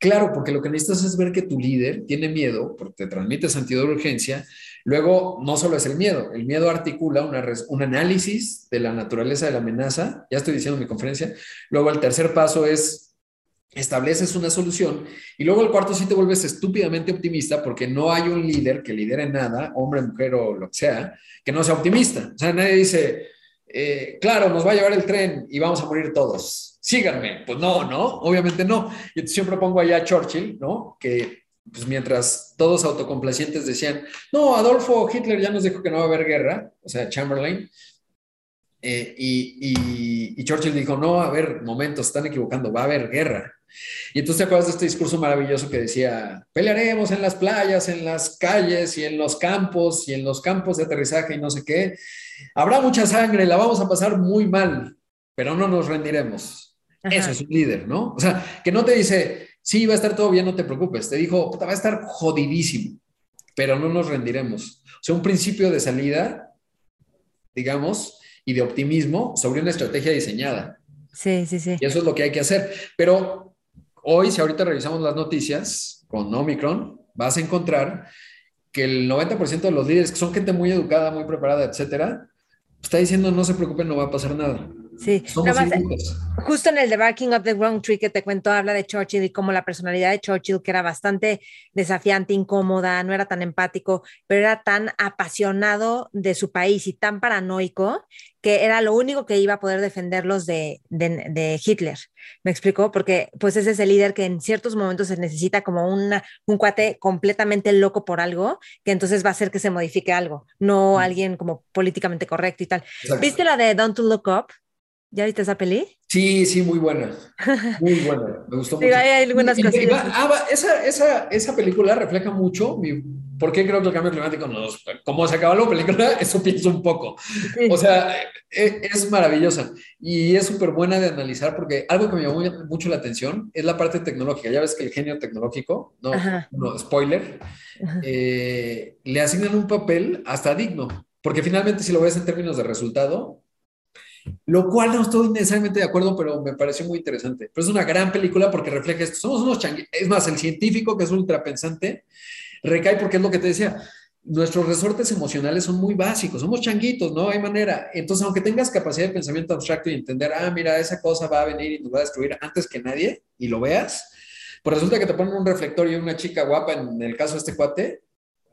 Claro, porque lo que necesitas es ver que tu líder tiene miedo, porque te transmite sentido de urgencia. Luego, no solo es el miedo, el miedo articula una, un análisis de la naturaleza de la amenaza, ya estoy diciendo en mi conferencia. Luego, el tercer paso es estableces una solución y luego el cuarto sí te vuelves estúpidamente optimista porque no hay un líder que lidere nada, hombre, mujer o lo que sea, que no sea optimista. O sea, nadie dice, eh, claro, nos va a llevar el tren y vamos a morir todos. Síganme. Pues no, ¿no? Obviamente no. Yo siempre pongo allá a Churchill, ¿no? Que pues mientras todos autocomplacientes decían, no, Adolfo Hitler ya nos dijo que no va a haber guerra, o sea, Chamberlain, eh, y, y, Churchill dijo, no, a ver, momentos, están equivocando, va a haber guerra. Y entonces te acuerdas de este discurso maravilloso que decía, pelearemos en las playas, en las calles y en los campos y en los campos de aterrizaje y no sé qué. Habrá mucha sangre, la vamos a pasar muy mal, pero no nos rendiremos. Eso es un líder, ¿no? O sea, que no te dice, sí, va a estar todo bien, no te preocupes. Te dijo, va a estar jodidísimo, pero no nos rendiremos. O sea, un principio de salida, digamos, y de optimismo sobre una estrategia diseñada. Sí, sí, sí. Y eso es lo que hay que hacer. Pero hoy, si ahorita revisamos las noticias con Omicron, vas a encontrar que el 90% de los líderes, que son gente muy educada, muy preparada, etcétera, está diciendo no se preocupen, no va a pasar nada. Sí, justo en el The Barking of the Wrong Tree que te cuento, habla de Churchill y cómo la personalidad de Churchill, que era bastante desafiante, incómoda, no era tan empático, pero era tan apasionado de su país y tan paranoico que era lo único que iba a poder defenderlos de, de, Hitler. ¿Me explicó? Porque pues ese es el líder que en ciertos momentos se necesita como una, un cuate completamente loco por algo, que entonces va a hacer que se modifique algo, no mm. alguien como políticamente correcto y tal. ¿Viste la de Don't to Look Up? ¿Ya viste esa peli? Sí, sí, muy buena. Muy buena. Me gustó [laughs] mucho. hay algunas cosas. Ah, esa, esa, esa, película refleja mucho mi, por qué creo que el cambio climático nos. Como se acaba la película, [laughs] eso pienso un poco. O sea, e, es, maravillosa y es súper buena de analizar porque algo que me llamó mucho la atención es la parte tecnológica. Ya ves que el genio tecnológico, no, no spoiler, eh, le asignan un papel hasta digno. Porque finalmente, si lo ves en términos de resultado, lo cual no estoy necesariamente de acuerdo, pero me pareció muy interesante. Es una gran película porque refleja esto. Somos unos changuitos. Es más, el científico que es ultra pensante recae porque es lo que te decía. Nuestros resortes emocionales son muy básicos, somos changuitos, no hay manera. Entonces, aunque tengas capacidad de pensamiento abstracto y entender, ah, mira, esa cosa va a venir y nos va a destruir antes que nadie, y lo veas, pues resulta que te ponen un reflector y una chica guapa en el caso de este cuate,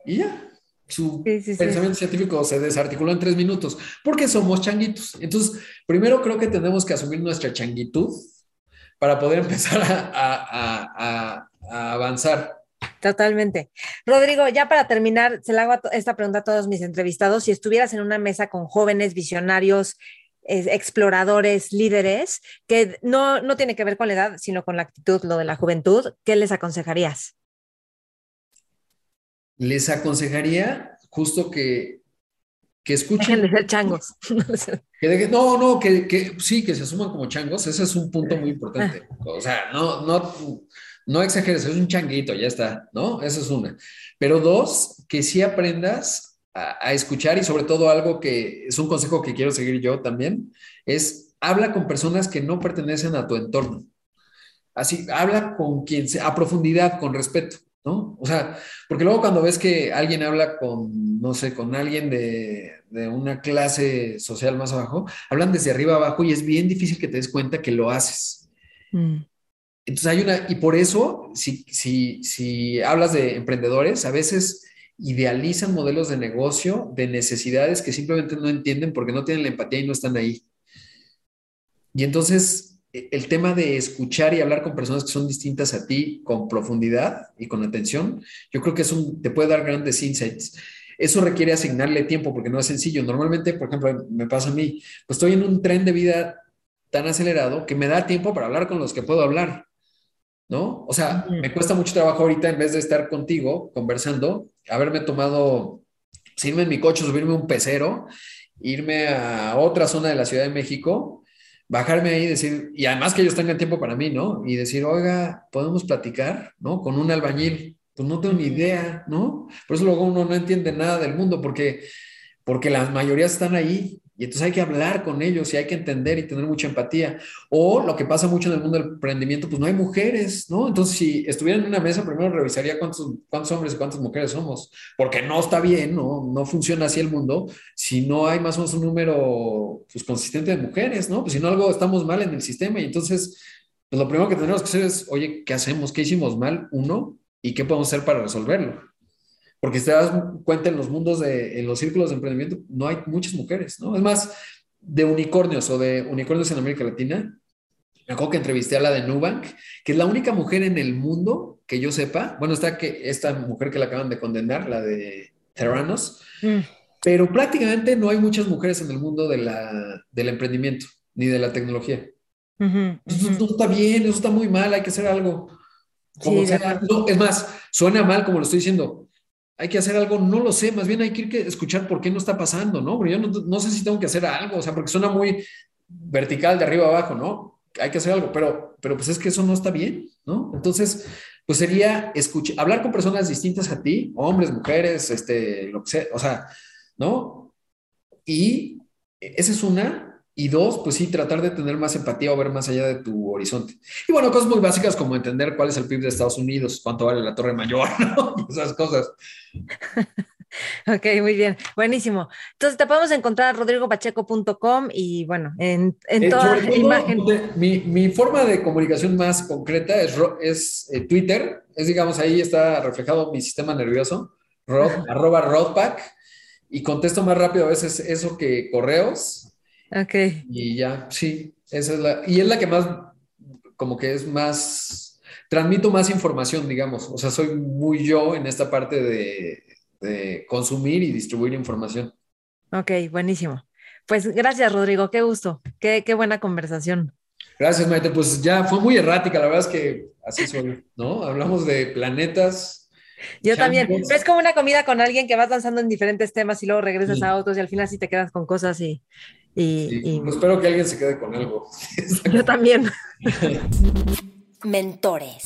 y ya, su pensamiento científico se desarticuló en tres minutos, porque somos changuitos. Entonces, primero creo que tenemos que asumir nuestra changuitud para poder [laughs] empezar a, avanzar. Totalmente. Rodrigo, ya para terminar, se le hago esta pregunta a todos mis entrevistados. Si estuvieras en una mesa con jóvenes visionarios, exploradores, líderes, que no, no tiene que ver con la edad, sino con la actitud, lo de la juventud, ¿qué les aconsejarías? Les aconsejaría justo que, que escuchen. Dejen de ser changos. [laughs] no, no, que, sí, que se asuman como changos. Ese es un punto muy importante. O sea, no, no, no exageres, es un changuito, ya está, ¿no? Esa es una. Pero dos, que sí aprendas a, a escuchar y sobre todo algo que es un consejo que quiero seguir yo también, es habla con personas que no pertenecen a tu entorno. Así, habla con quien sea, a profundidad, con respeto. ¿No? O sea, porque luego cuando ves que alguien habla con, no sé, con alguien de, una clase social más abajo, hablan desde arriba abajo y es bien difícil que te des cuenta que lo haces. Mm. Entonces hay una, y por eso, si, si, si hablas de emprendedores, a veces idealizan modelos de negocio, de necesidades que simplemente no entienden porque no tienen la empatía y no están ahí. Y entonces el tema de escuchar y hablar con personas que son distintas a ti con profundidad y con atención, yo creo que es un, te puede dar grandes insights. eso requiere asignarle tiempo porque no es sencillo. Normalmente, por ejemplo, me pasa a mí, pues estoy en un tren de vida tan acelerado que me da tiempo para hablar con los que puedo hablar, ¿no? O sea, me cuesta mucho trabajo ahorita en vez de estar contigo conversando, haberme tomado, pues, irme en mi coche, subirme un pecero, irme a otra zona de la Ciudad de México, bajarme ahí y decir, y además que ellos tengan tiempo para mí, ¿no? Y decir, oiga, podemos platicar, ¿no? Con un albañil, pues no tengo ni idea, ¿no? Por eso luego uno no entiende nada del mundo, porque, porque la mayoría están ahí y entonces hay que hablar con ellos y hay que entender y tener mucha empatía. O lo que pasa mucho en el mundo del emprendimiento, pues no hay mujeres, ¿no? Entonces, si estuviera en una mesa, primero revisaría cuántos, cuántos hombres y cuántas mujeres somos, porque no está bien, ¿no? No funciona así el mundo si no hay más o menos un número pues, consistente de mujeres, ¿no? Pues si no, algo estamos mal en el sistema y entonces, pues lo primero que tenemos que hacer es, oye, ¿qué hacemos? ¿Qué hicimos mal? Uno, ¿y qué podemos hacer para resolverlo? Porque si te das cuenta en los mundos de, en los círculos de emprendimiento, no hay muchas mujeres, ¿no? Es más, de unicornios o de unicornios en América Latina, me acuerdo que entrevisté a la de Nubank, que es la única mujer en el mundo que yo sepa, bueno, está que esta mujer que la acaban de condenar, la de Terranos, mm. pero prácticamente no hay muchas mujeres en el mundo de la, del emprendimiento ni de la tecnología. Eso no está bien, eso está muy mal, hay que hacer algo. Como sea, es más, suena mal como lo estoy diciendo, hay que hacer algo, no lo sé, más bien hay que ir escuchar por qué no está pasando, ¿no? Porque yo no, sé si tengo que hacer algo, o sea, porque suena muy vertical de arriba abajo, ¿no? Hay que hacer algo, pero, pero pues es que eso no está bien, ¿no? Entonces, pues sería escuchar, hablar con personas distintas a ti, hombres, mujeres, este, lo que sea, o sea, ¿no? Y esa es una, y dos, pues sí, tratar de tener más empatía o ver más allá de tu horizonte. Y bueno, cosas muy básicas como entender cuál es el PIB de Estados Unidos, cuánto vale la Torre Mayor, [laughs] ¿no? Esas cosas. [laughs] Ok, muy bien, buenísimo. Entonces te podemos encontrar a rodrigopacheco.com y bueno, en, en eh, toda imagen. Mi, mi, forma de comunicación más concreta es, es eh, Twitter, es digamos ahí está reflejado mi sistema nervioso, rod, [laughs] arroba rodpack, y contesto más rápido a veces eso que correos Ok. Y ya, sí, esa es la, y es la que más, como que es más, transmito más información, digamos, o sea, soy muy yo en esta parte de, consumir y distribuir información. Ok, buenísimo. Pues gracias, Rodrigo, qué gusto, qué, qué buena conversación. Gracias, Maite. Pues ya fue muy errática, la verdad es que así soy, ¿no? Hablamos de planetas. Yo también. Es como una comida con alguien que vas danzando en diferentes temas y luego regresas a otros y al final sí te quedas con cosas y, y, pues espero que alguien se quede con algo. [laughs] Yo también. Mentores.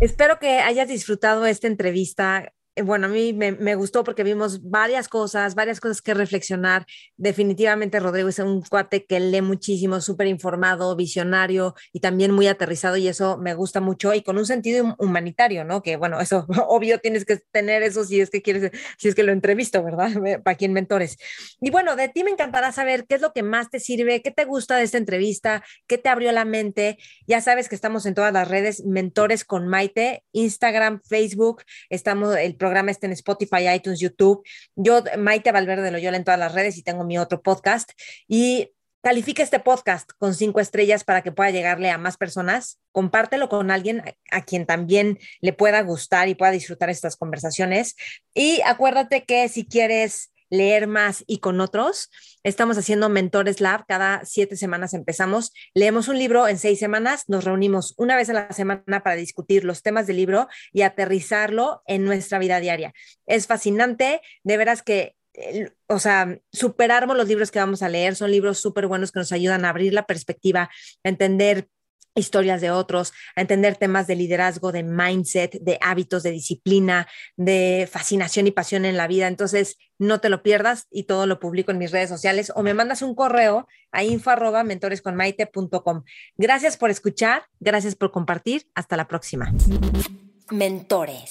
Espero que hayas disfrutado esta entrevista bueno, a mí me, gustó porque vimos varias cosas, varias cosas que reflexionar. Definitivamente Rodrigo es un cuate que lee muchísimo, súper informado, visionario y también muy aterrizado y eso me gusta mucho y con un sentido humanitario, ¿no? Que bueno, eso [laughs] obvio tienes que tener eso si es que quieres, si es que lo entrevisto, ¿verdad? [laughs] Para quien mentores. Y bueno, de ti me encantará saber qué es lo que más te sirve, qué te gusta de esta entrevista, qué te abrió la mente. Ya sabes que estamos en todas las redes, mentores con Maite, Instagram, Facebook, estamos el programa está en Spotify, iTunes, YouTube. Yo, Maite Valverde Loyola en todas las redes y tengo mi otro podcast. Y califica este podcast con cinco estrellas para que pueda llegarle a más personas. Compártelo con alguien a, quien también le pueda gustar y pueda disfrutar estas conversaciones. Y acuérdate que si quieres leer más y con otros. Estamos haciendo Mentores Lab, cada siete semanas empezamos, leemos un libro en seis semanas, nos reunimos una vez a la semana para discutir los temas del libro y aterrizarlo en nuestra vida diaria. Es fascinante, de veras que o sea, superamos los libros que vamos a leer, son libros súper buenos que nos ayudan a abrir la perspectiva, a entender historias de otros, a entender temas de liderazgo, de mindset, de hábitos, de disciplina, de fascinación y pasión en la vida. Entonces, no te lo pierdas y todo lo publico en mis redes sociales o me mandas un correo a info mentoresconmaite.com. Gracias por escuchar, gracias por compartir. Hasta la próxima. Mentores.